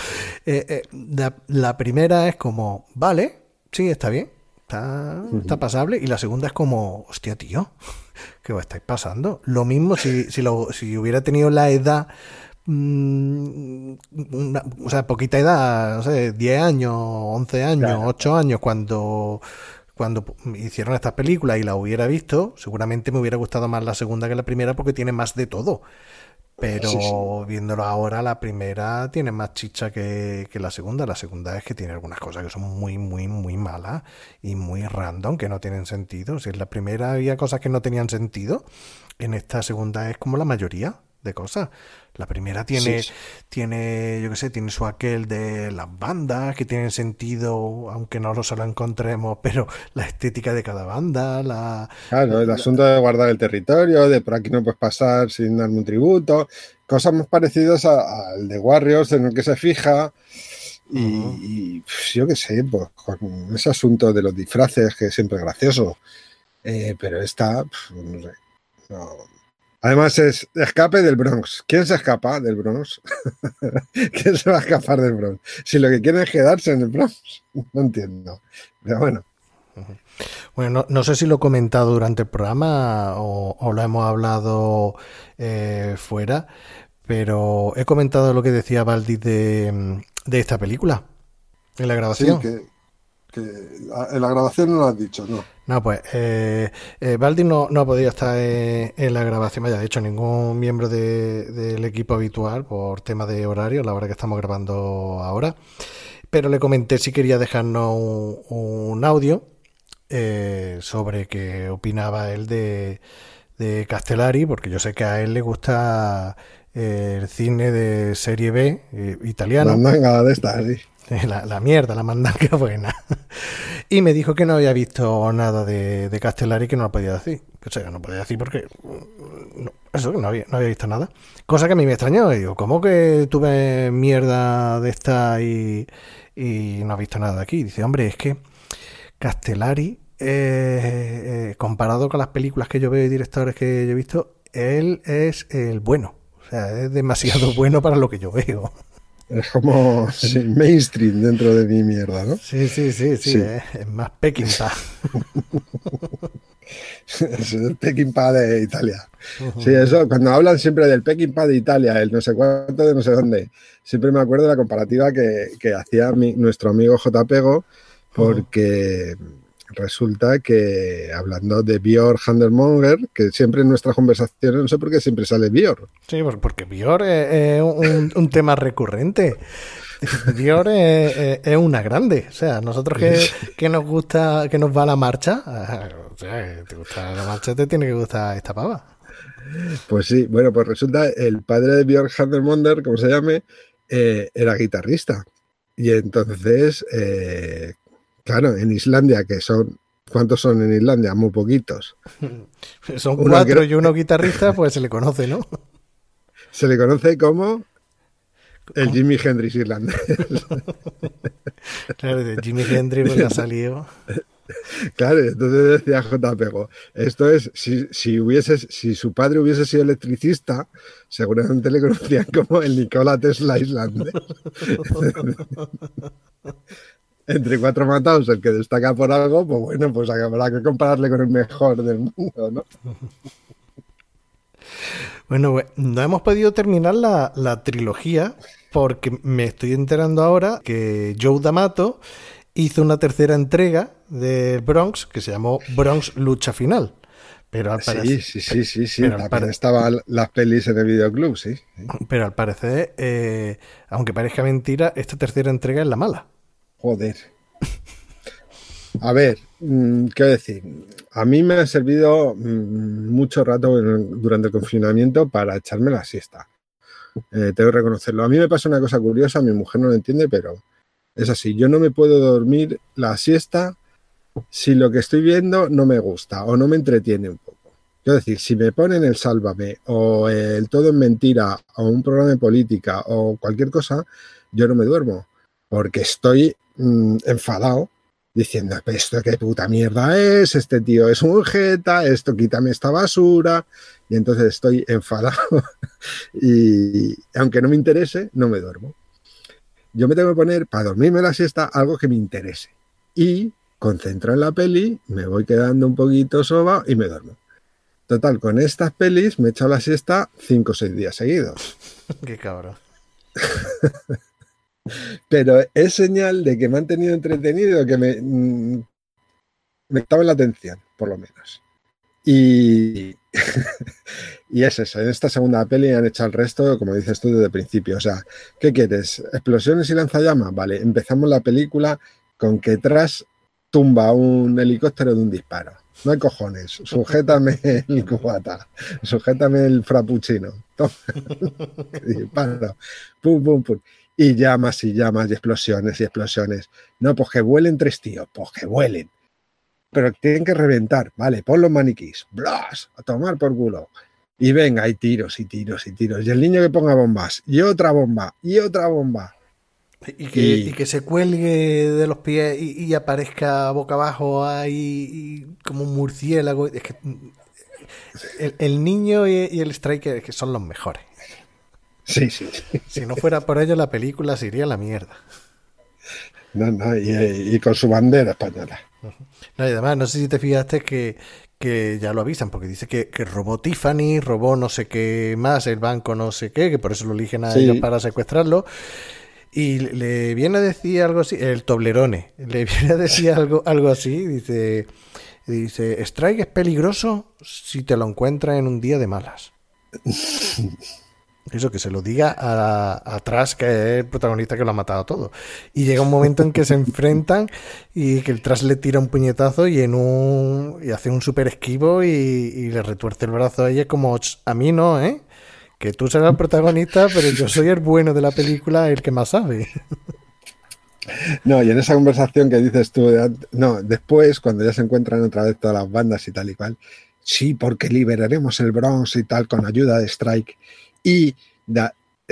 Eh, eh, la, la primera es como, vale, sí, está bien, está, está pasable. Y la segunda es como, hostia, tío, ¿qué os estáis pasando? Lo mismo si, si, lo- si hubiera tenido la edad, mm, una- o sea, poquita edad, no sé, 10 años, 11 años, Claro. 8 años, cuando cuando hicieron estas películas y la hubiera visto, seguramente me hubiera gustado más la segunda que la primera porque tiene más de todo. Pero Sí, sí. viéndolo ahora, la primera tiene más chicha que, que la segunda. La segunda es que tiene algunas cosas que son muy, muy, muy malas y muy random, que no tienen sentido. Si en la primera había cosas que no tenían sentido, en esta segunda es como la mayoría de cosas. La primera tiene, Sí, sí. tiene, yo qué sé, tiene su aquel de las bandas que tienen sentido, aunque no lo se lo encontremos, pero la estética de cada banda, la, Claro, el asunto de guardar el territorio, de por aquí no puedes pasar sin darme un tributo, cosas más parecidas al de Warriors en el que se fija. Y, Ujú. y, pf, yo qué sé, pues con ese asunto de los disfraces que siempre es gracioso. Eh, pero esta, pf, no sé. no. Además es escape del Bronx. ¿Quién se escapa del Bronx? ¿Quién se va a escapar del Bronx? Si lo que quieren es quedarse en el Bronx. No entiendo. Pero bueno. Bueno, no, no sé si lo he comentado durante el programa o, o lo hemos hablado eh, fuera, pero he comentado lo que decía Valdis de, de esta película en la Sí, grabación. que, que en la grabación no lo has dicho, ¿no? No, pues eh, eh, Valdis no, no ha podido estar en, en la grabación, vaya, de hecho ningún miembro de- del equipo habitual por tema de horario, la hora que estamos grabando ahora, pero le comenté si quería dejarnos un, un audio eh, sobre qué opinaba él de, de Castellari, porque yo sé que a él le gusta eh, el cine de serie B eh, italiano. Mandanga de estas, sí. La, la mierda, la mandanga buena. Y me dijo que no había visto nada de, de Castellari que no lo podía decir. O sea, no podía decir porque. mm, no, eso, no había, no había visto nada. Cosa que a mí me extrañó. Y digo, ¿cómo que tuve mierda de esta y, y no has visto nada de aquí? Dice, hombre, es que Castellari, eh, eh, comparado con las películas que yo veo y directores que yo he visto, él es el bueno. O sea, es demasiado bueno para lo que yo veo. Es como mainstream dentro de mi mierda, ¿no? Sí, sí, sí, sí, Es, más Peckinpah. es el Peckinpah de Italia. Sí, eso, cuando hablan siempre del Peckinpah de Italia, el no sé cuánto de no sé dónde, siempre me acuerdo de la comparativa que, hacía nuestro amigo J. Pego, porque resulta que hablando de Björn Handelmonger, que siempre en nuestras conversaciones, no sé por qué siempre sale Björn. Sí, pues porque Björn es, un, tema recurrente. Björn es, una grande. O sea, nosotros que, nos gusta, que nos va la marcha, o sea, te gusta la marcha, te tiene que gustar esta pava. Pues sí, bueno, pues resulta el padre de Björn Handelmonger, como se llame, eh, era guitarrista. Y entonces, eh, Claro, en Islandia, que son. ¿Cuántos son en Islandia? Muy poquitos. Son cuatro y uno guitarrista, pues se le conoce, ¿no? Se le conoce como el Jimi Hendrix irlandés. claro, de Jimi Hendrix pues ha salido. Claro, entonces decía J. Pego, esto es, si, si, hubiese, si su padre hubiese sido electricista, seguramente le conocían como el Nikola Tesla islandés entre cuatro matados, el que destaca por algo, pues bueno, pues habrá que compararle con el mejor del mundo, ¿no? Bueno, no hemos podido terminar la, trilogía porque me estoy enterando ahora que Joe D'Amato hizo una tercera entrega de Bronx que se llamó Bronx Lucha Final. Pero al parecer, sí, sí, sí, sí, estaban las pelis en el videoclub, sí. Pero al parecer, eh, aunque parezca mentira, esta tercera entrega es la mala. Joder. A ver, mm, ¿qué decir? A mí me ha servido mm, mucho rato durante el confinamiento para echarme la siesta. Eh, tengo que reconocerlo. A mí me pasa una cosa curiosa, mi mujer no lo entiende, pero es así. Yo no me puedo dormir la siesta si lo que estoy viendo no me gusta o no me entretiene un poco. Es decir, si me ponen el Sálvame o el Todo en Mentira o un programa de política o cualquier cosa, yo no me duermo porque estoy Mm, enfadado diciendo, esto qué puta mierda es, este tío es un jeta, esto quítame esta basura, y entonces estoy enfadado y aunque no me interese, no me duermo. Yo me tengo que poner para dormirme la siesta algo que me interese y concentro en la peli, me voy quedando un poquito soba y me duermo. Total, con estas pelis me he echado la siesta cinco o seis días seguidos. Qué cabrón. Pero es señal de que me han tenido entretenido, que me, mm, me estaba en la atención, por lo menos. Y, y es eso, en esta segunda peli han hecho el resto, como dices tú, desde el principio. O sea, ¿qué quieres? ¿Explosiones y lanzallamas? Vale, empezamos la película con que tras tumba un helicóptero de un disparo. No hay cojones. Sujétame el cubata. Sujétame el frappuccino. Disparo. Pum, pum, pum y llamas y llamas y explosiones y explosiones. No, pues que vuelen tres tíos, pues que vuelen. Pero tienen que reventar, vale, pon los maniquís, blas, a tomar por culo. Y venga, hay tiros y tiros y tiros. Y el niño que ponga bombas, y otra bomba, y otra bomba. Y que, que se cuelgue de los pies y, aparezca boca abajo ahí como un murciélago. Es que el, niño y, y el striker que son los mejores. Sí, sí, Si no fuera por ello, la película se iría a la mierda. No, no, y, con su bandera española. No, y además, no sé si te fijaste que, que ya lo avisan, porque dice que, robó Tiffany, robó no sé qué más, el banco no sé qué, que por eso lo eligen a ellos para secuestrarlo. Y le viene a decir algo así, el Toblerone, le viene a decir algo, algo así, dice, dice, Strike es peligroso si te lo encuentras en un día de malas. Eso, que se lo diga atrás, que es el protagonista que lo ha matado todo. Y llega un momento en que se enfrentan y que el tras le tira un puñetazo y en un y hace un super esquivo y, le retuerce el brazo a ella como a mí no, ¿eh? Que tú serás el protagonista, pero yo soy el bueno de la película, el que más sabe. No, y en esa conversación que dices tú, no, después, cuando ya se encuentran otra vez todas las bandas y tal y cual, sí, porque liberaremos el Bronx y tal con ayuda de Strike y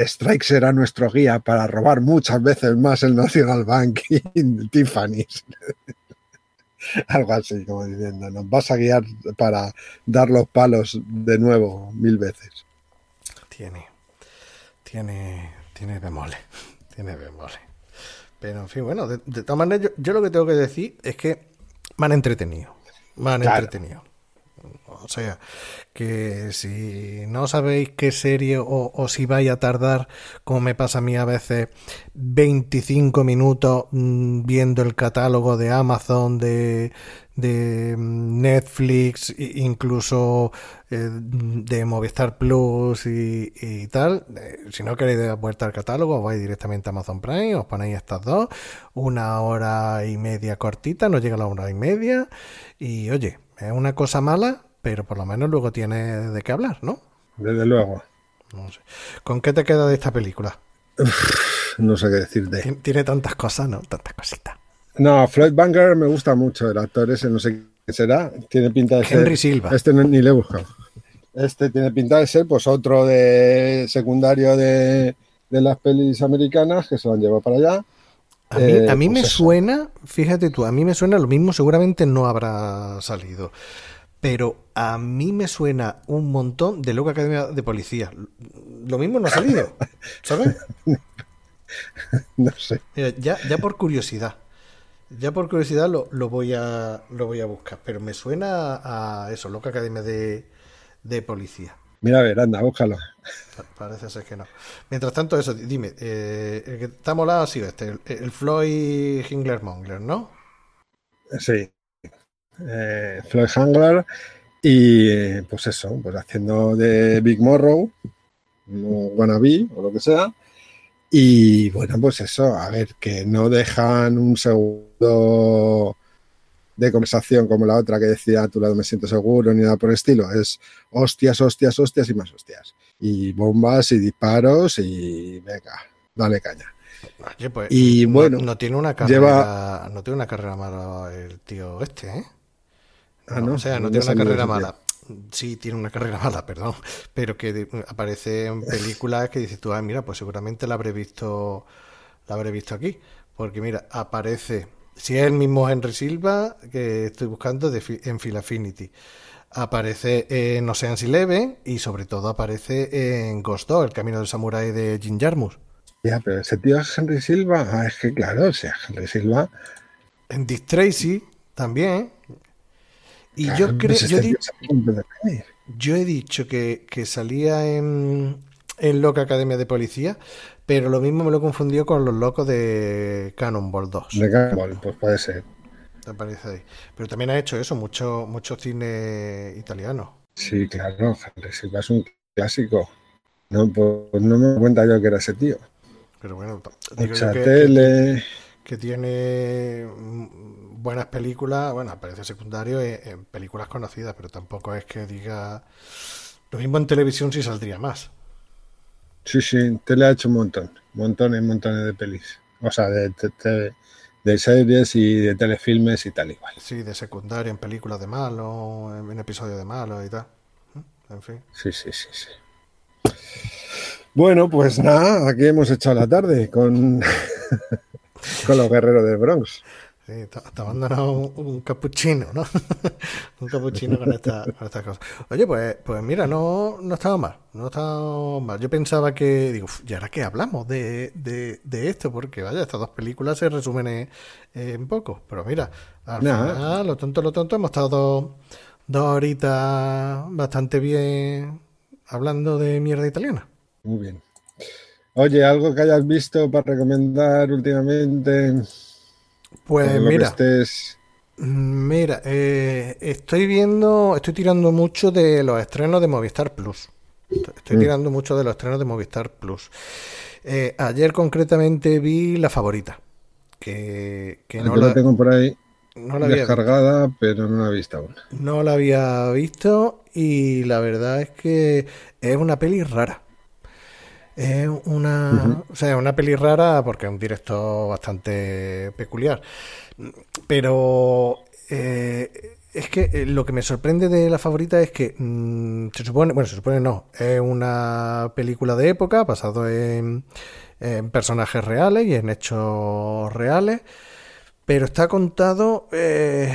Strike será nuestro guía para robar muchas veces más el National Bank y Tiffany's. Algo así, como diciendo, nos vas a guiar para dar los palos de nuevo mil veces. Tiene. tiene, tiene bemoles, tiene bemoles. Pero en fin, bueno, de, de todas maneras, yo, yo, lo que tengo que decir es que me han entretenido. Me han claro. entretenido. O sea, que si no sabéis qué serie o, si vais a tardar, como me pasa a mí a veces, 25 minutos mmm, viendo el catálogo de Amazon, de, de Netflix, incluso eh, de Movistar Plus y, y tal. Eh, si no queréis dar vuelta al catálogo, vais directamente a Amazon Prime, os ponéis estas dos, una hora y media cortita, no llega a la hora y media, y oye, es una cosa mala, pero por lo menos luego tiene de qué hablar, ¿no? Desde luego. No sé. ¿Con qué te queda de esta película? Uf, no sé qué decirte. Tiene, tiene tantas cosas, ¿no? Tantas cositas. No, Floyd Banger me gusta mucho, el actor ese, no sé qué será. Tiene pinta de Henry ser. Silva. Este no, ni le he buscado. Este tiene pinta de ser, pues, otro de secundario de, de las pelis americanas que se lo han llevado para allá. A mí, eh, a mí pues me eso. suena, fíjate tú, a mí me suena lo mismo, seguramente no habrá salido. Pero a mí me suena un montón de Loca Academia de Policía. Lo mismo no ha salido, ¿sabes? no sé. Mira, ya, ya por curiosidad. Ya por curiosidad lo, lo, voy a lo voy a buscar. Pero me suena a eso, Loca Academia de, de Policía. Mira, a ver, anda, búscalo. Parece ser que no. Mientras tanto, eso, dime, eh, el que está molado ha sido este, el, el Floyd Hingler Mongler, ¿no? Sí. Eh, Floyd Hangler y pues eso, pues haciendo de Big Morrow, wannabe o lo que sea. Y bueno, pues eso, a ver, que no dejan un segundo de conversación como la otra que decía a tu lado me siento seguro ni nada por el estilo. Es hostias, hostias, hostias y más hostias. Y bombas y disparos y venga, dale caña. Oye, pues, y bueno, no, no, tiene una carrera, lleva... no tiene una carrera mala el tío este, ¿eh? No, ah, no, o sea, no tiene una carrera mala. Sí, tiene una carrera mala, perdón. Pero que aparece en películas que dices tú, ah, mira, pues seguramente la habré visto, la habré visto aquí. Porque mira, aparece, si es el mismo Henry Silva que estoy buscando de, en Phil Affinity. Aparece en Ocean's Eleven y sobre todo aparece en Ghost Dog, el camino del samurái de Jim Jarmus. Ya, pero ese tío es Henry Silva. Ah, es que claro, o sea, Henry Silva. En Dick Tracy también. Y claro, yo creo. Yo, di yo, he dicho que, que salía en, en Loca Academia de Policía, pero lo mismo me lo confundió con los locos de Cannonball 2. De Cannonball, pues puede ser. Te parece ahí. Pero también ha hecho eso, mucho, mucho cine italiano. Sí, claro, Silva es un clásico. No, pues no me cuenta yo que era ese tío. Pero bueno, Mucha que, tele. Que, que, tiene buenas películas, bueno, aparece secundario en, en, películas conocidas, pero tampoco es que diga. Lo mismo en televisión si saldría más. Sí, sí, tele ha hecho un montón, montones, montones de pelis. O sea, de, de, de, de series y de telefilmes y tal igual. Sí, de secundario en películas de malo, en, en episodios de malo y tal. En fin. Sí, sí, sí, sí. Bueno, pues nada, aquí hemos echado la tarde con, con los guerreros del Bronx. Sí, te abandonado un, un capuchino, ¿no? un capuchino con, esta, con estas cosas. Oye, pues, pues mira, no, no estaba mal, no estaba mal. Yo pensaba que, digo, ¿y ahora qué hablamos de, de, de esto? Porque vaya, estas dos películas se resumen en, en poco. Pero mira, al nah. final, lo tonto, lo tonto, hemos estado dos, dos horitas bastante bien hablando de mierda italiana. Muy bien. Oye, algo que hayas visto para recomendar últimamente. Pues mira, estés... mira, eh, estoy viendo, estoy tirando mucho de los estrenos de Movistar Plus. Estoy mm. tirando mucho de los estrenos de Movistar Plus. Eh, ayer concretamente vi la favorita, que, que no la tengo por ahí. No la descargada, había pero no la he visto aún. No la había visto y la verdad es que es una peli rara. Es una, uh -huh. o sea, una peli rara porque es un director bastante peculiar. Pero eh, es que lo que me sorprende de la favorita es que mmm, se supone, bueno, se supone no, es una película de época basado en, en personajes reales y en hechos reales, pero está contado eh,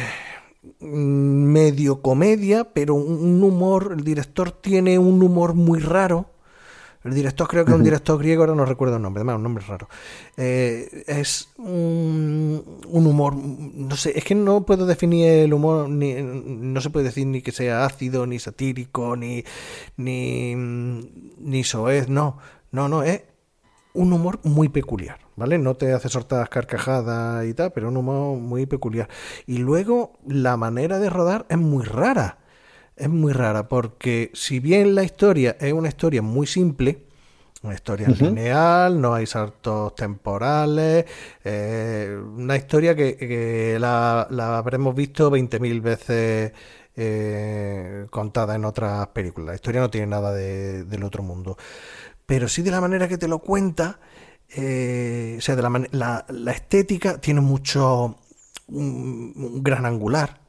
medio comedia, pero un humor, el director tiene un humor muy raro El director creo que es un director griego, ahora no recuerdo el nombre, además un nombre raro. Eh, es un, humor, no sé, es que no puedo definir el humor, ni, no se puede decir ni que sea ácido, ni satírico, ni, ni, ni soez, no, no, no, es un humor muy peculiar, ¿vale? No te hace sortas carcajadas y tal, pero un humor muy peculiar. Y luego la manera de rodar es muy rara es muy rara porque si bien la historia es una historia muy simple, una historia lineal, no hay saltos temporales, eh, una historia que, la, habremos visto 20.000 veces eh, contada en otras películas. La historia no tiene nada del otro mundo. Pero sí de la manera que te lo cuenta, eh, o sea, de la, la, estética tiene mucho, un, gran angular,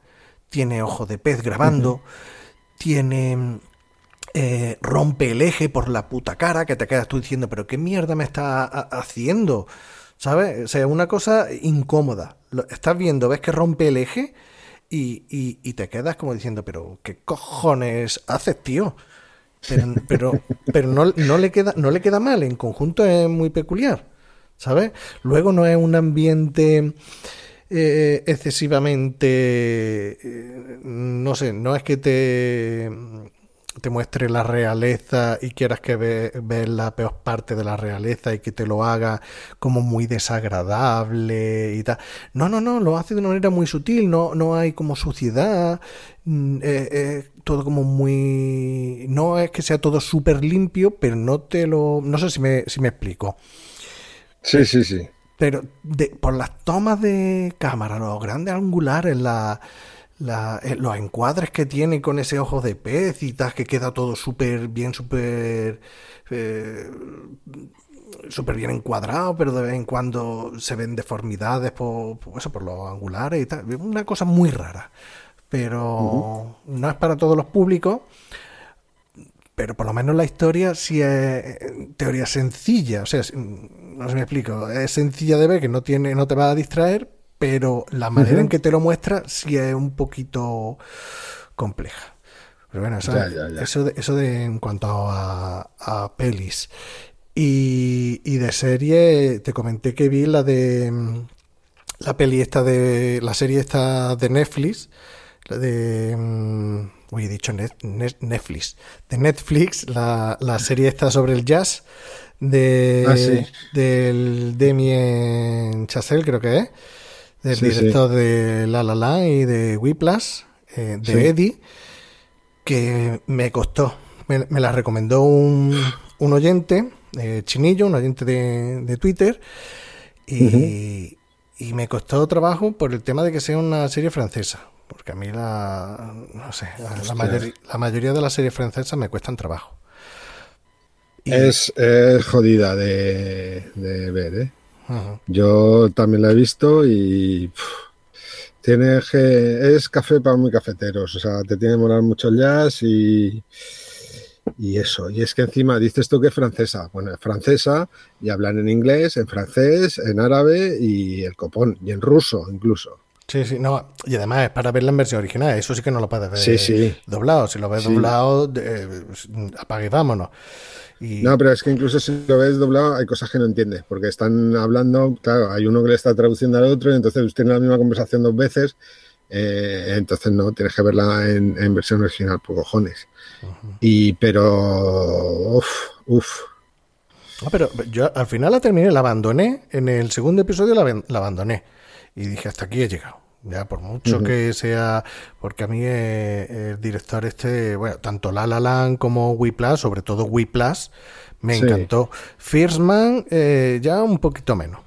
tiene ojo de pez grabando tiene... Eh, rompe el eje por la puta cara que te quedas tú diciendo, pero qué mierda me está haciendo, ¿sabes? O sea, una cosa incómoda. estás viendo, ves que rompe el eje y, y, te quedas como diciendo, pero qué cojones haces, tío. Pero, pero, pero no, no, le queda, no le queda mal, en conjunto es muy peculiar, ¿sabes? Luego no es un ambiente eh, excesivamente, eh, no sé, no es que te, te muestre la realeza y quieras que veas la peor parte de la realeza y que te lo haga como muy desagradable y tal. No, no, no, lo hace de una manera muy sutil, no, no hay como suciedad, mm, es todo como muy... No es que sea todo súper limpio, pero no te lo... No sé si me, si me explico. Sí, sí, sí pero por las tomas de cámara, los grandes angulares, la, eh, los encuadres que tiene con ese ojo de pez y tal, que queda todo súper bien, súper... Eh, súper bien encuadrado, pero de vez en cuando se ven deformidades por, eso, por los angulares y tal. Una cosa muy rara. Pero no es para todos los públicos pero por lo menos la historia sí es teoría sencilla, o sea, no se me explico, es sencilla de ver que no tiene, no te va a distraer, pero la manera en que te lo muestra sí es un poquito compleja. Pero bueno, eso, de, eso de en cuanto a, pelis. Y, y, de serie, te comenté que vi la de la peli esta de la serie esta de Netflix, la de mm, uy, he dicho Netflix, de Netflix, la, la, serie está sobre el jazz de ah, del Demien Chazelle, creo que es, del director de La La La y de Whiplash, eh, de Eddie, que me costó, me, la recomendó un, un oyente, eh, Chinillo, un oyente de, de Twitter, y, y me costó trabajo por el tema de que sea una serie francesa porque a mí la, no sé, la, mayoría, de las series francesas me cuestan trabajo. Es, jodida de, ver, ¿eh? Yo también la he visto y tiene es café para muy cafeteros, o sea, te tiene que molar mucho el jazz y, y eso. Y es que encima dices tú que es francesa. Bueno, es francesa y hablan en inglés, en francés, en árabe y el copón, y en ruso incluso. Sí, sí, no, y además es para verla en versión original, eso sí que no lo puedes ver doblado, si lo ves doblado, eh, apague vámonos. No, pero es que incluso si lo ves doblado hay cosas que no entiendes, porque están hablando, claro, hay uno que le está traduciendo al otro, y entonces tiene la misma conversación dos veces, eh, entonces no, tienes que verla en, versión original, por cojones. Y pero, uff, uff. Ah, pero yo al final la terminé, la abandoné, en el segundo episodio la abandoné y dije, hasta aquí he llegado. Ya, por mucho que sea, porque a mí eh, el director este, bueno, tanto La La Land como Whiplash, sobre todo Whiplash, me encantó. First Man, eh, ya un poquito menos.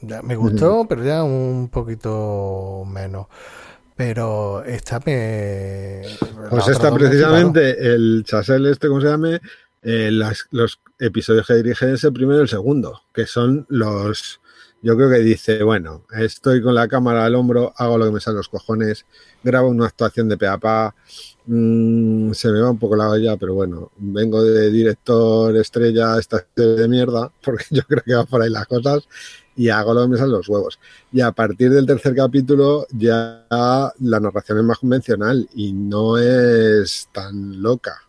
Ya me gustó, pero ya un poquito menos. Pero esta me... Pues esta precisamente, el Chasel este, ¿cómo se llame? Eh, los episodios que dirige es el primero y el segundo, que son los yo creo que dice, bueno, estoy con la cámara al hombro, hago lo que me sale los cojones, grabo una actuación de peapa, mmm, se me va un poco la olla, pero bueno, vengo de director estrella esta de mierda, porque yo creo que va por ahí las cosas, y hago lo que me salen los huevos. Y a partir del tercer capítulo ya la narración es más convencional y no es tan loca.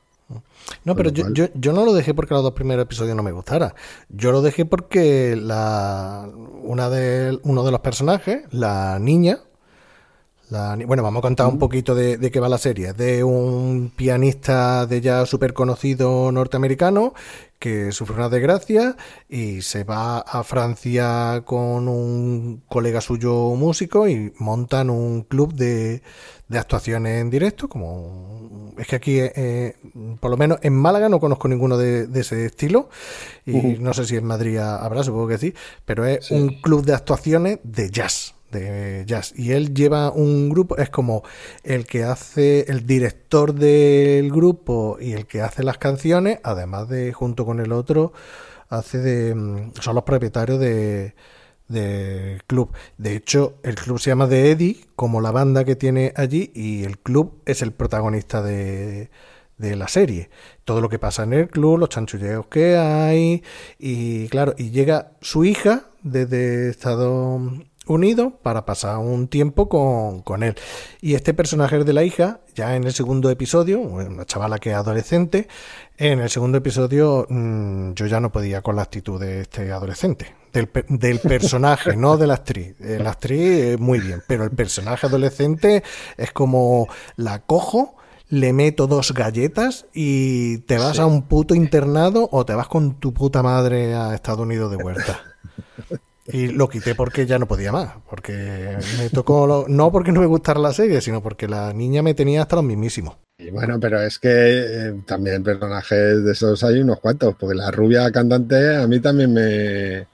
No, pero yo, yo, yo, no lo dejé porque los dos primeros episodios no me gustaran. Yo lo dejé porque la una de, uno de los personajes, la niña, bueno, vamos a contar un poquito de, qué va la serie. De un pianista de ya súper conocido norteamericano que sufre una desgracia y se va a Francia con un colega suyo músico y montan un club de, actuaciones en directo. Como es que aquí, eh, por lo menos en Málaga, no conozco ninguno de, ese estilo y no sé si en Madrid habrá, supongo que sí, pero es un club de actuaciones de jazz de jazz. Y él lleva un grupo, es como el que hace, el director del grupo y el que hace las canciones, además de, junto con el otro, hace de, mm, son los propietarios de, del club. De hecho, el club se llama The Eddie, como la banda que tiene allí, y el club es el protagonista de, la serie. Todo lo que pasa en el club, los chanchulleos que hay, y claro, y llega su hija desde Estados unido para pasar un tiempo con, él. Y este personaje de la hija, ya en el segundo episodio, una chavala que es adolescente, en el segundo episodio mm, yo ya no podía con la actitud de este adolescente. Del, del personaje, no de la actriz. Eh, la actriz muy bien, pero el personaje adolescente es como la cojo, le meto dos galletas y te vas a un puto internado o te vas con tu puta madre a Estados Unidos de vuelta. Y lo quité porque ya no podía más. Porque me tocó. no porque no me gustara la serie, sino porque la niña me tenía hasta los mismísimos. Y bueno, pero es que eh, también personajes de esos hay unos cuantos. Porque la rubia cantante a mí también me.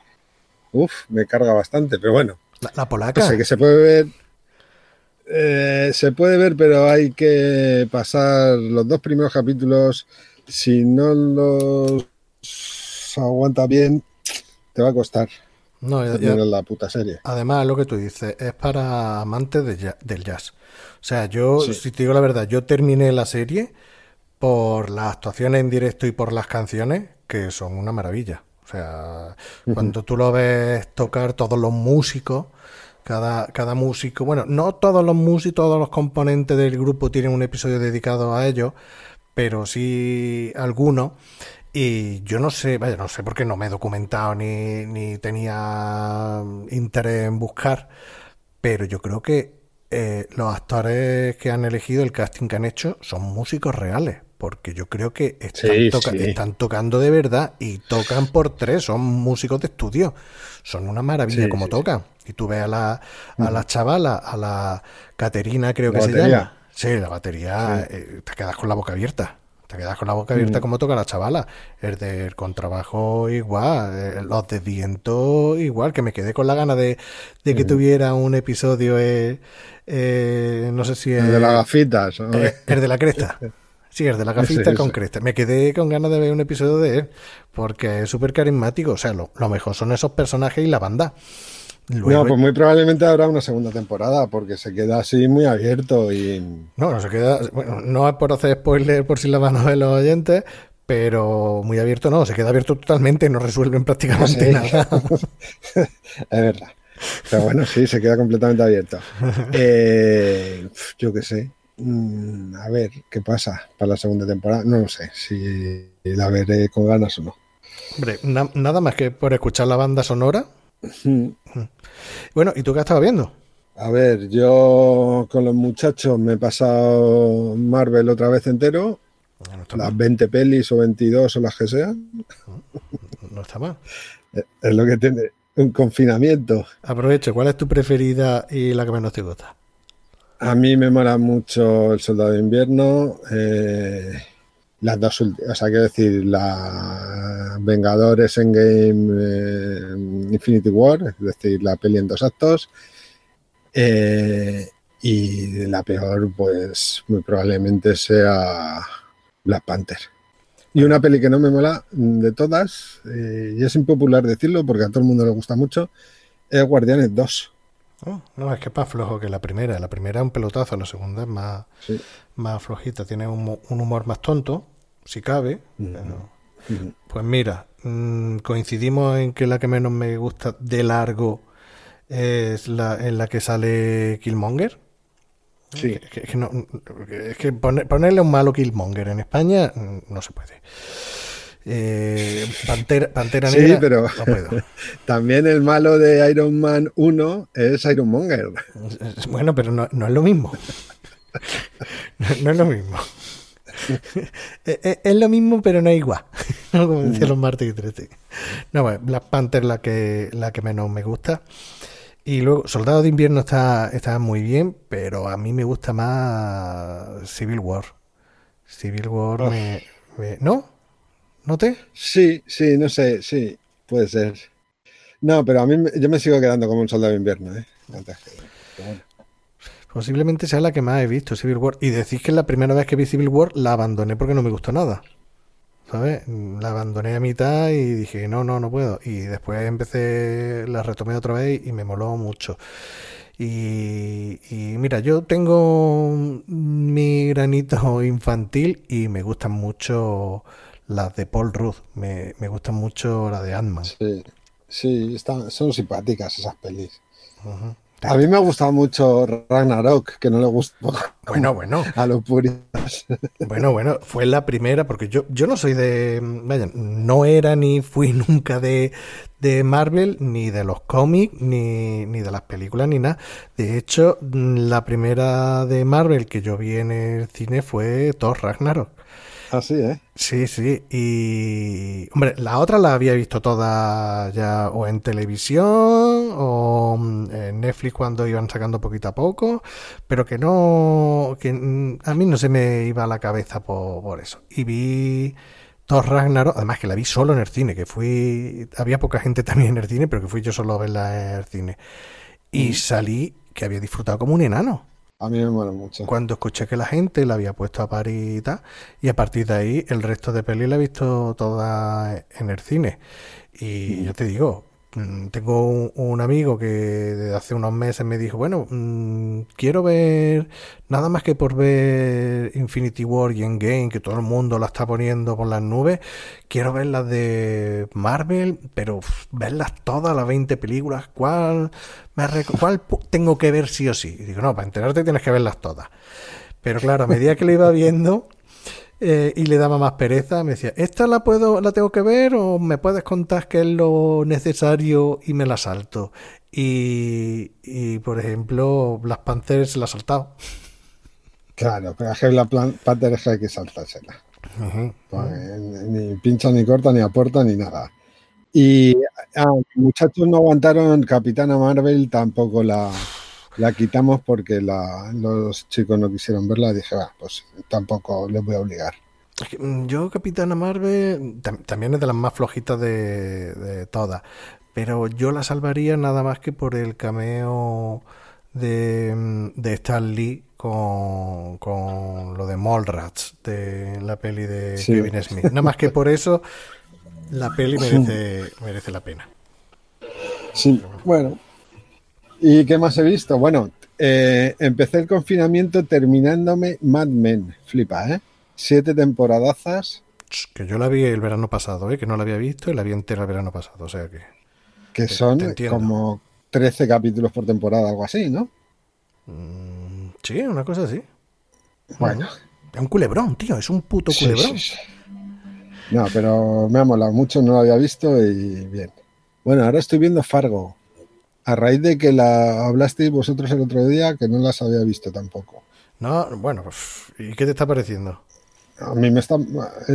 Uf, me carga bastante. Pero bueno. La, polaca. sé que se puede ver. Eh, se puede ver, pero hay que pasar los dos primeros capítulos. Si no los aguanta bien, te va a costar. No, la puta serie. Además, lo que tú dices es para amantes del jazz. O sea, yo, si te digo la verdad, yo terminé la serie por las actuaciones en directo y por las canciones, que son una maravilla. O sea, cuando tú lo ves tocar todos los músicos, cada, cada músico, bueno, no todos los músicos, todos los componentes del grupo tienen un episodio dedicado a ellos, pero sí algunos. Y yo no sé, vaya, no sé por qué no me he documentado ni, ni tenía interés en buscar, pero yo creo que eh, los actores que han elegido, el casting que han hecho, son músicos reales, porque yo creo que están, están tocando de verdad y tocan por tres, son músicos de estudio, son una maravilla como tocan. Y tú ves a la, a la chavala, a la Caterina creo que se llama. Sí, la batería, eh, te quedas con la boca abierta. Te quedas con la boca abierta mm. como toca la chavala. El del contrabajo igual, eh, los de viento igual, que me quedé con la gana de, que mm. tuviera un episodio, eh, eh, no sé si es... El de las gafitas. el de la cresta. Sí, el de la gafita con cresta. Me quedé con ganas de ver un episodio de él, porque es súper carismático. O sea, lo, lo mejor son esos personajes y la banda no, pues muy probablemente habrá una segunda temporada, porque se queda así muy abierto y. No, no se queda. Bueno, no es por hacer spoiler por si la van a ver los oyentes, pero muy abierto no, se queda abierto totalmente, no resuelven prácticamente nada. es verdad. Pero bueno, sí, se queda completamente abierto. Eh, yo qué sé. Mm, a ver, ¿qué pasa para la segunda temporada? No lo sé, si la veré con ganas o no. Hombre, nada más que por escuchar la banda sonora, bueno, ¿y tú qué has estado viendo? A ver, yo con los muchachos me he pasado Marvel otra vez entero. las 20 pelis o 22 o las que sean. No está mal. Es lo que tiene un confinamiento. Aprovecho, ¿cuál es tu preferida y la que menos te gusta? A mí me mola mucho El Soldado de Invierno. Eh, las dos últimas, o sea, quiero decir, la Vengadores en Game eh, Infinity War, es decir, la peli en dos actos. Eh, y la peor, pues muy probablemente sea Black Panther. Y una peli que no me mola de todas, eh, y es impopular decirlo porque a todo el mundo le gusta mucho, es Guardianes 2. no, es que es más flojo que la primera. La primera es un pelotazo, la segunda es más, más flojita. Tiene un, un humor más tonto, si cabe. Pues mira, mm, coincidimos en que la que menos me gusta de largo es la en la que sale Killmonger. Sí. Es que, es que no, es que pone- ponerle un malo Killmonger en España mm, no se puede. Eh, Pantera, Pantera Sí, Negra, pero- no puedo. También el malo de Iron Man 1 es Iron Monger. Bueno, pero no, no es lo mismo. No, no es lo mismo. Es, es- es lo mismo, pero no es igual. ¿no? Como decían los martes y 13. No, bueno, Black Panther la que, la que menos me gusta. Y luego, Soldado de Invierno está, está muy bien, pero a mí me gusta más Civil War. Civil War me, me- ¿No? ¿No te? Sí, sí, no sé, sí, puede ser. No, pero a mí me- yo me sigo quedando como un soldado de invierno, ¿eh? Bueno. Posiblemente sea la que más he visto, Civil War. Y decís que la primera vez que vi Civil War la abandoné porque no me gustó nada. ¿Sabes? La abandoné a mitad y dije, no, no, no puedo. Y después empecé, la retomé otra vez y me moló mucho. Y, y mira, yo tengo mi granito infantil y me gustan mucho las de Paul Rudd. Me, me gustan mucho las de Ant-Man. Sí, sí, están, son simpáticas esas pelis. A mí me ha gustado mucho Ragnarok, que no le gustó Bueno, bueno. a los puristas. Bueno, bueno, fue la primera, porque yo, yo no soy de, vaya, no era ni fui nunca de, de Marvel, ni de los cómics, ni, ni de las películas, ni nada. De hecho, la primera de Marvel que yo vi en el cine fue Thor Ragnarok. Así, ¿eh? Sí, sí, y hombre, la otra la había visto toda ya o en televisión o mm, en Netflix cuando iban sacando poquito a poco, pero que no, que mm, a mí no se me iba a la cabeza por, por eso. Y vi Thor Ragnarok, además que la vi solo en el cine, que fui, había poca gente también en el cine, pero que fui yo solo a verla en el cine. Y salí que había disfrutado como un enano A mí me mola mucho. cuando escuché que la gente la había puesto a parir y tal, y a partir de ahí el resto de pelis la he visto toda en el cine. Y yo te digo, mm, tengo un, amigo que hace unos meses me dijo, bueno, mm, quiero ver, nada más que por ver Infinity War y Endgame, que todo el mundo la está poniendo por las nubes, quiero ver las de Marvel, pero verlas todas, las 20 películas, ¿cuál, me cuál tengo que ver sí o sí? Digo, no, para enterarte tienes que verlas todas. Pero claro, a medida que lo iba viendo eh, y le daba más pereza, me decía, ¿esta la puedo, la tengo que ver o me puedes contar qué es lo necesario y me la salto? Y, y, por ejemplo, Black Panther se la ha saltado. Claro, pero es que la plan- Panther es que hay que saltársela. Porque Ni pincha, ni corta, ni aporta, ni nada. Y ah, muchachos no aguantaron Capitana Marvel, tampoco la, la quitamos porque la- los chicos no quisieron verla. Dije, va, pues tampoco les voy a obligar. Mm, Yo, Capitana Marvel, tam- también es de las más flojitas de, de todas. Pero yo la salvaría nada más que por el cameo de, mm, de Stan Lee con, con lo de Mallrats, de la peli de Sí. Kevin Smith. Nada más que por eso la peli merece, merece la pena. Sí, bueno. ¿Y qué más he visto? Bueno, eh, empecé el confinamiento terminándome Mad Men. Flipa, ¿eh? Siete temporadazas Que yo la vi el verano pasado, ¿eh? que no la había visto y la vi entera el verano pasado. O sea que. que son como 13 capítulos por temporada, algo así, ¿no? mm, sí, una cosa así. Bueno, Es un culebrón, tío. Es un puto Sí, culebrón. sí, sí. No, pero me ha molado mucho, no lo había visto y bien. Bueno, ahora estoy viendo Fargo. A raíz de que la hablasteis vosotros el otro día, que no las había visto tampoco. No, bueno, ¿y qué te está pareciendo? A mí me está.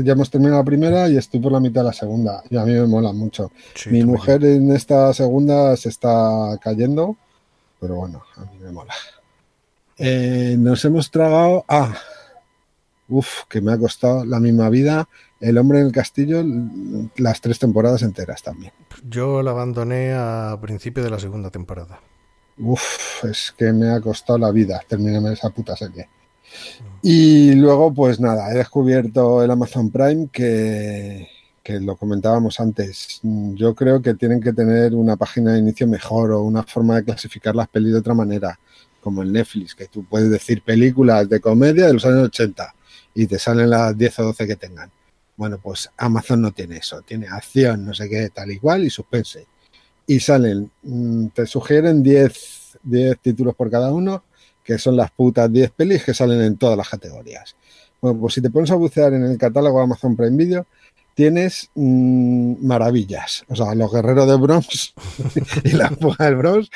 Ya hemos terminado la primera y estoy por la mitad de la segunda. Y a mí me mola mucho. Sí, Mi mujer en esta segunda se está cayendo, pero bueno, a mí me mola. Eh, nos hemos tragado. Ah, uff, que me ha costado la misma vida. El hombre en el castillo, las tres temporadas enteras también. Yo la abandoné a principio de la segunda temporada. Uf, es que me ha costado la vida terminarme esa puta serie. Y luego, pues nada, he descubierto el Amazon Prime que, que lo comentábamos antes. Yo creo que tienen que tener una página de inicio mejor o una forma de clasificar las pelis de otra manera, como el Netflix, que tú puedes decir películas de comedia de los años 80 y te salen las 10 o 12 que tengan. Bueno, pues Amazon no tiene eso, tiene acción, no sé qué, tal igual y suspense y salen, mm, te sugieren 10, 10 títulos por cada uno, que son las putas 10 pelis que salen en todas las categorías. Bueno, pues si te pones a bucear en el catálogo de Amazon Prime Video, tienes mmm, maravillas. O sea, los guerreros de Bronx y la fuga del Bronx,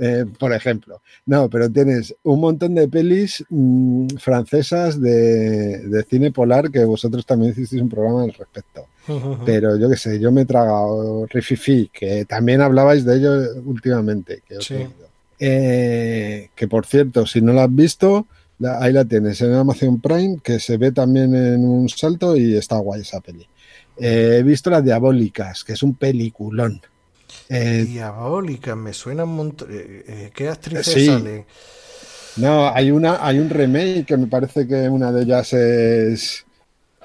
eh, por ejemplo. No, pero tienes un montón de pelis mmm, francesas de, de, cine polar que vosotros también hicisteis un programa al respecto. Uh -huh. Pero yo qué sé, yo me he tragado Rififi, que también hablabais de ello últimamente. Que, sí. eh, que por cierto, si no lo has visto, la, ahí la tienes en Amazon Prime, que se ve también en un salto y está guay esa peli. Eh, he visto las diabólicas, que es un peliculón. Eh, Diabólicas, me suena un montón. Eh, ¿Qué actrices sí. sale? No, hay una, hay un remake que me parece que una de ellas es.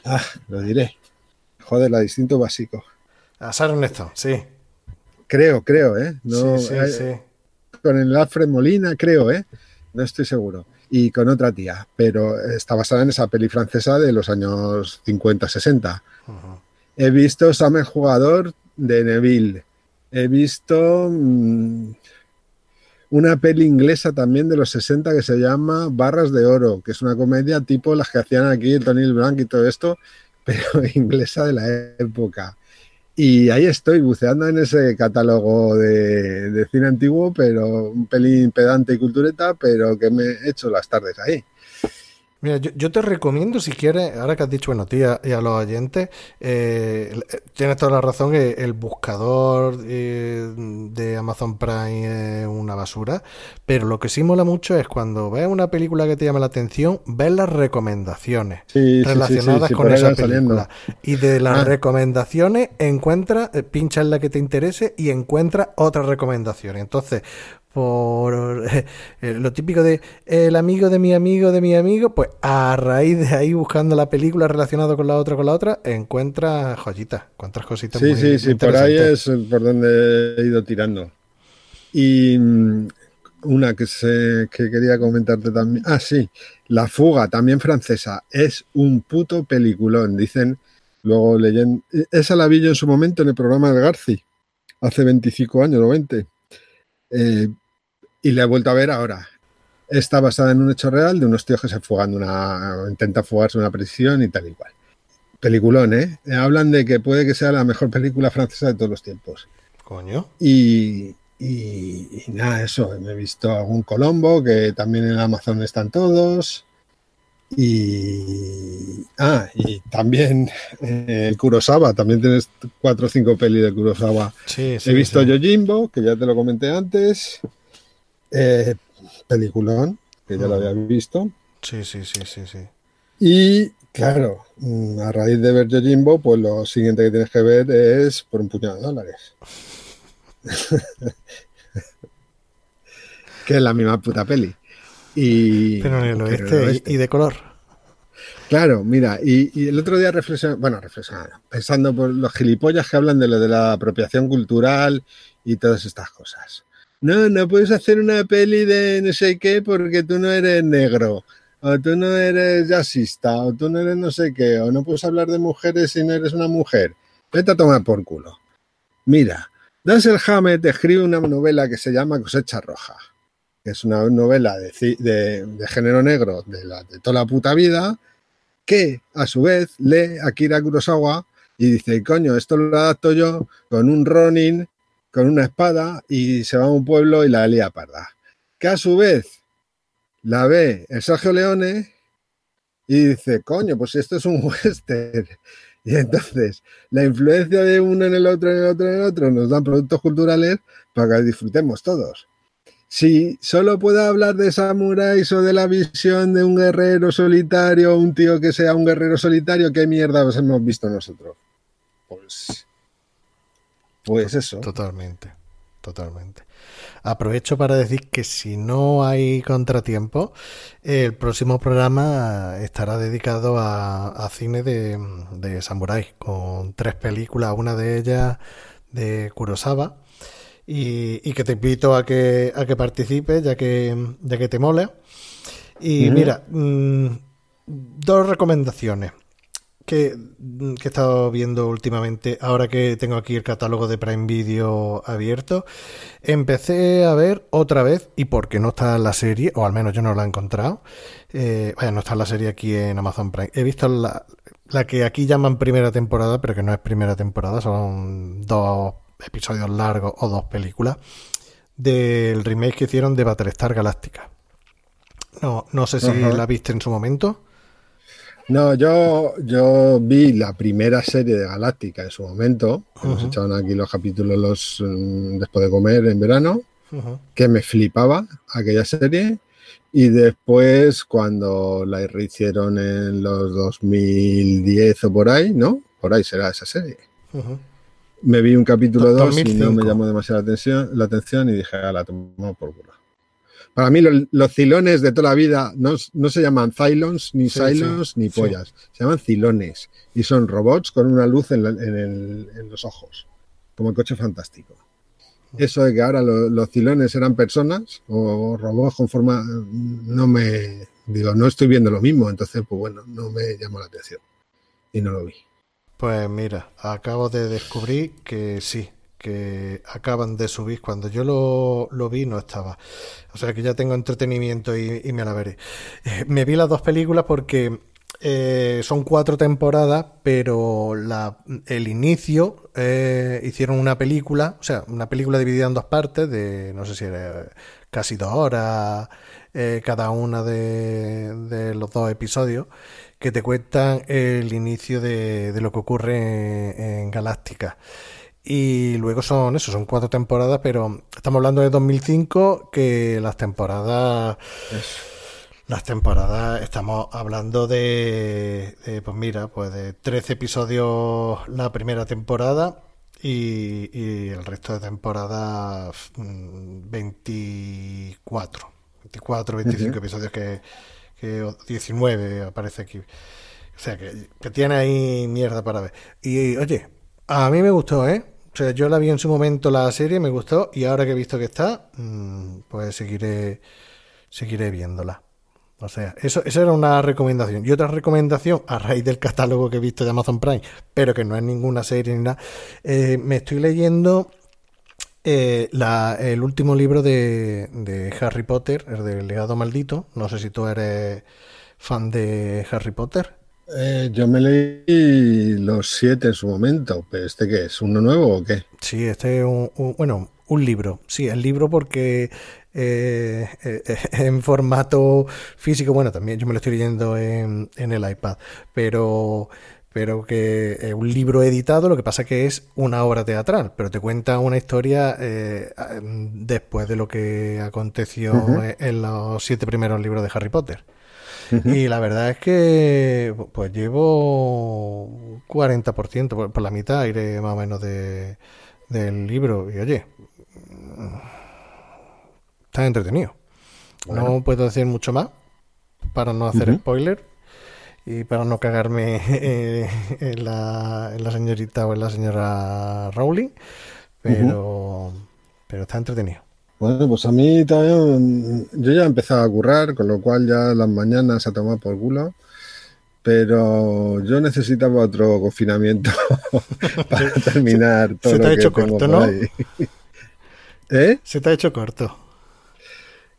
Ah, lo diré. Joder, la distinto básico. A Sharon Stone, sí. Creo, creo, ¿eh? No, sí, sí, sí. Con el Alfred Molina, creo, ¿eh? No estoy seguro. Y con otra tía, pero está basada en esa peli francesa de los años 50-60. Uh -huh. He visto Sam jugador de Neville. He visto mmm, una peli inglesa también de los 60 que se llama Barras de Oro, que es una comedia tipo las que hacían aquí el Tony Blanc y todo esto, pero inglesa de la época. Y ahí estoy buceando en ese catálogo de, de cine antiguo, pero un pelín pedante y cultureta, pero que me he hecho las tardes ahí. Mira, yo, yo, te recomiendo, si quieres, ahora que has dicho, bueno, tía, y a los oyentes, eh, tienes toda la razón, eh, el buscador eh, de Amazon Prime es una basura, pero lo que sí mola mucho es cuando ves una película que te llama la atención, ves las recomendaciones sí, relacionadas sí, sí, con esa película. Saliendo. Y de las ah. recomendaciones encuentras, eh, pincha en la que te interese y encuentras otras recomendaciones. Entonces, por eh, lo típico de el amigo de mi amigo de mi amigo, pues a raíz de ahí buscando la película relacionada con la otra con la otra, encuentras joyitas, encuentras cositas. Sí, muy, sí, sí, por ahí es por donde he ido tirando. Y mm, una que, se, que quería comentarte también. Ah, sí, La Fuga, también francesa. Es un puto peliculón, dicen. Luego leyendo. Esa la vi yo en su momento en el programa del Garci, hace 25 años o 20. Eh, y la he vuelto a ver ahora. Está basada en un hecho real de unos tíos que se fugan una. intentan fugarse una prisión y tal y cual. Peliculón, ¿eh? Hablan de que puede que sea la mejor película francesa de todos los tiempos. Coño. Y, y, y nada, eso. Me he visto algún Colombo, que también en Amazon están todos. Y. Ah, y también eh, el Kurosawa, también tienes cuatro o cinco pelis de Kurosawa. Sí, sí, He visto sí. Yojimbo, que ya te lo comenté antes. Eh, peliculón, que ya lo había visto. Sí, sí, sí, sí, sí. Y claro, mm, a raíz de ver Yojimbo, pues lo siguiente que tienes que ver es por un puñado de dólares. que es la misma puta peli. Y, pero en el oeste, oeste. Y, de color. Claro, mira, y, y el otro día reflexionando, bueno, reflexionando, pensando por los gilipollas que hablan de lo de la apropiación cultural y todas estas cosas. No, no puedes hacer una peli de no sé qué porque tú no eres negro, o tú no eres jazzista, o tú no eres no sé qué, o no puedes hablar de mujeres si no eres una mujer. Vete a tomar por culo. Mira, Dasel Hammett escribe una novela que se llama Cosecha Roja que es una novela de, de, género negro de, toda la puta vida, que a su vez lee Akira Kurosawa y dice, coño, esto lo adapto yo con un Ronin, con una espada y se va a un pueblo y la lía parda. Que a su vez la ve el Sergio Leone y dice, coño, pues esto es un western. Y entonces, la influencia de uno en el otro, en el otro, en el otro, nos dan productos culturales para que disfrutemos todos si solo puedo hablar de samuráis o de la visión de un guerrero solitario, un tío que sea un guerrero solitario, ¿qué mierda hemos visto nosotros? Pues, pues eso. Totalmente, totalmente. Aprovecho para decir que si no hay contratiempo, el próximo programa estará dedicado a, a cine de, de samuráis, con tres películas, una de ellas de Kurosawa, y, y, que te invito a que, a que participes, ya que, ya que te mola. Y mira, mmm, dos recomendaciones. Que, que he estado viendo últimamente, ahora que tengo aquí el catálogo de Prime Video abierto, empecé a ver otra vez, y porque no está la serie, o al menos yo no la he encontrado, eh, vaya, no está la serie aquí en Amazon Prime. He visto la, la que aquí llaman primera temporada, pero que no es primera temporada, son dos episodios largos o dos películas del remake que hicieron de Battlestar Galactica. No, no sé si la viste en su momento. No, yo, yo vi la primera serie de Galáctica en su momento, que nos Ujú. echaban aquí los capítulos los, mm, después de comer en verano, que me flipaba aquella serie. Y después, cuando la rehicieron en los 2010 o por ahí, ¿no? Por ahí será esa serie. Me vi un capítulo Do- 2 y no 2005. me llamó demasiado la atención, la atención y dije, a la tomo por culo. Para mí los, los cilones de toda la vida no, no se llaman Cylons, ni Sí, Cylons, sí, ni sí. pollas. Se llaman cilones. Y son robots con una luz en, la- en el- en los ojos. Como el coche fantástico. Eso de que ahora lo- los cilones eran personas o robots con forma... No me... Digo, no estoy viendo lo mismo. Entonces, pues bueno, no me llamó la atención. Y no lo vi. Pues mira, acabo de descubrir que sí, que acaban de subir. Cuando yo lo, lo vi no estaba. O sea que ya tengo entretenimiento y, me la veré. Eh, me vi las dos películas porque eh, son cuatro temporadas, pero la, el inicio eh, hicieron una película, o sea, una película dividida en dos partes de, no sé si era casi dos horas cada una de, de los dos episodios que te cuentan el inicio de, de lo que ocurre en Galáctica. Y luego son eso, son cuatro temporadas, pero estamos hablando de 2005, que las temporadas... Las temporadas, estamos hablando de, de, pues mira, pues de 13 episodios la primera temporada y, y el resto de temporadas mm, 24, 24, 25 Ujú. episodios que, que o 19 aparece aquí. O sea, que, que tiene ahí mierda para ver. Y oye, a mí me gustó, ¿eh? O sea, yo la vi en su momento la serie, me gustó, y ahora que he visto que está, mm, pues seguiré, seguiré viéndola. O sea, eso, esa era una recomendación. Y otra recomendación, a raíz del catálogo que he visto de Amazon Prime, pero que no es ninguna serie ni nada, eh, me estoy leyendo eh, la- el último libro de, de Harry Potter, el del legado maldito. No sé si tú eres fan de Harry Potter. Eh, yo me leí los siete en su momento, pero ¿este qué es? ¿Uno nuevo o qué? Sí, este es un, un- bueno, un libro. Sí, el libro porque eh, eh, en formato físico, bueno, también yo me lo estoy leyendo en, en el iPad, pero, pero que es un libro editado, lo que pasa que es una obra teatral, pero te cuenta una historia eh, después de lo que aconteció en los siete primeros libros de Harry Potter. Y la verdad es que pues llevo 40%, por, por la mitad iré más o menos de, del libro. Y oye, está entretenido. No puedo decir mucho más para no hacer Ujú. spoiler y para no cagarme eh, en, la, en la señorita o en la señora Rowling, pero, pero está entretenido. Bueno, pues a mí también, yo ya he empezado a currar, con lo cual ya las mañanas a tomar por culo, pero yo necesitaba otro confinamiento para terminar todo se te lo ha que hecho tengo corto, por ¿no? ahí. ¿Eh? Se te ha hecho corto.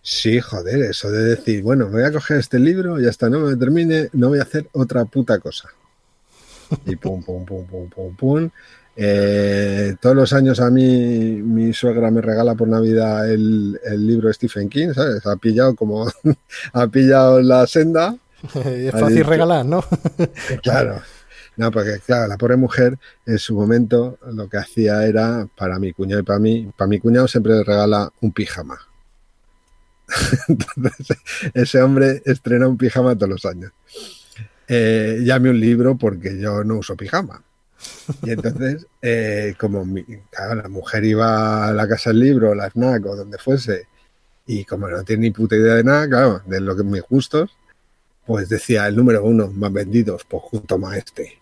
Sí, joder, eso de decir, bueno, me voy a coger este libro y hasta no me termine, no voy a hacer otra puta cosa. Y pum, pum, pum, pum, pum, pum. Eh, todos los años a mí mi suegra me regala por Navidad el, el libro de Stephen King, ¿sabes? Ha pillado como, ha pillado la senda. es fácil dicho- regalar, ¿no? Claro. No, porque claro, la pobre mujer en su momento lo que hacía era, para mi cuñado y para mí, para mi cuñado siempre le regala un pijama. Entonces, ese hombre estrena un pijama todos los años. Eh, llame un libro porque yo no uso pijama. Y entonces, eh, como la mujer iba a la casa del libro, la FNAC o donde fuese, y como no tiene ni puta idea de nada, claro, de lo que mis gustos, pues decía el número uno más vendidos, pues junto a este.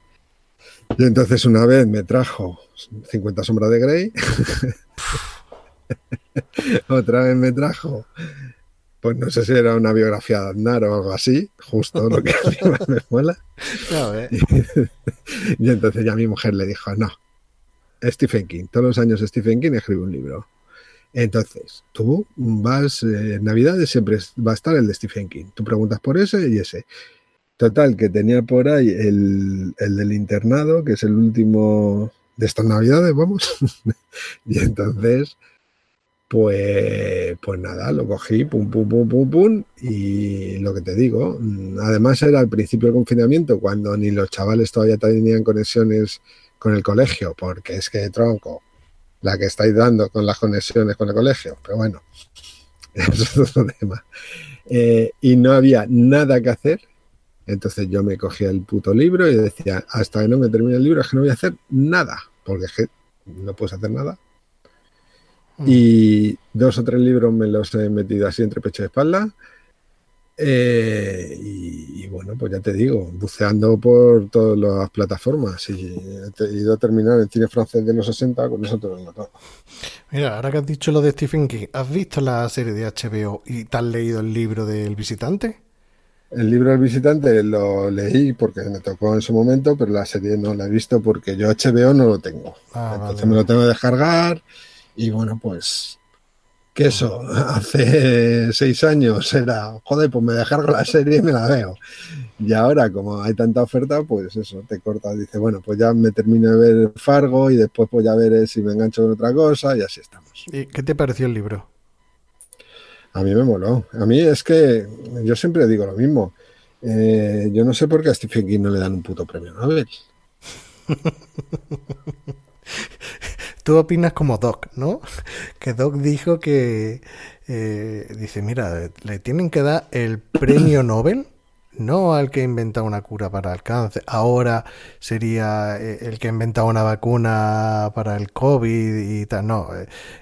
Y entonces una vez me trajo 50 sombras de Grey, otra vez me trajo pues no sé si era una biografía de Aznar o algo así, justo lo que me mola. y entonces ya mi mujer le dijo, no, Stephen King, todos los años Stephen King escribe un libro. Entonces, tú vas, eh, en Navidades siempre va a estar el de Stephen King. Tú preguntas por ese y ese. Total, que tenía por ahí el, el del internado, que es el último de estas Navidades, vamos. y entonces pues, pues nada, lo cogí, pum, pum, pum, pum, pum, y lo que te digo, además era al principio del confinamiento, cuando ni los chavales todavía tenían conexiones con el colegio, porque es que tronco, la que estáis dando con las conexiones con el colegio, pero bueno, eso es otro tema. Eh, y no había nada que hacer, entonces yo me cogía el puto libro y decía, hasta que no me termine el libro es que no voy a hacer nada, porque es que no puedes hacer nada Mm. Y dos o tres libros me los he metido así entre pecho y espalda. Eh, y, bueno, pues ya te digo, buceando por todas las plataformas y he ido a terminar el cine francés de los 60 con eso te lo todo. Mira, ahora que has dicho lo de Stephen King, ¿has visto la serie de HBO y te has leído el libro del visitante? El libro del visitante lo leí porque me tocó en su momento, pero la serie no la he visto porque yo HBO no lo tengo. Ah, Entonces me lo tengo que descargar y bueno, pues que eso, hace seis años era, joder, pues me descargo la serie y me la veo. Y ahora, como hay tanta oferta, pues eso, te corta, dice, bueno, pues ya me termino de ver Fargo y después pues ya veré si me engancho con otra cosa y así estamos. ¿Y qué te pareció el libro? A mí me moló. A mí es que yo siempre digo lo mismo. Eh, yo no sé por qué a Stephen King no le dan un puto premio Nobel. tú opinas como Doc, ¿no? Que Doc dijo que, eh, dice, mira, le tienen que dar el premio Nobel, no al que ha inventado una cura para el cáncer, ahora sería eh, el que ha inventado una vacuna para el COVID y tal, no.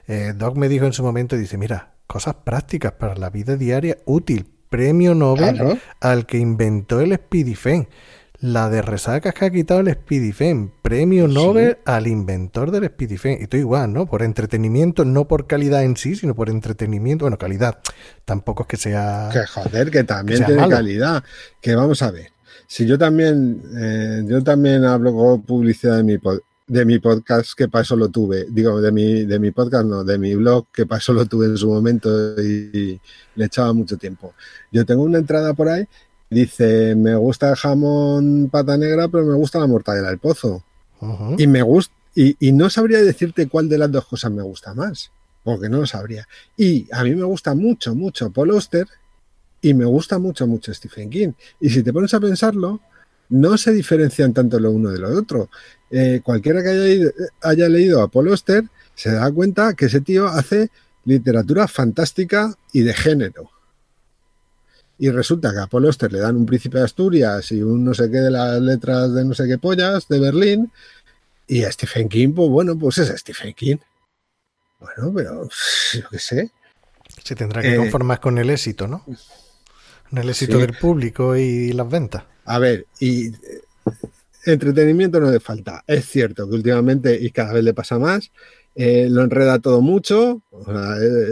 Eh, Doc me dijo en su momento, dice, mira, cosas prácticas para la vida diaria útil, premio Nobel al que inventó el Spidifen la de resacas que ha quitado el Speedifen, premio Nobel al inventor del Speedifen. Y tú igual, ¿no? Por entretenimiento, no por calidad en sí, sino por entretenimiento. Bueno, calidad, tampoco es que sea... Que joder, que también tiene calidad. Que vamos a ver. Si yo también, eh, yo también hablo con publicidad de mi, de mi podcast, que para eso lo tuve. Digo, de mi, de mi podcast, no, de mi blog, que para eso lo tuve en su momento y le echaba mucho tiempo. Yo tengo una entrada por ahí Dice, me gusta el jamón pata negra, pero me gusta la mortadela del pozo. Y me gusta, y, no sabría decirte cuál de las dos cosas me gusta más, porque no lo sabría. Y a mí me gusta mucho, mucho Paul Auster y me gusta mucho, mucho Stephen King. Y si te pones a pensarlo, no se diferencian tanto lo uno de lo otro. Eh, cualquiera que haya, haya, leído a Paul Auster se da cuenta que ese tío hace literatura fantástica y de género y resulta que a Paul Oster le dan un príncipe de Asturias y un no sé qué de las letras de no sé qué pollas de Berlín, y a Stephen King, pues bueno, pues es Stephen King. Bueno, pero yo qué sé. Se tendrá que eh, conformar con el éxito, ¿no? Con el éxito del público y las ventas. A ver, y eh, entretenimiento no le falta. Es cierto que últimamente, y cada vez le pasa más, eh, lo enreda todo mucho.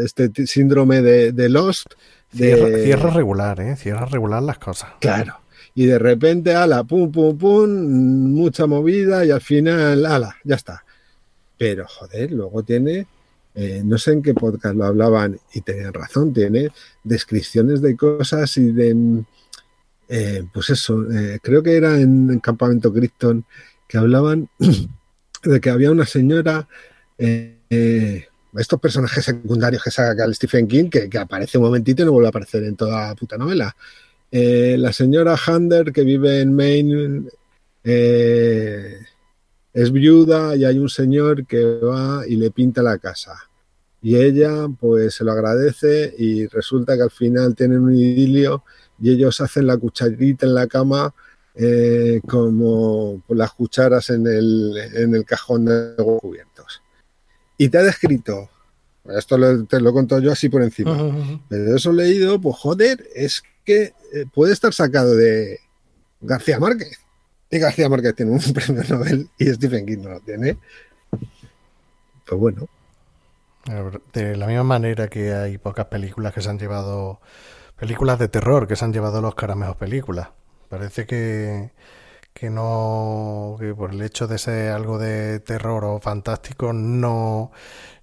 este síndrome de, de Lost Cierra, regular, ¿eh? Cierra regular las cosas. Claro. Y de repente, ala, pum, pum, pum, mucha movida y al final, ala, ya está. Pero, joder, luego tiene, eh, no sé en qué podcast lo hablaban y tenían razón, tiene descripciones de cosas y de, eh, pues eso, eh, creo que era en el campamento Krypton que hablaban de que había una señora estos personajes secundarios que saca el Stephen King, que, aparece un momentito y no vuelve a aparecer en toda la puta novela. Eh, la señora Hander, que vive en Maine, eh, es viuda y hay un señor que va y le pinta la casa. Y ella, pues, se lo agradece y resulta que al final tienen un idilio y ellos hacen la cucharita en la cama eh, como las cucharas en el, en el cajón de cubiertos y te ha descrito, esto te lo conto yo así por encima, pero eso leído, pues joder, es que eh, puede estar sacado de García Márquez. Y García Márquez tiene un premio Nobel y Stephen King no lo tiene. Pues bueno. De la misma manera que hay pocas películas que se han llevado, películas de terror que se han llevado los caras películas. Parece que, que no, que por el hecho de ser algo de terror o fantástico no,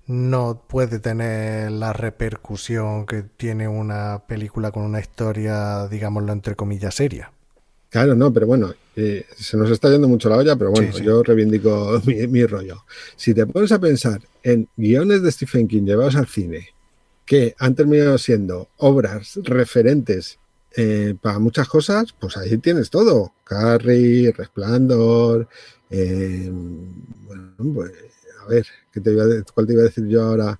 no puede tener la repercusión que tiene una película con una historia, digámoslo entre comillas, seria. Claro, no, pero bueno, eh, se nos está yendo mucho la olla, pero bueno, yo reivindico mi, rollo. Si te pones a pensar en guiones de Stephen King llevados al cine, que han terminado siendo obras referentes eh, para muchas cosas, pues ahí tienes todo. Carrie, Resplandor, eh, bueno, pues, a ver, ¿qué te iba a, ¿cuál te iba a decir yo ahora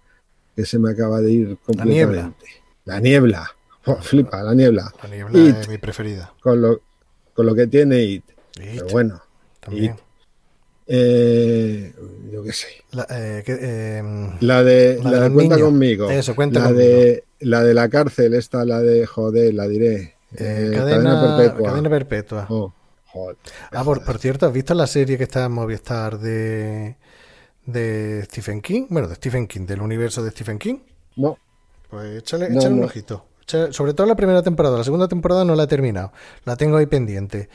que se me acaba de ir completamente? La niebla. La niebla. Oh, flipa, la niebla. La niebla es mi preferida. Con lo, con lo que tiene It. Pero bueno, También. Eh, yo qué sé. La, eh, em, de, la, cuenta conmigo. Eso, cuenta la De, la de la cárcel, esta, la de joder, la diré. Eh, cadena, perpetua. Cadena perpetua. Oh, ah, por, cierto, ¿has visto la serie que está en Movistar de, de Stephen King? Bueno, de Stephen King, del universo de Stephen King. No. Pues échale, échale un ojito sobre todo la primera temporada. La segunda temporada no la he terminado. La tengo ahí pendiente.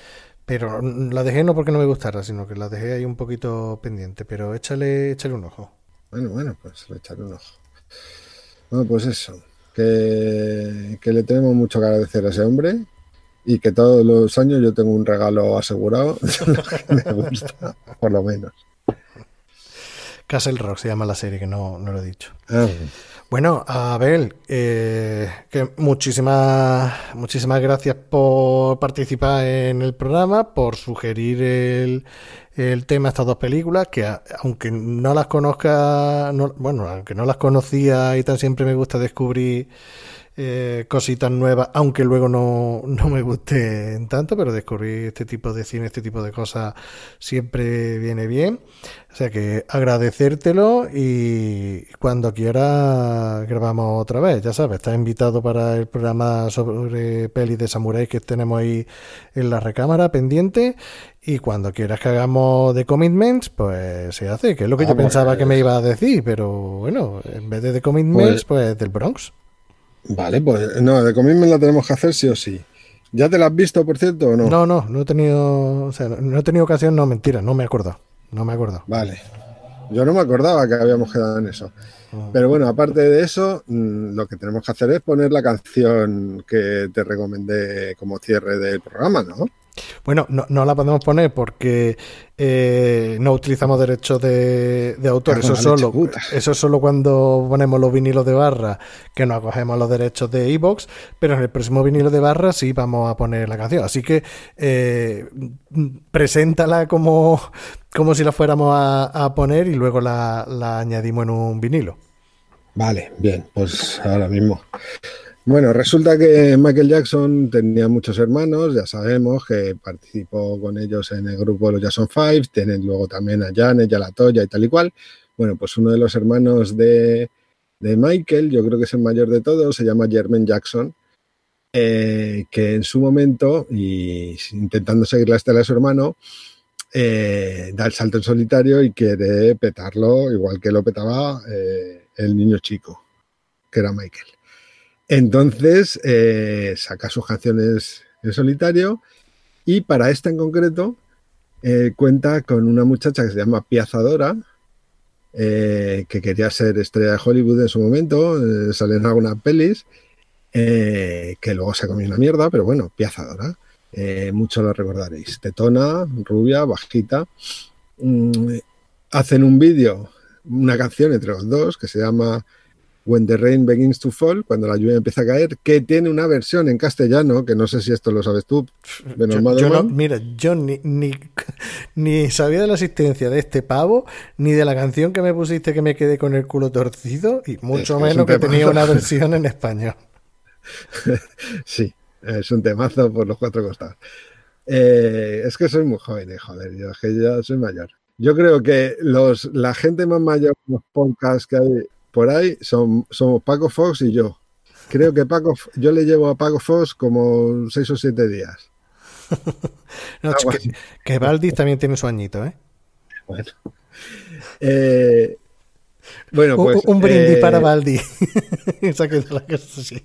Pero la dejé no porque no me gustara, sino que la dejé ahí un poquito pendiente. Pero échale, échale un ojo. Bueno, bueno, pues echarle un ojo. Bueno, pues eso. Que, que le tenemos mucho que agradecer a ese hombre y que todos los años yo tengo un regalo asegurado me gusta, por lo menos. Castle Rock se llama la serie, que no, no lo he dicho. Ah, bueno, Abel, eh, que muchísimas, muchísimas gracias por participar en el programa, por sugerir el, el tema de estas dos películas, que aunque no las conozca, bueno, aunque no las conocía y tan siempre me gusta descubrir eh, cositas nuevas, aunque luego no, no me guste tanto, pero descubrir este tipo de cine, este tipo de cosas siempre viene bien. O sea que agradecértelo y cuando quiera grabamos otra vez, ya sabes, estás invitado para el programa sobre pelis de samuráis que tenemos ahí en la recámara pendiente y cuando quieras que hagamos de commitments, pues se hace, que es lo que yo pensaba que me iba a decir, pero bueno, en vez de de commitments, pues, pues del Bronx. Vale, pues no, de commitment la tenemos que hacer sí o sí. ¿Ya te la has visto, por cierto, o no? No, no, no he tenido, o sea, no he tenido ocasión, no, mentira, no me acuerdo, no me acuerdo. Vale, yo no me acordaba que habíamos quedado en eso. Pero bueno, aparte de eso, mm, lo que tenemos que hacer es poner la canción que te recomendé como cierre del programa, ¿no? Bueno, no, no, la podemos poner porque eh, no utilizamos derechos de, autor. Eso, solo, eso solo cuando ponemos los vinilos de barra, que no acogemos los derechos de Evox, pero en el próximo vinilo de barra sí vamos a poner la canción. Así que eh, preséntala como, como si la fuéramos a, poner y luego la, la añadimos en un vinilo. Vale, bien, pues ahora mismo. Bueno, resulta que Michael Jackson tenía muchos hermanos, ya sabemos que participó con ellos en el grupo de los Jackson Five, tienen luego también a Janet y a la Toya y tal y cual. Bueno, pues uno de los hermanos de, Michael, yo creo que es el mayor de todos, se llama Jermaine Jackson, eh, que en su momento, y intentando seguir la estela de su hermano, eh, da el salto en solitario y quiere petarlo igual que lo petaba eh, el niño chico, que era Michael. Entonces eh, saca sus canciones en solitario y para esta en concreto eh, cuenta con una muchacha que se llama Piazadora, eh, que quería ser estrella de Hollywood en su momento, salen en algunas pelis, que luego se comió una mierda, pero bueno, Piazadora, mucho lo recordaréis. Tetona, rubia, bajita. Mm, hacen un vídeo, una canción entre los dos que se llama When the Rain Begins to Fall, cuando la lluvia empieza a caer, que tiene una versión en castellano, que no sé si esto lo sabes tú. Yo, mira, yo ni, ni, sabía de la existencia de este pavo, ni de la canción que me pusiste que me quedé con el culo torcido, y mucho menos que tenía una versión en español. sí, es un temazo por los cuatro costados. Eh, es que soy muy joven, eh, joder, yo, que ya soy mayor. Yo creo que los, la gente más mayor, los podcasts que hay por ahí son, somos Paco Fox y yo. Creo que Paco, yo le llevo a Paco Fox como seis o siete días. que, que Valdis también tiene su añito, ¿eh? Bueno. Eh, Bueno, pues. un brindis eh, para cosa así.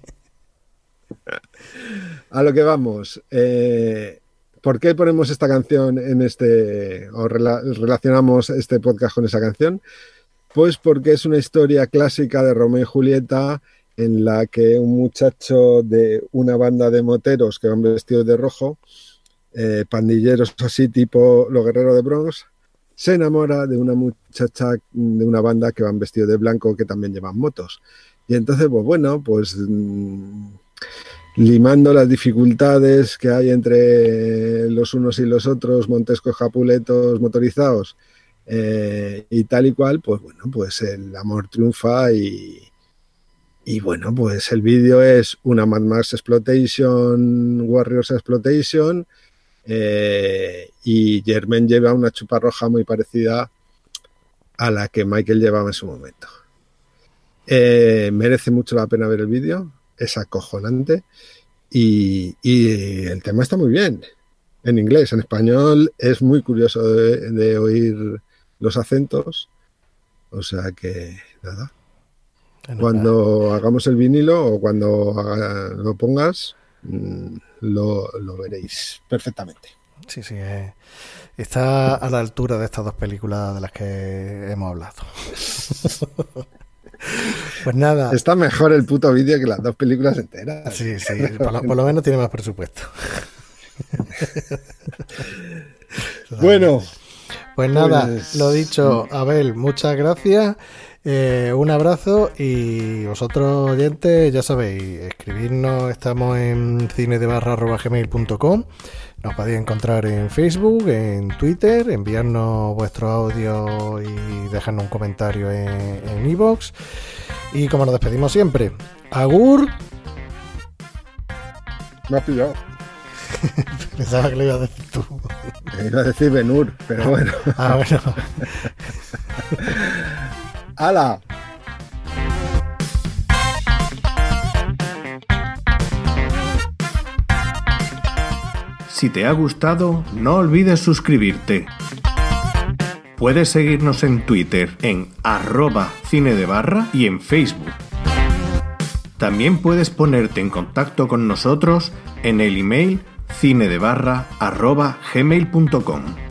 A lo que vamos. eh, ¿Por qué ponemos esta canción en este. o rela- relacionamos este podcast con esa canción? Pues porque es una historia clásica de Romeo y Julieta en la que un muchacho de una banda de moteros que van vestidos de rojo, eh, pandilleros así tipo los guerreros de Bronx, se enamora de una muchacha de una banda que van vestidos de blanco que también llevan motos. Y entonces, pues bueno, pues mm, limando las dificultades que hay entre los unos y los otros, montescos japuletos motorizados eh, y tal y cual, pues bueno, pues el amor triunfa y, y bueno, pues el vídeo es una Mad Max Exploitation, Warriors Exploitation eh, y Germain lleva una chupa roja muy parecida a la que Michael llevaba en su momento. Eh, merece mucho la pena ver el vídeo, es acojonante y, y el tema está muy bien en inglés, en español es muy curioso de, de oír los acentos, o sea que nada, cuando hagamos el vinilo o cuando haga- lo pongas mm, lo, lo veréis perfectamente. Sí, sí. eh, está a la altura de estas dos películas de las que hemos hablado. pues nada. Está mejor el puto vídeo que las dos películas enteras. Sí, sí. Por lo, por lo menos tiene más presupuesto. Bueno, Pues nada, Pues- lo dicho, Abel, muchas gracias. eh, un abrazo y vosotros oyentes, ya sabéis, escribirnos, estamos en cinedebarra.gmail.com Nos podéis encontrar en Facebook, en Twitter, enviarnos vuestro audio y dejarnos un comentario en iVoox. y como nos despedimos siempre, Agur. me has pillado. Pensaba que lo ibas a decir tú. Iba a decir Benur, pero bueno. Ah, bueno. ¡Hala! Si te ha gustado, no olvides suscribirte. Puedes seguirnos en Twitter en arroba cine de barra y en Facebook. También puedes ponerte en contacto con nosotros en el email cinedebarra arroba gmail.com.